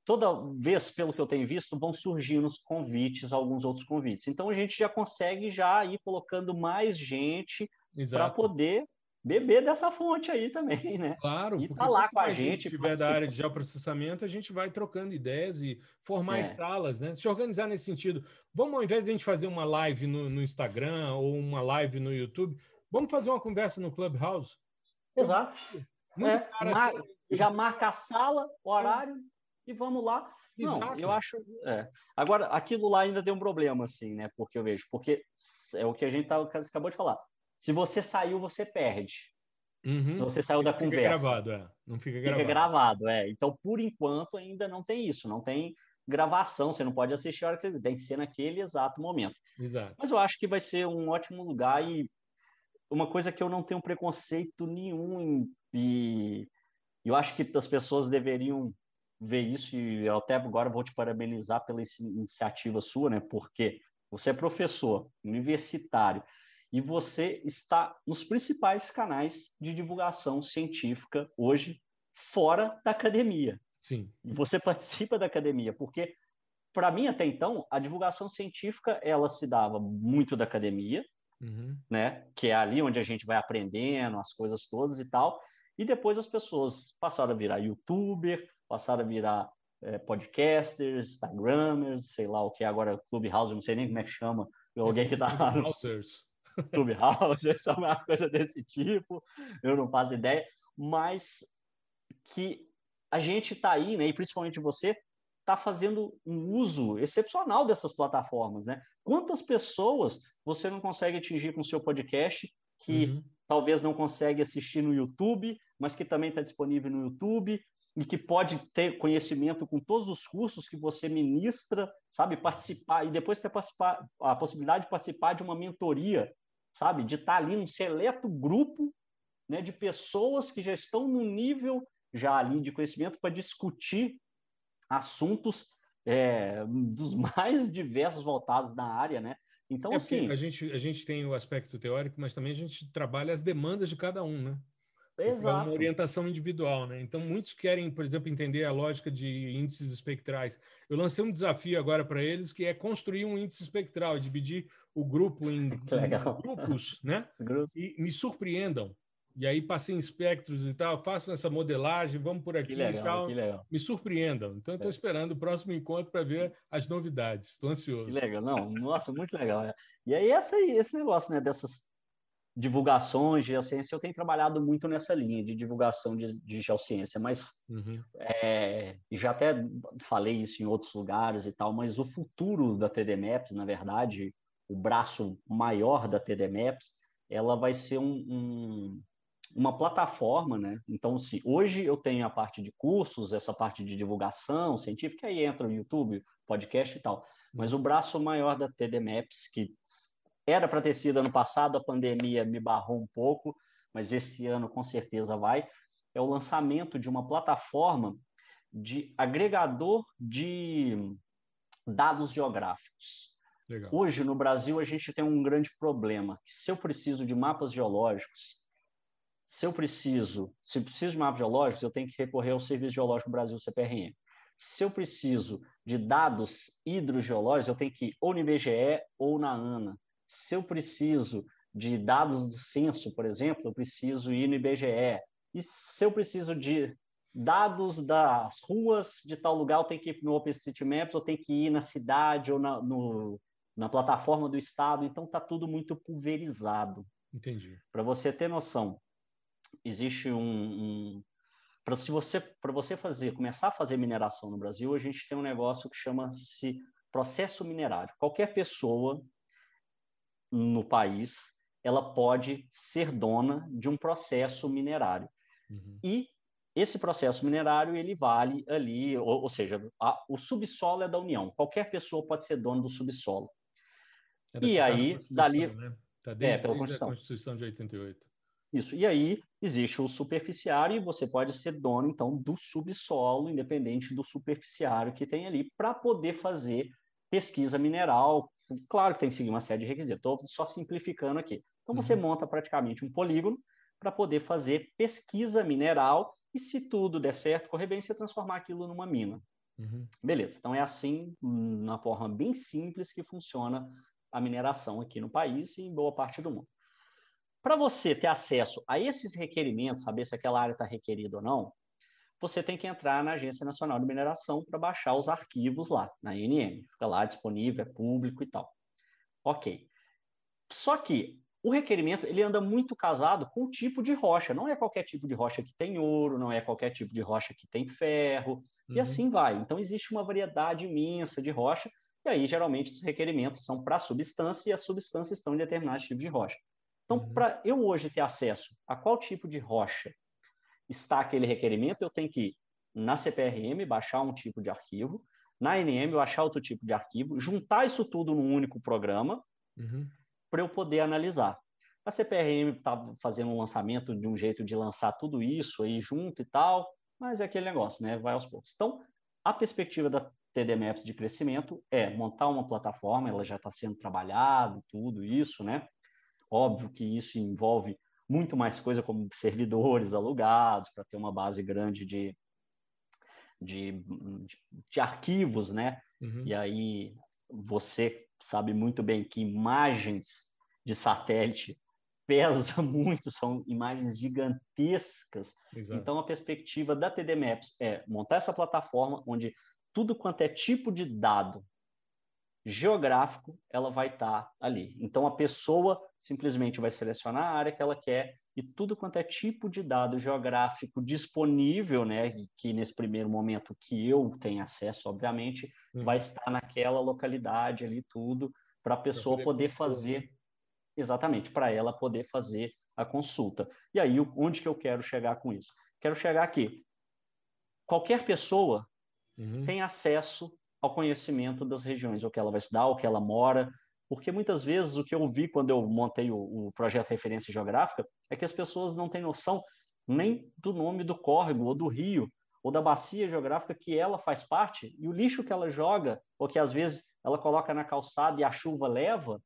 Toda vez, pelo que eu tenho visto, vão surgindo os convites, alguns outros convites. Então a gente já consegue já ir colocando mais gente para poder beber dessa fonte aí também, né? Claro, e tá lá com a gente. Se tiver da área de geoprocessamento, a gente vai trocando ideias e formar é. salas, né? Se organizar nesse sentido. Vamos, ao invés de a gente fazer uma live no, no Instagram ou uma live no YouTube, vamos fazer uma conversa no Clubhouse? Exato. É, mar... assim... Já marca a sala, o horário e vamos lá. Exato. Não, eu acho. É. Agora, aquilo lá ainda tem um problema, assim, né? Porque eu vejo, porque é o que a gente tá, acabou de falar se você saiu, você perde. Uhum. Se você saiu da fica conversa. Gravado, é. Não fica gravado. Fica gravado, é. Então, por enquanto, ainda não tem isso. Não tem gravação. Você não pode assistir a hora que você tem que ser naquele exato momento. Exato. Mas eu acho que vai ser um ótimo lugar e uma coisa que eu não tenho preconceito nenhum e eu acho que as pessoas deveriam ver isso e eu até agora vou te parabenizar pela iniciativa sua, né? Porque você é professor universitário e você está nos principais canais de divulgação científica hoje fora da academia. Sim. E você participa da academia, porque para mim até então a divulgação científica ela se dava muito da academia, uhum. né? Que é ali onde a gente vai aprendendo as coisas todas e tal. E depois as pessoas passaram a virar youtuber, passaram a virar é, podcasters, instagramers, sei lá o que é agora Clubhouse, não sei nem como é que chama. Alguém que está lá no... Clubhouse, é uma coisa desse tipo, eu não faço ideia, mas que a gente está aí, né, e principalmente você, está fazendo um uso excepcional dessas plataformas, né? Quantas pessoas você não consegue atingir com o seu podcast que uhum. talvez não consegue assistir no YouTube, mas que também está disponível no YouTube e que pode ter conhecimento com todos os cursos que você ministra, sabe, participar e depois ter participar, a possibilidade de participar de uma mentoria sabe? De estar ali num seleto grupo né, de pessoas que já estão no nível já ali de conhecimento para discutir assuntos é, dos mais diversos voltados na área, né? Então, é assim... A gente, a gente tem o aspecto teórico, mas também a gente trabalha as demandas de cada um, né? Exato. É uma orientação individual, né? Então, muitos querem, por exemplo, entender a lógica de índices espectrais. Eu lancei um desafio agora para eles, que é construir um índice espectral, dividir o grupo em, em grupos, né? E me surpreendam. E aí passei em espectros e tal, façam essa modelagem, vamos por aqui legal, e tal. Me surpreendam. Então, estou é. esperando o próximo encontro para ver as novidades. Estou ansioso. Que legal, não, nossa, muito legal. Né? E aí, essa, esse negócio, né, dessas divulgações de geociência, eu tenho trabalhado muito nessa linha de divulgação de, de geociência, mas uhum. é, já até falei isso em outros lugares e tal, mas o futuro da TD Maps, na verdade, o braço maior da TD Maps, ela vai ser um, um, uma plataforma, né? Então, se hoje eu tenho a parte de cursos, essa parte de divulgação científica, aí entra o YouTube, podcast e tal. Mas o braço maior da TD Maps, que era para ter sido ano passado, a pandemia me barrou um pouco, mas esse ano com certeza vai, é o lançamento de uma plataforma de agregador de dados geográficos. Legal. Hoje, no Brasil, a gente tem um grande problema. Se eu preciso de mapas geológicos, se eu preciso, se eu preciso de mapas geológicos, eu tenho que recorrer ao Serviço Geológico Brasil, CPRM. Se eu preciso de dados hidrogeológicos, eu tenho que ir ou no IBGE ou na ANA. Se eu preciso de dados do censo, por exemplo, eu preciso ir no IBGE. E se eu preciso de dados das ruas de tal lugar, eu tenho que ir no OpenStreetMaps, eu tenho que ir na cidade ou na, no, na plataforma do Estado, então está tudo muito pulverizado. Entendi. Para você ter noção, existe um. um para se você, para você fazer, começar a fazer mineração no Brasil, a gente tem um negócio que chama-se processo minerário. Qualquer pessoa no país, ela pode ser dona de um processo minerário. Uhum. E esse processo minerário ele vale ali, ou, ou seja, a, o subsolo é da União. Qualquer pessoa pode ser dona do subsolo. É e aí, dali. Né? Tá desde, é, pela Constituição. a Constituição de 88. Isso. E aí existe o superficiário e você pode ser dono, então, do subsolo, independente do superficiário que tem ali, para poder fazer pesquisa mineral. Claro que tem que seguir uma série de requisitos, estou só simplificando aqui. Então, você uhum. monta praticamente um polígono para poder fazer pesquisa mineral e, se tudo der certo, correr bem, você transformar aquilo numa mina. Uhum. Beleza. Então, é assim, na forma bem simples que funciona a mineração aqui no país e em boa parte do mundo. Para você ter acesso a esses requerimentos, saber se aquela área está requerida ou não, você tem que entrar na Agência Nacional de Mineração para baixar os arquivos lá, na INM. Fica lá disponível, é público e tal. Ok. Só que o requerimento ele anda muito casado com o tipo de rocha. Não é qualquer tipo de rocha que tem ouro, não é qualquer tipo de rocha que tem ferro, uhum. e assim vai. Então, existe uma variedade imensa de rocha e aí, geralmente, os requerimentos são para a substância e as substâncias estão em determinados tipos de rocha. Então, uhum. para eu hoje ter acesso a qual tipo de rocha está aquele requerimento, eu tenho que na CPRM, baixar um tipo de arquivo, na NM, baixar outro tipo de arquivo, juntar isso tudo num único programa uhum. para eu poder analisar. A CPRM está fazendo um lançamento de um jeito de lançar tudo isso aí junto e tal, mas é aquele negócio, né? Vai aos poucos. Então, a perspectiva da TD Maps de crescimento é montar uma plataforma, ela já está sendo trabalhada, tudo isso, né? Óbvio que isso envolve muito mais coisa como servidores alugados para ter uma base grande de, de, de, arquivos, né? Uhum. E aí você sabe muito bem que imagens de satélite pesa muito, são imagens gigantescas. Exato. Então, a perspectiva da TD Maps é montar essa plataforma onde tudo quanto é tipo de dado geográfico, ela vai estar tá ali. Então, a pessoa simplesmente vai selecionar a área que ela quer e tudo quanto é tipo de dado geográfico disponível, né, que nesse primeiro momento que eu tenho acesso, obviamente, hum. vai estar naquela localidade ali tudo para a pessoa poder, poder fazer exatamente para ela poder fazer a consulta. E aí onde que eu quero chegar com isso? Quero chegar aqui. Qualquer pessoa uhum. tem acesso ao conhecimento das regiões, o que ela vai estudar, o que ela mora, porque muitas vezes o que eu vi quando eu montei o, o projeto Referência Geográfica é que as pessoas não têm noção nem do nome do córrego ou do rio ou da bacia geográfica que ela faz parte e o lixo que ela joga ou que às vezes ela coloca na calçada e a chuva leva,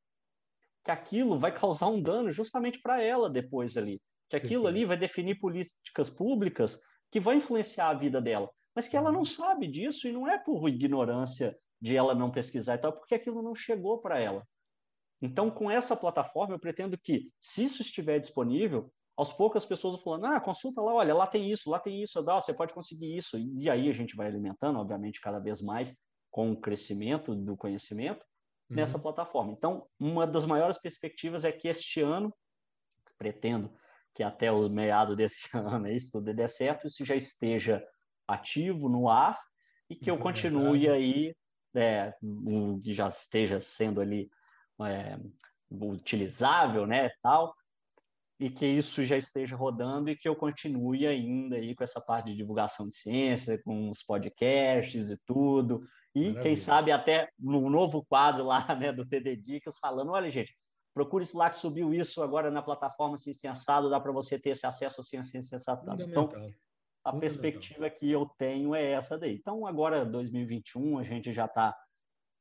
que aquilo vai causar um dano justamente para ela depois ali, que aquilo ali vai definir políticas públicas que vão influenciar a vida dela mas que ela não sabe disso e não é por ignorância de ela não pesquisar e tal, porque aquilo não chegou para ela. Então, com essa plataforma, eu pretendo que, se isso estiver disponível, aos poucos as pessoas vão falando, ah, consulta lá, olha, lá tem isso, lá tem isso, dá, você pode conseguir isso. E aí a gente vai alimentando, obviamente, cada vez mais com o crescimento do conhecimento uhum. nessa plataforma. Então, uma das maiores perspectivas é que este ano pretendo que até o meado desse ano isso tudo dê certo, isso já esteja ativo no ar e que eu continue aí, é, um, que já esteja sendo ali é, utilizável, né, tal, e que isso já esteja rodando e que eu continue ainda aí com essa parte de divulgação de ciência, com os podcasts e tudo, e Maravilha. quem sabe até no novo quadro lá, né, do TD Dicas, falando, olha, gente, procure isso lá que subiu isso agora na plataforma Ciência Sensado, dá para você ter esse acesso a Ciência Sensado. Então, a perspectiva que eu tenho é essa daí. Então, agora, 2021, a gente já está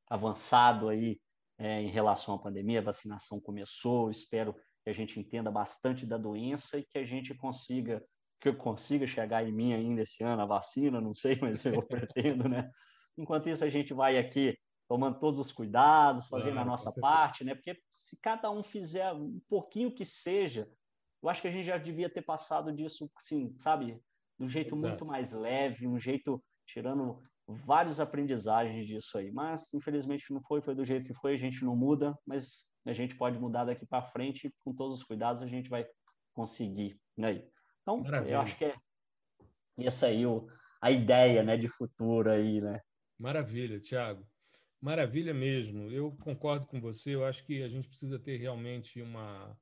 avançado aí é, em relação à pandemia, a vacinação começou, espero que a gente entenda bastante da doença e que a gente consiga, que eu consiga chegar em mim ainda esse ano a vacina, não sei, mas eu pretendo, né? Enquanto isso, a gente vai aqui tomando todos os cuidados, fazendo claro, a nossa parte, né? Porque se cada um fizer um pouquinho que seja, eu acho que a gente já devia ter passado disso, sim, sabe? De um jeito Exato. muito mais leve, um jeito tirando vários aprendizagens disso aí. Mas, infelizmente, não foi, foi do jeito que foi, a gente não muda, mas a gente pode mudar daqui para frente, com todos os cuidados a gente vai conseguir, né? Então, Maravilha. eu acho que é essa aí o, a ideia, né, de futuro aí, né? Maravilha, Tiago. Maravilha mesmo. Eu concordo com você. Eu acho que a gente precisa ter realmente uma,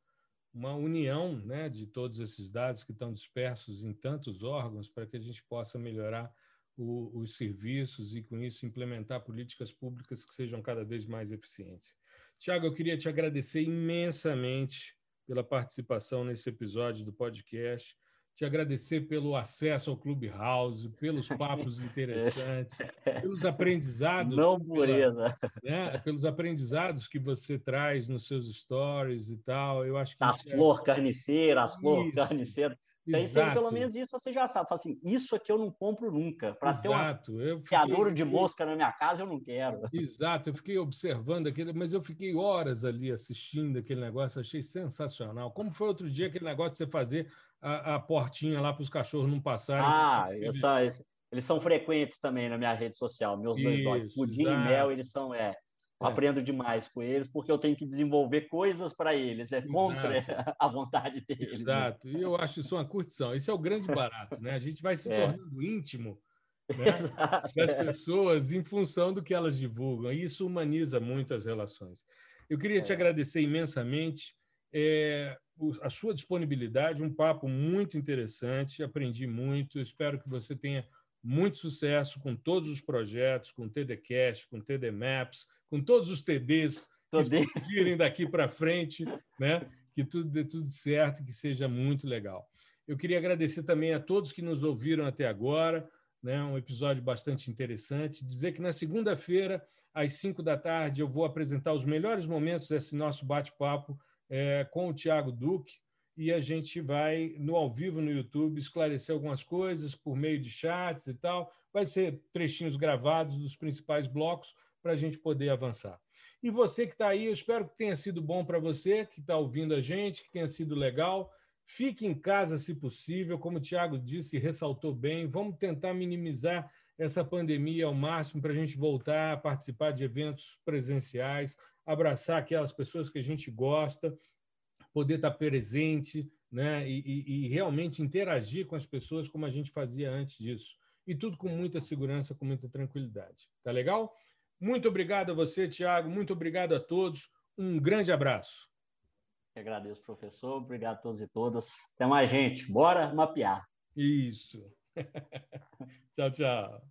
uma união né, de todos esses dados que estão dispersos em tantos órgãos para que a gente possa melhorar o, os serviços e, com isso, implementar políticas públicas que sejam cada vez mais eficientes. Tiago, eu queria te agradecer imensamente pela participação nesse episódio do podcast te agradecer pelo acesso ao Clubhouse, pelos papos interessantes, pelos aprendizados. Não pureza. Né, pelos aprendizados que você traz nos seus stories e tal. Eu acho que as é flor é... carniceira, as flor carniceira. Daí você, pelo menos isso você já sabe. Fala assim, isso aqui eu não compro nunca. Para ter um fiquei... de mosca na minha casa, eu não quero. Exato, eu fiquei observando aquele, mas eu fiquei horas ali assistindo aquele negócio, achei sensacional. Como foi outro dia aquele negócio de você fazer a, a portinha lá para os cachorros não passarem. Ah, essa, eles são frequentes também na minha rede social, meus Isso, dois dogs. Pudim exato. e mel, eles são. É, é. aprendo demais com eles, porque eu tenho que desenvolver coisas para eles, é contra Exato. a vontade deles. Né? Exato, né? e eu acho isso uma curtição. Esse é o grande barato, né? A gente vai se é. tornando íntimo né? das pessoas em função do que elas divulgam, e isso humaniza muito as relações. Eu queria te é. agradecer imensamente. É, a sua disponibilidade, um papo muito interessante, aprendi muito, espero que você tenha muito sucesso com todos os projetos, com o TDCast, com o TD Maps, com todos os TDs que surgirem daqui para frente, né? que tudo dê tudo certo, que seja muito legal. Eu queria agradecer também a todos que nos ouviram até agora, né? um episódio bastante interessante. Dizer que na segunda-feira, às cinco da tarde, eu vou apresentar os melhores momentos desse nosso bate-papo é, com o Tiago Duque e a gente vai, no ao vivo no YouTube, esclarecer algumas coisas por meio de chats e tal. Vai ser trechinhos gravados dos principais blocos para a gente poder avançar. E você que está aí, eu espero que tenha sido bom para você, que está ouvindo a gente, que tenha sido legal. Fique em casa se possível, como o Tiago disse e ressaltou bem. Vamos tentar minimizar essa pandemia ao máximo para a gente voltar a participar de eventos presenciais, abraçar aquelas pessoas que a gente gosta, poder estar presente né? E, e, e, realmente interagir com as pessoas como a gente fazia antes disso. E tudo com muita segurança, com muita tranquilidade. Tá legal? Muito obrigado a você, Tiago. Muito obrigado a todos. Um grande abraço. Eu agradeço, professor. Obrigado a todos e todas. Até mais, gente. Bora mapear. Isso. tchau, tchau.